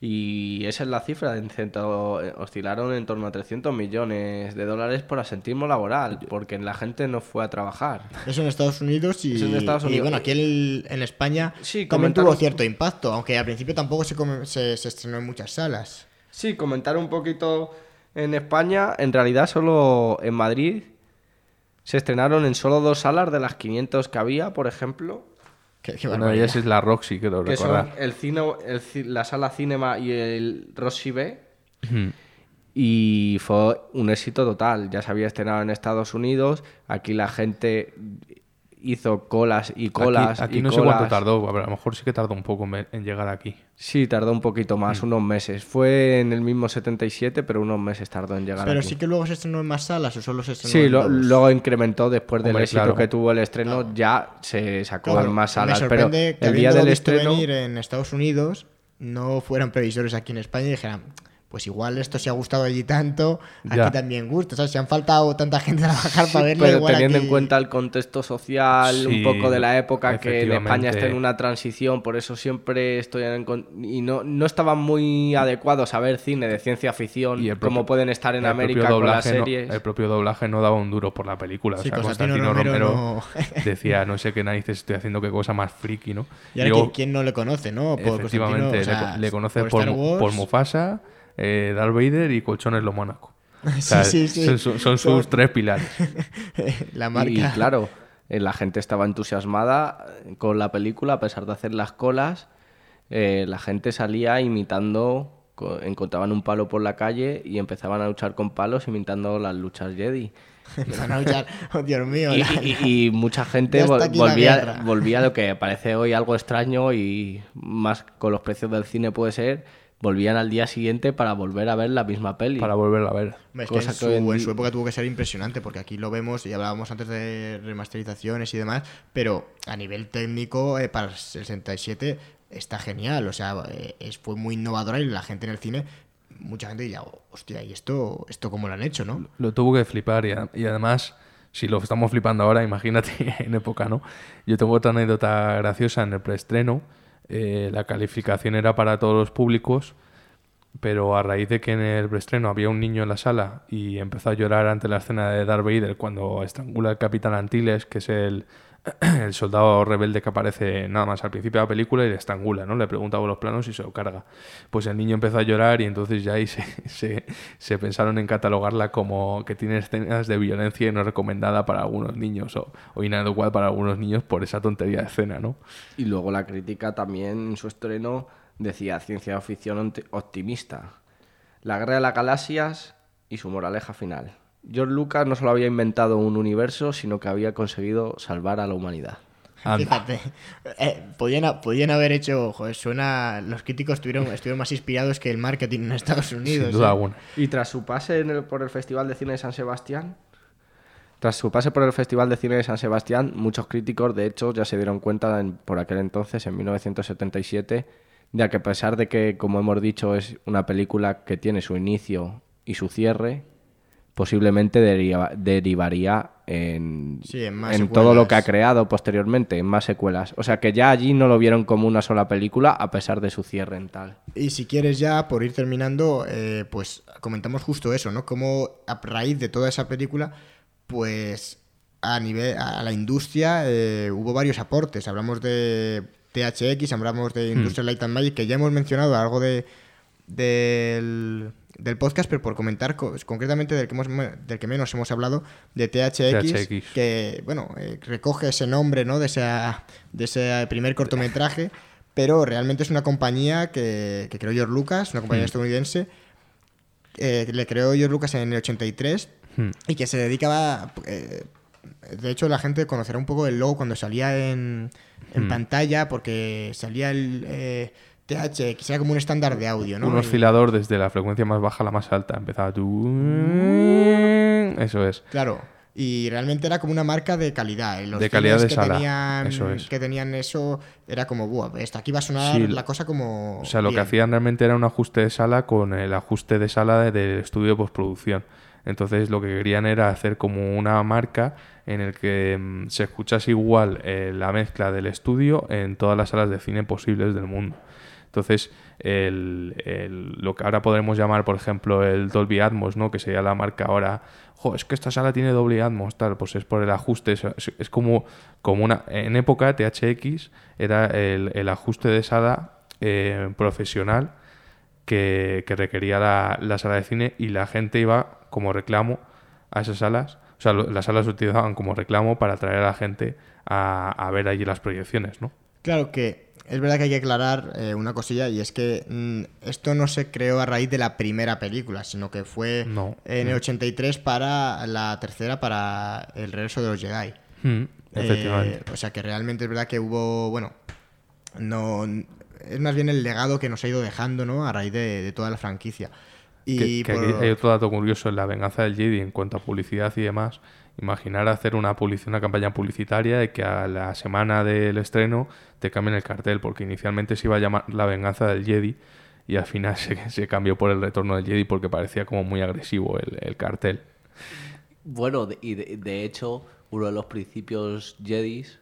Y esa es la cifra, oscilaron en torno a 300 millones de dólares por asentismo laboral, porque la gente no fue a trabajar. Eso en Estados Unidos y, en Estados y, Unidos. bueno, aquí el- en España Sí, también tuvo cierto impacto, aunque al principio tampoco se, come- se, se estrenó en muchas salas. Sí, comentar un poquito en España, en realidad solo en Madrid se estrenaron en solo dos salas de las 500 que había, por ejemplo, Qué, qué Una de ellas es la Roxy, creo que son recordar. el cine, el ci- la sala Cinema y el Rossi B. Y fue un éxito total. Ya se había estrenado en Estados Unidos. Aquí la gente hizo colas y colas. Aquí, aquí y no sé colas. cuánto tardó, a, ver, a lo mejor sí que tardó un poco en, llegar aquí. Sí, tardó un poquito Mm. más, unos meses. Fue en el mismo 77, pero unos meses tardó en llegar Pero aquí. sí que luego se estrenó en más salas o solo se estrenó Sí, en lo- luego incrementó después del éxito claro. que tuvo el estreno, ya se sacó Claro, en más me salas. Pero que el día del visto estreno. venir en Estados Unidos no fueran previsores aquí en España y dijeran, pues igual esto se ha gustado allí tanto, aquí Ya. también gusta. O sea, se han faltado tanta gente a trabajar Sí, para verlo. pero igual teniendo aquí- en cuenta el contexto social, Sí, un poco de la época que en España está en una transición, por eso siempre estoy en con- y no, no estaban muy adecuados a ver cine de ciencia ficción Y el como propio- pueden estar en el América propio con las no- series. el propio doblaje no daba un duro por la película. Sí, o sea, Constantino Constantino Romero Romero, [laughs] decía, no sé qué narices estoy haciendo, qué cosa más friki, ¿no? Y ahora, luego, ¿quién, quién no le conoce, no? Por efectivamente, o le, sea, le conoce por por, por Mufasa, eh, Darth Vader y Colchones Lo Mónaco. [laughs] O sea, Sí, sí, sí. Son, sus Son- tres pilares. [laughs] la marca. Y claro, eh, la gente estaba entusiasmada con la película, a pesar de hacer las colas, eh, la gente salía imitando, co- encontraban un palo por la calle y empezaban a luchar con palos imitando las luchas Jedi. [laughs] Van a luchar. Oh, Dios mío. Y, la- y- y mucha gente volvía, volvía a lo que parece hoy algo extraño y más con los precios del cine puede ser, volvían al día siguiente para volver a ver la misma peli. para volverla a ver. Es que cosa en, que su, hoy en en di- su época tuvo que ser impresionante, porque aquí lo vemos y hablábamos antes de remasterizaciones y demás, pero a nivel técnico, eh, para el 67 está genial, o sea, eh, es, fue muy innovadora y la gente en el cine, mucha gente diría, hostia, ¿y esto, esto cómo lo han hecho, no? Lo tuvo que flipar y, a- y además, si lo estamos flipando ahora, [laughs] imagínate en época, ¿no? Yo tengo otra anécdota graciosa en el preestreno. Eh, la calificación era para todos los públicos, pero a raíz de que en el preestreno había un niño en la sala y empezó a llorar ante la escena de Darth Vader cuando estrangula al capitán Antilles, que es el, [clears throat] el soldado rebelde que aparece nada más al principio de la película y le estrangula, ¿no? Le pregunta por los planos y se lo carga. Pues el niño empezó a llorar y entonces ya ahí [laughs] se, se, pensaron en catalogarla como que tiene escenas de violencia y no recomendada para algunos niños o, o inadecuada para algunos niños por esa tontería de escena, ¿no? Y luego la crítica también en su estreno decía ciencia ficción optimista. La guerra de las galaxias y su moraleja final. George Lucas no solo había inventado un universo, sino que había conseguido salvar a la humanidad. Anda. Fíjate, [laughs] eh, podían, ha- podían haber hecho, joder, suena, los críticos estuvieron, estuvieron más inspirados que el marketing en Estados Unidos. Sin duda ¿eh? alguna. Y tras su pase en el- por el Festival de Cine de San Sebastián, tras su pase por el Festival de Cine de San Sebastián, muchos críticos, de hecho, ya se dieron cuenta en- por aquel entonces, en 1977, de que a pesar de que, como hemos dicho, es una película que tiene su inicio y su cierre, posiblemente deriva- derivaría en, Sí, en en todo lo que ha creado posteriormente, en más secuelas. O sea que ya allí no lo vieron como una sola película a pesar de su cierre en tal. Y si quieres ya, por ir terminando, eh, pues comentamos justo eso, ¿no? Cómo a raíz de toda esa película, pues a nivel a la industria eh, hubo varios aportes. Hablamos de THX, hablamos de Industrial Light and Magic, que ya hemos mencionado algo de del, del podcast, pero por comentar co- concretamente del que, hemos, del que menos hemos hablado, de THX, THX. que bueno, eh, recoge ese nombre, ¿no? De, esa, de ese primer cortometraje, pero realmente es una compañía que, que creó George Lucas, una compañía Hmm. estadounidense, eh, que le creó George Lucas en el 83 Hmm. y que se dedicaba... eh, de hecho, la gente conocerá un poco el logo cuando salía en, en Hmm. pantalla, porque salía el eh, THX, era como un estándar de audio, ¿no? Un oscilador desde la frecuencia más baja a la más alta. Empezaba tú. Eso es. Claro. Y realmente era como una marca de calidad. Los De calidad de que sala, Tenían, eso es. Que tenían eso, era como, buah, esto aquí va a sonar Sí, la cosa como. O sea, lo que bien". hacían realmente era un ajuste de sala con el ajuste de sala de- del estudio de postproducción. Entonces lo que querían era hacer como una marca en el que mm, se escuchase igual eh, la mezcla del estudio en todas las salas de cine posibles del mundo. Entonces, el- el- lo que ahora podremos llamar, por ejemplo, el Dolby Atmos, ¿no? que sería la marca ahora, jo, es que esta sala tiene Dolby Atmos, tal, pues es por el ajuste, es, es- como, como una... En época, THX era el, el ajuste de sala eh, profesional que, que requería la, la sala de cine y la gente iba como reclamo a esas salas. O sea, las salas se utilizaban como reclamo para atraer a la gente a, a ver allí las proyecciones, ¿no? Claro que es verdad que hay que aclarar eh, una cosilla y es que mm, esto no se creó a raíz de la primera película, sino que fue No. en el 83 para la tercera, para el regreso de los Jedi. Mm, Eh, o sea que realmente es verdad que hubo, bueno, no es más bien el legado que nos ha ido dejando, ¿no? A raíz de, de toda la franquicia. Y que, que por- aquí hay otro dato curioso en la venganza del Jedi en cuanto a publicidad y demás. Imaginar hacer una, campaña publicitaria y que a la semana del estreno te cambien el cartel, porque inicialmente se iba a llamar La venganza del Jedi y al final [laughs] se, se cambió por el retorno del Jedi porque parecía como muy agresivo el, el cartel. Bueno, de- y de, de hecho, uno de los principios Jedis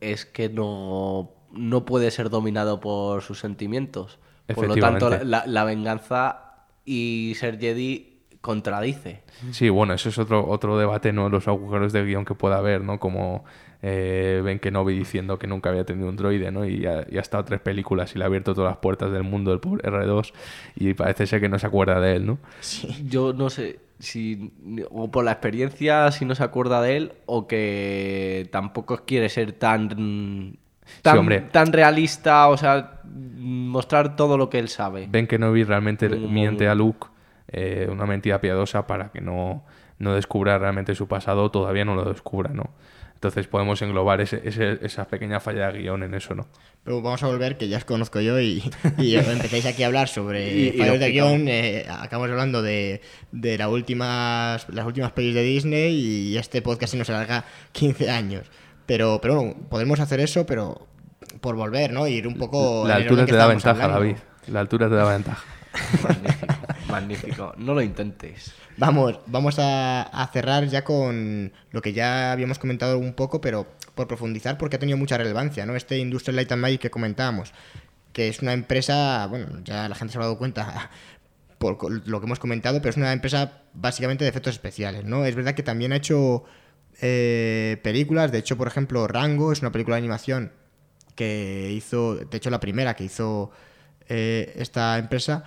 es que no, no puede ser dominado por sus sentimientos. Por lo tanto, la venganza y ser Jedi contradice. Sí, bueno, eso es otro, otro debate, ¿no? Los agujeros de guion que pueda haber, ¿no? Como eh, Ben Kenobi diciendo que nunca había tenido un droide, ¿no? Y ha, y ha estado tres películas y le ha abierto todas las puertas del mundo el pobre R2 y parece ser que no se acuerda de él, ¿no? Yo no sé si o por la experiencia si no se acuerda de él o que tampoco quiere ser tan tan, hombre. tan realista, o sea, mostrar todo lo que él sabe. Ben Kenobi realmente miente a Luke eh, una mentira piadosa para que no, no descubra realmente su pasado todavía no lo descubra, ¿no? Entonces podemos englobar ese, ese- esa pequeña falla de guion en eso, ¿no? Pero vamos a volver, que ya os conozco yo y, y [laughs] empecéis aquí a hablar sobre Y- fallos lo de guion. eh, acabamos hablando de, de la últimas, las últimas pelis de Disney y este podcast se nos alarga 15 años. Pero, pero bueno, podemos hacer eso, pero por volver, ¿no? Ir un poco... La altura te da ventaja, hablando. David. La altura te da ventaja. [laughs] Magnífico. No lo intentes. Vamos, vamos a, cerrar ya con lo que ya habíamos comentado un poco, pero por profundizar porque ha tenido mucha relevancia, ¿no? Este Industrial Light and Magic que comentábamos, que es una empresa, bueno, ya la gente se ha dado cuenta [laughs] por lo que hemos comentado, pero es una empresa básicamente de efectos especiales, ¿no? Es verdad que también ha hecho eh, películas, de hecho, por ejemplo, Rango es una película de animación que hizo, de hecho, la primera que hizo eh, esta empresa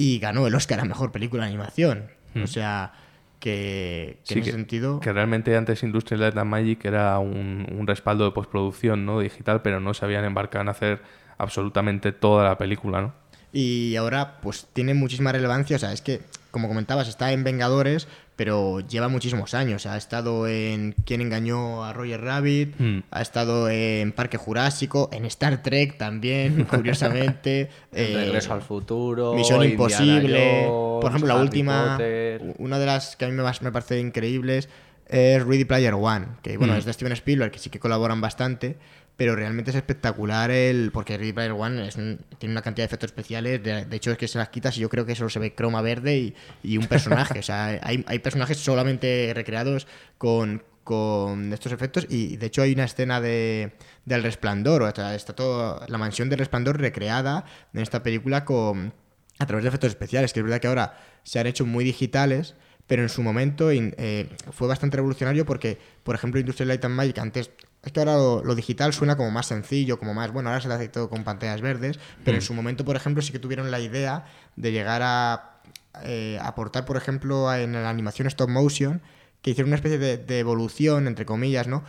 y ganó el Oscar a Mejor Película de Animación. O sea, que, que Sí, en ese sentido... que realmente antes Industrial Light and Magic era un, un respaldo de postproducción ¿no? digital, pero no se habían embarcado en hacer absolutamente toda la película, ¿no? Y ahora pues tiene muchísima relevancia, o sea, es que, como comentabas, está en Vengadores, pero lleva muchísimos años. Ha estado en Quién engañó a Roger Rabbit, Hmm. ha estado en Parque Jurásico, en Star Trek también, [laughs] curiosamente. Eh, Regreso al futuro. Misión Indiana Imposible. Jones, Por ejemplo, la Harry última, Potter. una de las que a mí me, más- me parece increíbles es Ready Player One, que bueno, Mm. es de Steven Spielberg, que sí que colaboran bastante, pero realmente es espectacular el. Porque Ready Player One tiene una cantidad de efectos especiales. De, hecho, es que se las quitas y yo creo que solo se ve croma verde y, y un personaje. o sea, [laughs] hay, hay personajes solamente recreados con, con estos efectos. Y de hecho, hay una escena de, del resplandor. O sea, está todo. La mansión del resplandor recreada en esta película con. A través de efectos especiales, que es verdad que ahora se han hecho muy digitales, pero en su momento eh, fue bastante revolucionario porque, por ejemplo, Industrial Light and Magic antes... Es que ahora lo, lo digital suena como más sencillo, como más... Bueno, ahora se le hace todo con pantallas verdes, pero en su momento, por ejemplo, sí que tuvieron la idea de llegar a eh, aportar, por ejemplo, a- en la animación stop motion, que hicieron una especie de, de evolución, entre comillas, ¿no?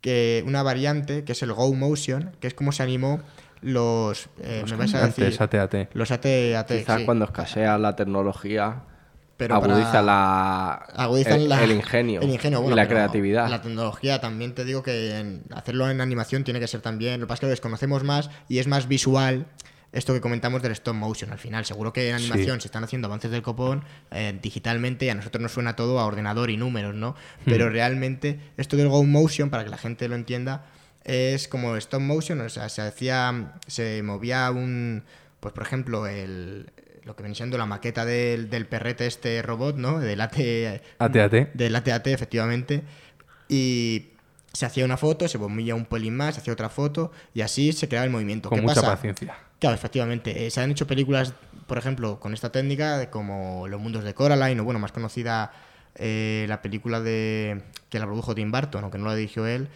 Que una variante, que es el Go Motion, que es como se animó los... eh, me vais a decir... Antes, AT-AT. Los AT-AT, Quizás sí. cuando escasea la tecnología, Pero agudiza la, agudizan el, la- el ingenio, el ingenio, y la creatividad. La tecnología también te digo que en- hacerlo en animación tiene que ser también. Lo que pasa es que lo desconocemos más y es más visual esto que comentamos del stop motion al final. Seguro que en Sí. animación se están haciendo avances del copón eh, digitalmente y a nosotros nos suena todo a ordenador y números, ¿no? Pero realmente esto del go motion, para que la gente lo entienda, es como stop motion, o sea, se hacía, se movía un, pues por ejemplo, el, lo que viene siendo la maqueta del, del perrete este robot, ¿no? Del AT, AT-AT. del AT-AT, efectivamente. Y se hacía una foto, se movía un pelín más, se hacía otra foto y así se creaba el movimiento. Con ¿Qué mucha pasa? paciencia. Claro, efectivamente. eh, se han hecho películas, por ejemplo, con esta técnica, como Los Mundos de Coraline, o bueno, más conocida eh, la película de que la produjo Tim Burton, aunque no la dirigió él,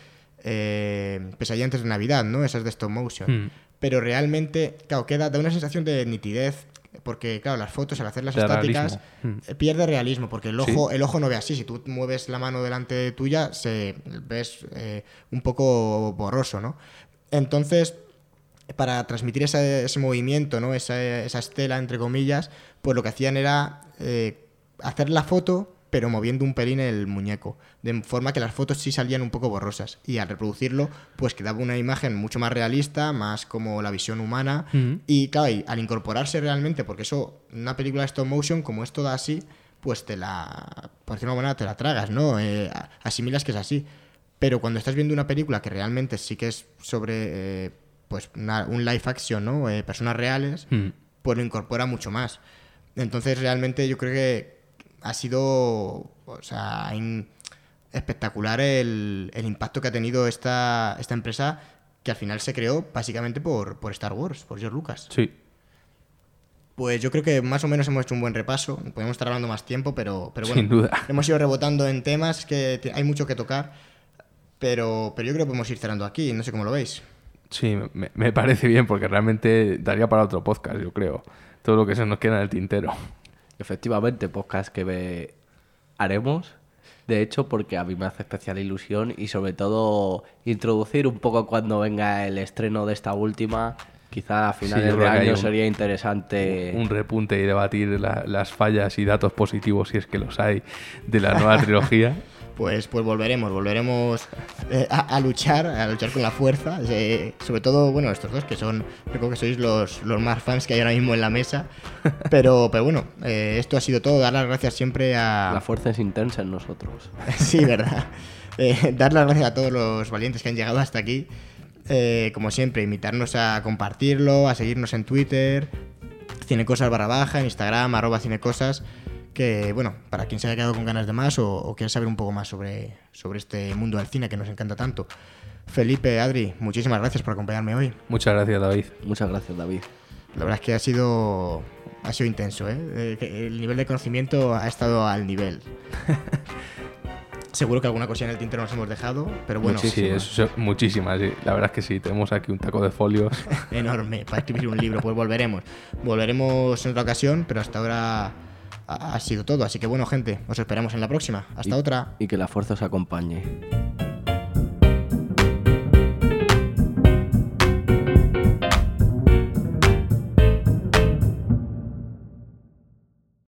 eh, Pesadilla antes de Navidad, ¿no? Esas de stop motion. Hmm. Pero realmente, claro, queda, da una sensación de nitidez, porque, claro, las fotos al hacerlas De estáticas realismo. eh, pierde realismo, porque el Sí. ojo, el ojo no ve así. Si tú mueves la mano delante de tuya, se ves eh, un poco borroso, ¿no? Entonces, para transmitir ese, ese movimiento, ¿no? Esa, esa estela, entre comillas, pues lo que hacían era eh, hacer la foto, pero moviendo un pelín el muñeco, de forma que las fotos sí salían un poco borrosas. Y al reproducirlo, pues quedaba una imagen mucho más realista, más como la visión humana. Y claro, y al incorporarse realmente, porque eso, una película stop motion, como es toda así, pues te la, por decirlo de manera, te la tragas, ¿no? Eh, asimilas que es así. Pero cuando estás viendo una película que realmente sí que es sobre, eh, pues, una- un live action, ¿no? Eh, personas reales, pues lo incorpora mucho más. Entonces, realmente yo creo que ha sido, o sea, espectacular el, el impacto que ha tenido esta, esta empresa que al final se creó básicamente por, por Star Wars, por George Lucas. Sí. Pues yo creo que más o menos hemos hecho un buen repaso. Podemos estar hablando más tiempo, pero, pero bueno, Sin duda. hemos ido rebotando en temas que hay mucho que tocar. Pero, pero yo creo que podemos ir cerrando aquí. No sé cómo lo veis. Sí, me, me parece bien porque realmente daría para otro podcast, yo creo. Todo lo que se nos queda en el tintero. Efectivamente, podcast que ve- haremos. De hecho, porque a mí me hace especial ilusión y sobre todo introducir un poco cuando venga el estreno de esta última. Quizá a finales yo de año sería interesante. Un repunte y debatir la- las fallas y datos positivos, si es que los hay, de la nueva trilogía. [laughs] Pues, pues volveremos, volveremos eh, a, a luchar, a luchar con la fuerza. eh, sobre todo, bueno, estos dos que son, yo creo que sois los, los más fans que hay ahora mismo en la mesa. Pero, pero bueno, eh, esto ha sido todo. Dar las gracias siempre a. La fuerza es intensa en nosotros. [laughs] Sí, verdad. Eh, dar las gracias a todos los valientes que han llegado hasta aquí. Como siempre, invitarnos a compartirlo, a seguirnos en Twitter, Cinecosas barra baja, en Instagram, arroba Cinecosas. Que, bueno, para quien se haya quedado con ganas de más o, o quiera saber un poco más sobre, sobre este mundo del cine que nos encanta tanto. Felipe, Adri, muchísimas gracias por acompañarme hoy. Muchas gracias, David. Muchas gracias, David. La verdad es que ha sido, ha sido intenso, ¿eh? Eh, El nivel de conocimiento ha estado al nivel. [laughs] Seguro que alguna cosilla en el tintero nos hemos dejado, pero bueno, sí, sí, muchísimas. sí. La verdad es que sí, tenemos aquí un taco de folios. [laughs] enorme para escribir un libro. Pues volveremos. Volveremos en otra ocasión, pero hasta ahora ha, ha sido todo. Así que bueno, gente, os esperamos en la próxima. Hasta Y- otra. Y que la fuerza os acompañe.